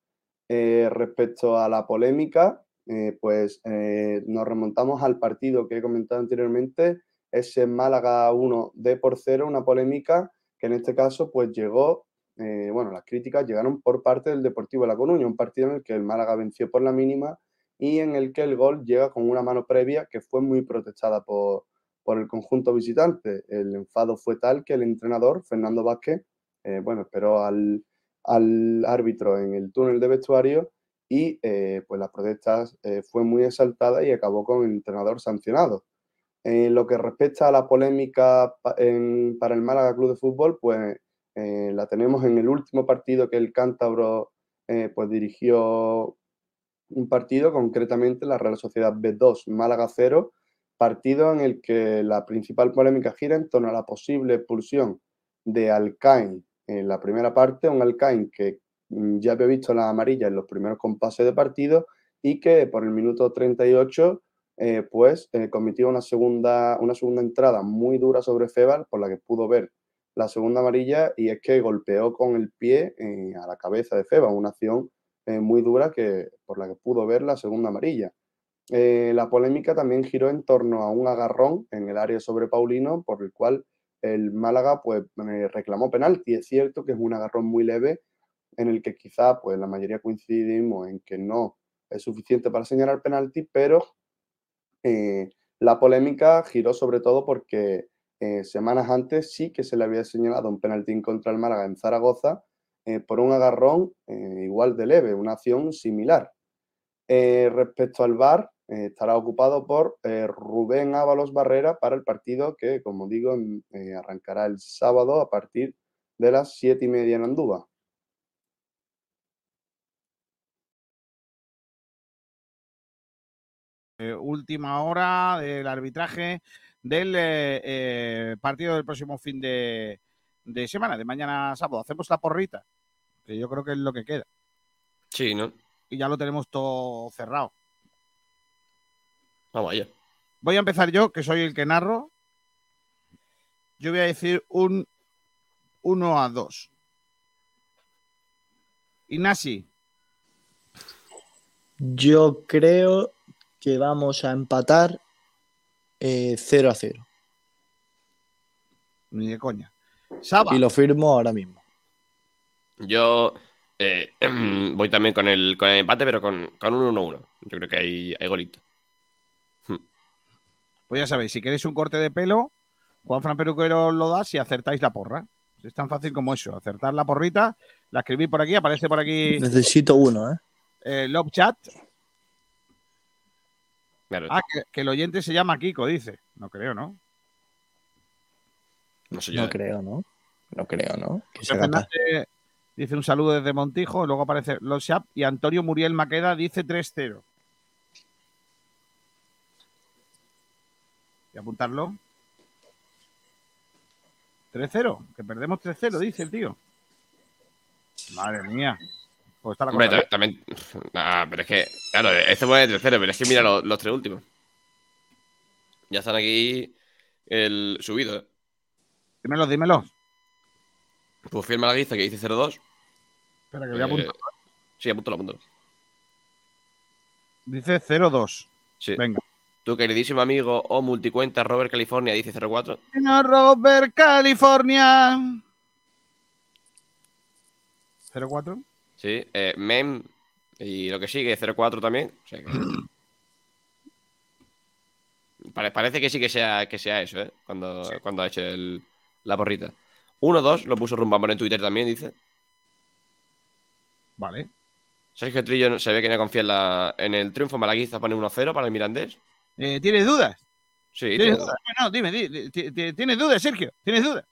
Eh, respecto a la polémica, eh, pues eh, nos remontamos al partido que he comentado anteriormente, ese Málaga 1 D por 0, una polémica que en este caso pues llegó, eh, bueno, las críticas llegaron por parte del Deportivo de La Coruña, un partido en el que el Málaga venció por la mínima y en el que el gol llega con una mano previa que fue muy protestada por, por el conjunto visitante. El enfado fue tal que el entrenador, Fernando Vázquez, eh, bueno, esperó al, al árbitro en el túnel de vestuario y eh, pues la protesta eh, fue muy exaltada y acabó con el entrenador sancionado. En lo que respecta a la polémica para el Málaga Club de Fútbol, pues la tenemos en el último partido que el cántabro pues dirigió un partido, concretamente la Real Sociedad B2 Málaga 0, partido en el que la principal polémica gira en torno a la posible expulsión de Alcain en la primera parte, un Alcain que mm, ya había visto la amarilla en los primeros compases de partido y que por el minuto 38 eh, pues eh, cometió una segunda, una segunda entrada muy dura sobre Febar por la que pudo ver la segunda amarilla y es que golpeó con el pie eh, a la cabeza de Febar, una acción muy dura que, por la que pudo ver la segunda amarilla. La polémica también giró en torno a un agarrón en el área sobre Paulino, por el cual el Málaga pues, reclamó penalti. Es cierto que es un agarrón muy leve en el que quizá pues, la mayoría coincidimos en que no es suficiente para señalar penalti, pero eh, la polémica giró sobre todo porque eh, semanas antes sí que se le había señalado un penalti en contra del Málaga en Zaragoza eh, por un agarrón igual de leve, una acción similar. Respecto al VAR, eh, estará ocupado por eh, Rubén Ábalos Barrera para el partido que, como digo, eh, arrancará el sábado a partir de las siete y media en Andúba. Eh, última hora del arbitraje del eh, eh, partido del próximo fin de, de semana, de mañana sábado. Hacemos la porrita, que yo creo que es lo que queda. Sí, ¿no? Y ya lo tenemos todo cerrado. Vamos allá. Voy a empezar yo, que soy el que narro. Yo voy a decir un 1 a 2. Ignasi, Yo creo que vamos a empatar eh, 0 a 0. ni de coña. Saba, Y lo firmo ahora mismo. Yo eh, voy también con el, con el empate, pero con, con un 1-1. Yo creo que hay, hay golito. Pues ya sabéis, si queréis un corte de pelo, Juan Fran Peruquero lo da si acertáis la porra. Es tan fácil como eso. Acertar la porrita, la escribí por aquí, aparece por aquí Necesito uno, ¿eh? eh, Love Chat. Claro, Ah, que, que el oyente se llama Kiko, dice. No creo, ¿no? no sé yo. No eh. creo, ¿no? No creo, ¿no? Fernández dice un saludo desde Montijo, luego aparece Love Chat y Antonio Muriel Maqueda dice 3-0. Voy a apuntarlo. 3-0, que perdemos 3-0, dice el tío. Madre mía. Pues está la Hombre, cosa ta- también. Ah, pero es que. Claro, este pone tercero, pero es que mira los, los tres últimos. Ya están aquí el subido. ¿eh? Dímelo, dímelo. Pues firma la lista que dice 0-2. Espera, que voy a apuntar. Eh, sí, apúntalo, apúntalo. Dice 0-2. Sí. Venga. Tu queridísimo amigo o multicuenta Robert California dice 04. No, Robert, California. 04. Sí, eh, Mem y lo que sigue, 04 también. O sea que- Pare- parece que sí que sea, que sea eso, ¿eh? Cuando, cuando ha hecho el- la porrita. 1-2, lo puso Rumbamor en Twitter también, dice. Vale. Sergio Trillo no- se ve que no confía en, la- en el triunfo malaguista, pone 1-0 para el Mirandés. Eh, ¿Tienes dudas? Sí, ¿Tienes dudas? No, dime, di- di- ti- ti- ¿tienes dudas, Sergio? ¿Tienes dudas?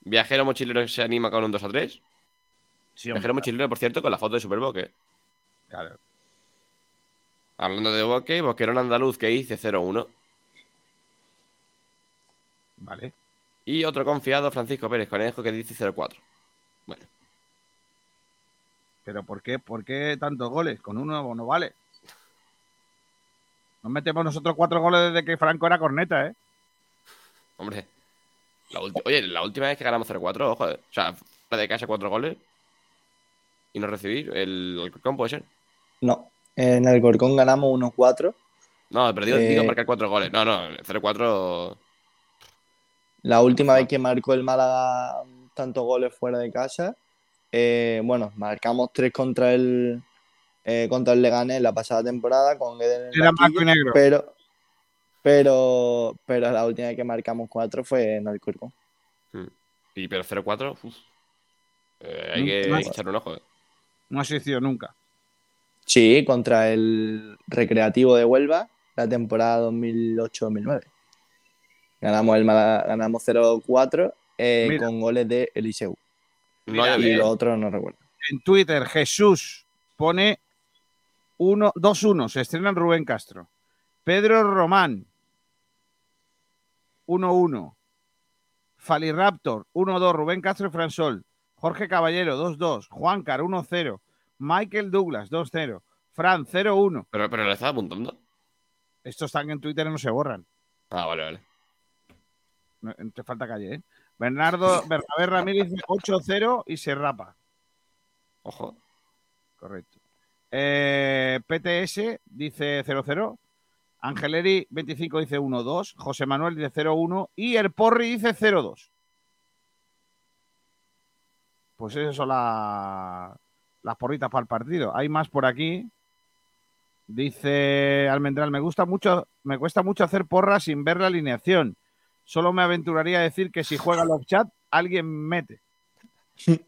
Viajero mochilero se anima con un 2-3. Sí, Viajero mochilero, por cierto, con la foto de Superboque. Claro. Hablando de Boque, Boquerón Andaluz que dice 0-1. Vale. Y otro confiado, Francisco Pérez Conejo, que dice 0-4. Bueno, ¿Pero por qué, por qué tantos goles? Con uno no vale. Nos metemos nosotros cuatro goles desde que Franco era corneta, ¿eh? hombre. La Oye, la última vez que ganamos 0-4, ojo. eh. O sea, fuera de casa cuatro goles. Y no recibir el Alcorcón, puede ser. No, en el Corcón ganamos 1-4. No, pero digo, Eh, digo marcar cuatro goles. No, no, 0-4. La última vez que marcó el Málaga tantos goles fuera de casa, eh, bueno, marcamos tres contra el eh, contra el Leganés la pasada temporada con Eden en el Era y negro. Pero, pero, pero la última vez que marcamos cuatro fue en Alcorcón. Hmm. Y pero 0-4, uf. Eh, hay que más. echar un ojo. eh. No ha existido nunca. Sí, contra el Recreativo de Huelva la temporada 2008-2009. Ganamos el ganamos 0-4 eh, con goles de Eliseu. No, Mira, y los eh. otros no recuerdo. En Twitter, Jesús pone 1 2-1. Se estrena en Rubén Castro. Pedro Román, 1-1. Faliraptor, 1-2. Rubén Castro y Fransol. Jorge Caballero, 2-2. Juancar, 1-0. Michael Douglas, 2-0. Fran, 0-1. Pero, pero le estaba apuntando. Estos están en Twitter y no se borran. Ah, vale, vale. No- Te falta calle, ¿eh? Bernardo Bernabé Ramírez dice 8-0 y se rapa. Ojo. Correcto. Eh, PTS dice 0-0. Angeleri 25 dice 1-2. José Manuel dice 0-1. Y el Porri dice 0-2. Pues esas son la- las porritas para el partido. Hay más por aquí. Dice Almendral, me gusta mucho, me cuesta mucho hacer porras sin ver la alineación. Solo me aventuraría a decir que si juega los chat, alguien mete.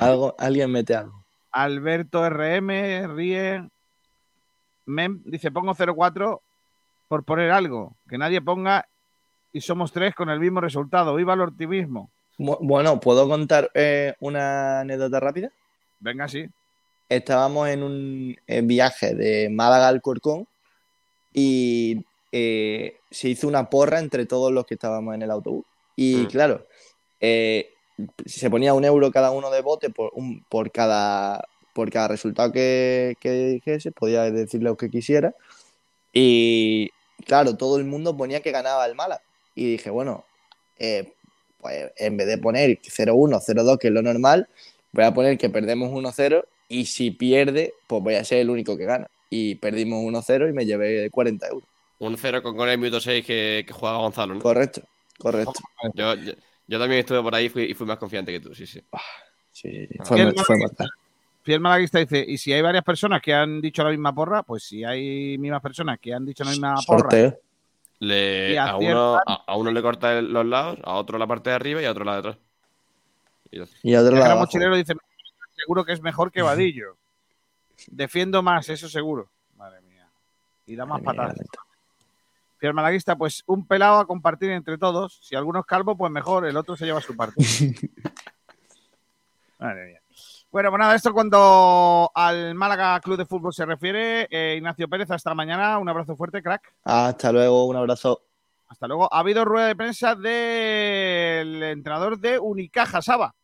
Algo, alguien mete algo. Alberto RM ríe. Mem dice: Pongo 0-4 por poner algo. Que nadie ponga y somos tres con el mismo resultado. ¡Viva el optimismo! Bu- Bueno, ¿puedo contar eh, una anécdota rápida? Venga, sí. Estábamos en un viaje de Málaga al Corcón y eh, se hizo una porra entre todos los que estábamos en el autobús. Y Mm. claro, eh, se ponía un euro cada uno de bote por, un- por, cada, por cada resultado que, que dijese, podía decir lo que quisiera. Y claro, todo el mundo ponía que ganaba el Málaga. Y dije, bueno, eh, pues en vez de poner 0-1, 0-2, que es lo normal, voy a poner que perdemos 1-0 y si pierde, pues voy a ser el único que gana. Y perdimos 1-0 y me llevé 40 euros. Un 0 con gol en minuto 6 que, que jugaba Gonzalo, ¿no? Correcto, correcto. Yo, yo, yo también estuve por ahí y fui, y fui más confiante que tú, sí, sí. Sí, fue- Fiel, fue malaguista, Fiel malaguista dice: Y si hay varias personas que han dicho la misma porra, pues si hay mismas personas que han dicho la misma porra. Sorteo. Le, Y a, uno, a, a le corta el- los lados, a otro la parte de arriba y a otro la de atrás. Y. Y otro El lado gran abajo. mochilero dice: Seguro que es mejor que Vadillo. Defiendo más, eso seguro. Madre mía. Y da más Madre mía, patadas. Fiel malaguista, pues un pelado a compartir entre todos. Si alguno es calvo, pues mejor, el otro se lleva su parte. Madre mía. Bueno, pues nada, esto cuando al Málaga Club de Fútbol se refiere. Eh, Ignacio Pérez, hasta mañana. Un abrazo fuerte, crack. Hasta luego, un abrazo. Hasta luego. Ha habido rueda de prensa del entrenador de Unicaja, Saba.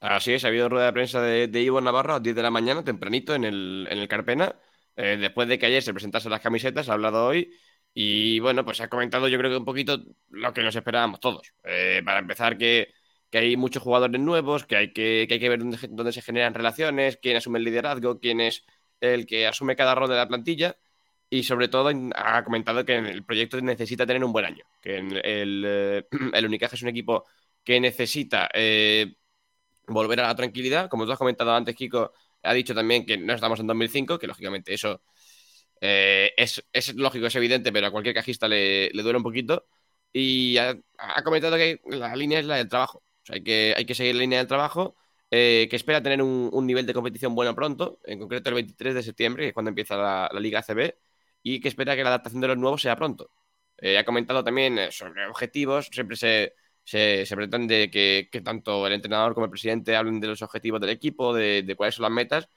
Así es, ha habido rueda de prensa de, de Ivo Navarro a las 10 de la mañana, tempranito, en el, en el Carpena. Eh, después de que ayer se presentasen las camisetas, ha hablado hoy. Y bueno, pues ha comentado yo creo que un poquito lo que nos esperábamos todos. Eh, para empezar, que, que hay muchos jugadores nuevos, que hay que, que, hay que ver dónde, dónde se generan relaciones, quién asume el liderazgo, quién es el que asume cada rol de la plantilla. y sobre todo ha comentado que el proyecto necesita tener un buen año, que el, el, el Unicaja es un equipo que necesita eh, volver a la tranquilidad. Como tú has comentado antes, Kiko ha dicho también que no estamos en 2005, que lógicamente eso eh, es, es, lógico, es evidente, pero a cualquier cajista le, le duele un poquito. Y ha, ha, comentado que la línea es la del trabajo. O sea, hay que, hay que seguir la línea del trabajo, eh, que espera tener un, un, nivel de competición bueno pronto, en concreto el 23 de septiembre, que es cuando empieza la, la Liga ACB, y que espera que la adaptación de los nuevos sea pronto. Eh, ha comentado también sobre objetivos, siempre se, se, se pretende que, que, tanto el entrenador como el presidente hablen de los objetivos del equipo, de, de cuáles son las metas,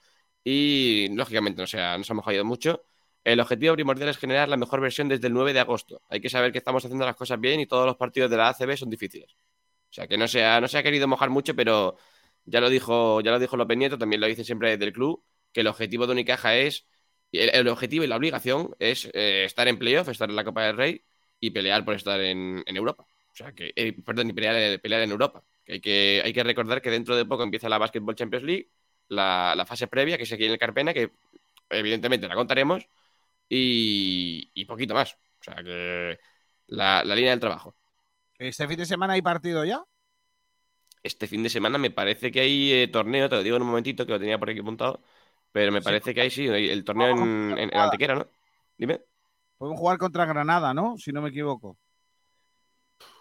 y lógicamente no, sea, nos hemos ido mucho. El objetivo primordial es generar la mejor versión desde el 9 de agosto. Hay que saber que estamos haciendo las cosas bien y todos los partidos de la ACB son difíciles. O sea, que no se ha, no se ha querido mojar mucho, pero ya lo dijo, ya lo dijo López Nieto, también lo dice siempre del club, que el objetivo de Unicaja es, el, el objetivo y la obligación es eh, estar en playoff, estar en la Copa del Rey y pelear por estar en, Europa. O sea, que, eh, perdón, y pelear, pelear, en Europa. Hay, que hay que recordar que dentro de poco empieza la Basketball Champions League, la, la fase previa, que es aquí en el Carpena, que evidentemente la contaremos, y, y poquito más. O sea, que la, la, línea del trabajo. ¿Este fin de semana hay partido ya? Este fin de semana me parece que hay eh, torneo, te lo digo en un momentito, que lo tenía por aquí apuntado, pero me parece que hay, sí, el torneo en, en, en Antequera, ¿no? Dime. Podemos jugar contra Granada, ¿no? Si no me equivoco.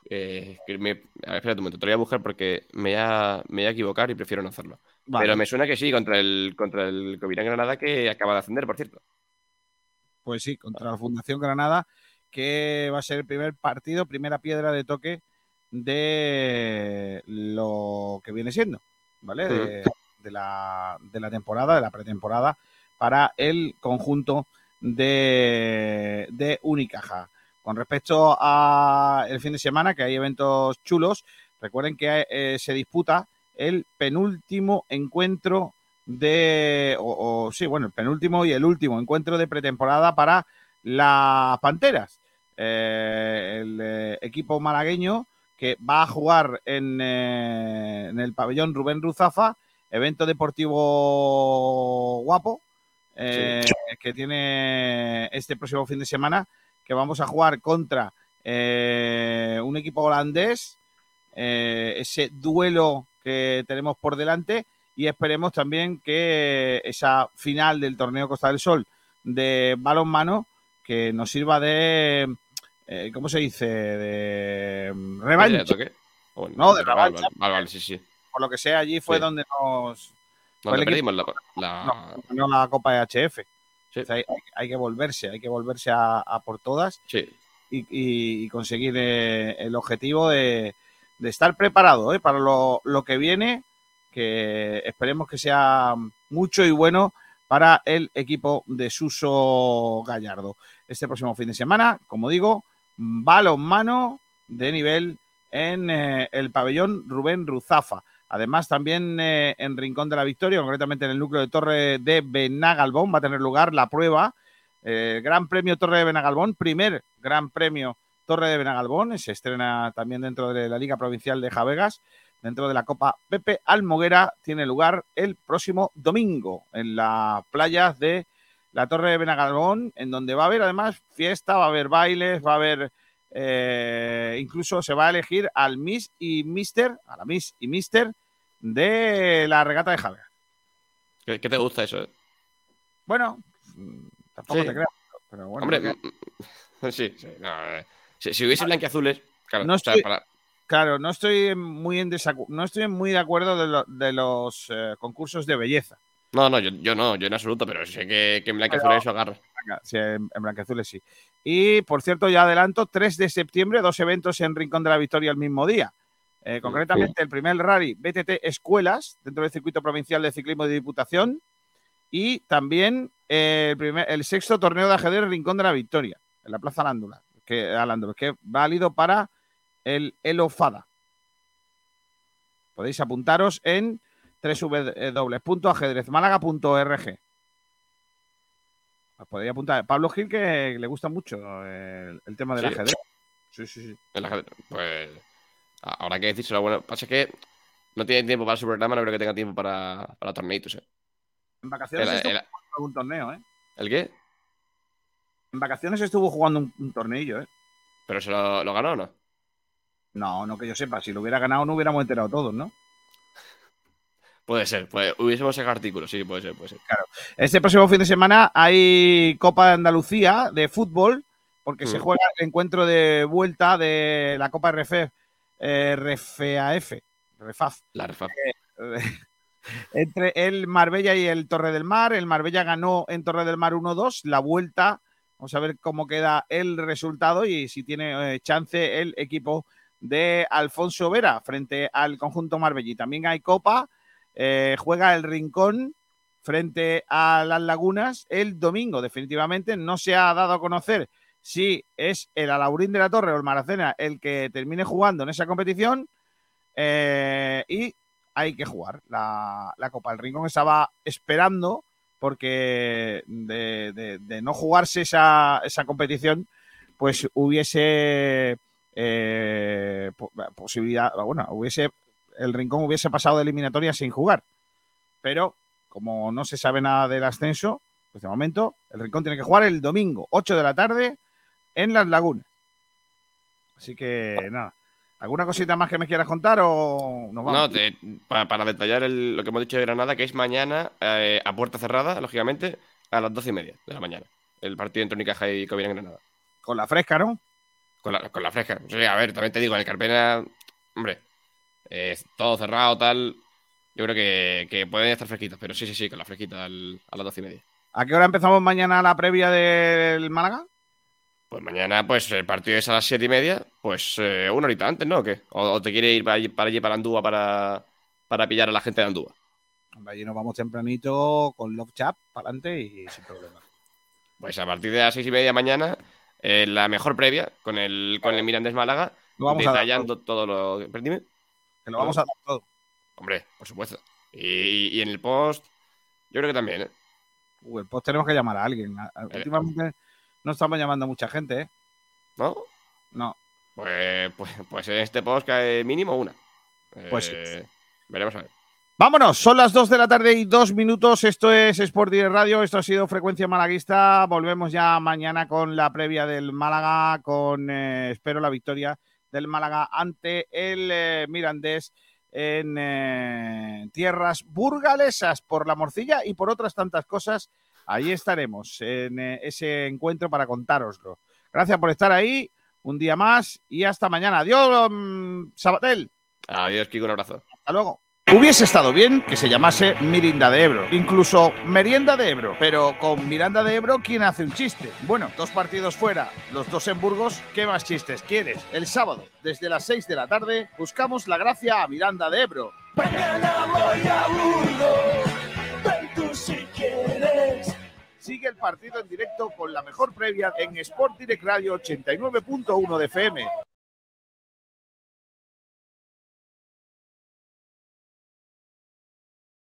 Eh, que me, a ver, espérate un momento, te lo voy a buscar porque me voy a, me voy a equivocar y prefiero no hacerlo. Vale. Pero me suena que sí, contra el, contra el Covirán Granada, que acaba de ascender, por cierto. Pues sí, contra la Fundación Granada, que va a ser el primer partido, primera piedra de toque de lo que viene siendo, ¿vale? Sí. De, de, la, de la temporada, de la pretemporada, para el conjunto de, de Unicaja. Con respecto a el fin de semana, que hay eventos chulos, recuerden que eh, se disputa el penúltimo encuentro de, o, o, sí, bueno, el penúltimo y el último encuentro de pretemporada para las Panteras. Eh, el eh, equipo malagueño que va a jugar en, eh, en, el pabellón Rubén Ruzafa, evento deportivo guapo, sí. que tiene este próximo fin de semana que vamos a jugar contra un equipo holandés, ese duelo que tenemos por delante y esperemos también que esa final del torneo Costa del Sol de balonmano que nos sirva de, eh, ¿cómo se dice? De revancha. Bueno, no, de revancha. Vale, vale, sí, sí. Por lo que sea, allí fue sí. donde nos... Donde perdimos la, la... No, la Copa de HF. Sí. O sea, hay, hay, que volverse, hay que volverse a, a por todas sí. y, y, y, conseguir eh, el objetivo de, de estar preparado eh, para lo, lo, que viene, que esperemos que sea mucho y bueno para el equipo de Suso Gallardo. Este próximo fin de semana, como digo, balonmano de nivel en eh, el pabellón Rubén Ruzafa. Además, también eh, en Rincón de la Victoria, concretamente en el núcleo de Torre de Benagalbón, va a tener lugar la prueba. Eh, Gran Premio Torre de Benagalbón, primer Gran Premio Torre de Benagalbón, se estrena también dentro de la Liga Provincial de Javegas, dentro de la Copa Pepe Almoguera, tiene lugar el próximo domingo en las playas de la Torre de Benagalbón, en donde va a haber además fiesta, va a haber bailes, va a haber eh, incluso se va a elegir al Miss y Mister, a la Miss y Mister de la regata de Javier. ¿Qué, ¿Qué, te gusta eso? Eh? Bueno, tampoco sí. te creo. Pero bueno, Hombre, sí, sí no, eh, si, si, hubiese blanquiazules, claro, no estoy, o sea, para... claro, no estoy muy en no estoy muy de acuerdo de, lo, de los eh, concursos de belleza. No, no, yo, yo, no, yo en absoluto, pero sé que, que en blanquiazules eso agarra. Sí, en, blanquiazules sí. Y por cierto, ya adelanto, 3 de septiembre, dos eventos en Rincón de la Victoria el mismo día. Eh, concretamente, sí. el primer rally BTT Escuelas, dentro del circuito provincial de ciclismo de Diputación. Y también eh, el, primer, el, sexto torneo de ajedrez Rincón de la Victoria, en la Plaza Alándula, que, Alándula, que es válido para el Elofada. Podéis apuntaros en www.ajedrezmálaga.org. Os podría apuntar. Pablo Gil, que le gusta mucho el, el tema del ¿Sí? ajedrez. Sí, sí, sí. El ajedrez, pues. Ahora que decírselo, bueno, pasa que no tiene tiempo para su programa, no creo que tenga tiempo para, para torneitos, ¿eh? En vacaciones el, el, algún torneo, ¿eh? ¿El qué? En vacaciones estuvo jugando un, un torneillo, ¿eh? ¿Pero se lo, lo ganó o no? No, no que yo sepa. Si lo hubiera ganado, no hubiéramos enterado todos, ¿no? Puede ser, pues, hubiésemos sacado artículos, sí, puede ser, puede ser. Claro. Este próximo fin de semana hay Copa de Andalucía de fútbol, porque se Mm. juega el encuentro de vuelta de la Copa RF, eh, RFAF, RFAF. La RFAF. Eh, entre el Marbella y el Torre del Mar. El Marbella ganó en Torre del Mar 1-2. La vuelta, vamos a ver cómo queda el resultado y si tiene eh, chance el equipo de Alfonso Vera frente al conjunto Marbella. Y también hay Copa. eh, juega el Rincón frente a las Lagunas el domingo. Definitivamente no se ha dado a conocer si es el Alaurín de la Torre o el Maracena el que termine jugando en esa competición. eh, y hay que jugar la, la Copa. El Rincón estaba esperando porque de, de- de no jugarse esa, esa competición, pues hubiese eh, po- posibilidad, bueno, hubiese el Rincón hubiese pasado de eliminatoria sin jugar. Pero como no se sabe nada del ascenso, pues de momento el Rincón tiene que jugar el domingo, 8 de la tarde, en las lagunas. Así que nada. ¿Alguna cosita más que me quieras contar o nos vamos? No, te- para, detallar el- lo que hemos dicho de Granada, que es mañana eh, a puerta cerrada, lógicamente, a las doce y media de la mañana. El partido entre Unicaja y en Granada. Con la fresca, ¿no? Con la, con la fresca. Sí, a ver, también te digo, en el Carpena, hombre, eh, todo cerrado, tal. Yo creo que, que pueden estar fresquitos, pero sí, sí, sí, con la fresquita al- a las doce y media. ¿A qué hora empezamos mañana la previa del Málaga? Pues mañana, pues el partido es a las siete y media, pues eh, una horita antes, ¿no? ¿O qué? ¿O, o te quiere ir para allí, para allí, para Andúa, para, para pillar a la gente de Andúa? Allí nos vamos tempranito con Love Chat para adelante y sin problema. Pues a partir de las seis y media mañana, eh, la mejor previa con el, con el Mirandés Málaga, vamos a detallando todo lo. ¿Pero dime? Que lo vamos a dar todo. Hombre, por supuesto. Y, y en el post, yo creo que también, ¿eh? Uh, el post tenemos que llamar a alguien. A- Últimamente no estamos llamando a mucha gente, ¿eh? ¿No? No. Pues, pues, pues en este post cae mínimo una. Pues Eh, Veremos a ver. Vámonos, son las 2 de la tarde y dos minutos. Esto es Sport Direct Radio. Esto ha sido Frecuencia Malaguista. Volvemos ya mañana con la previa del Málaga, con eh, espero la victoria del Málaga ante el eh, Mirandés en eh, tierras burgalesas por la morcilla y por otras tantas cosas. Ahí estaremos en ese encuentro para contároslo. Gracias por estar ahí un día más y hasta mañana. Adiós, mm, Sabatel. Adiós, Kiko, un abrazo. Hasta luego. Hubiese estado bien que se llamase Mirinda de Ebro, incluso Merienda de Ebro, pero con Miranda de Ebro, ¿quién hace un chiste? Bueno, dos partidos fuera, los dos en Burgos, ¿qué más chistes quieres? El sábado, desde las 6 de la tarde, buscamos la gracia a Miranda de Ebro. Mañana voy a Burgos, ven tú si quieres. Sigue el partido en directo con la mejor previa en Sport Direct Radio 89.1 de FM.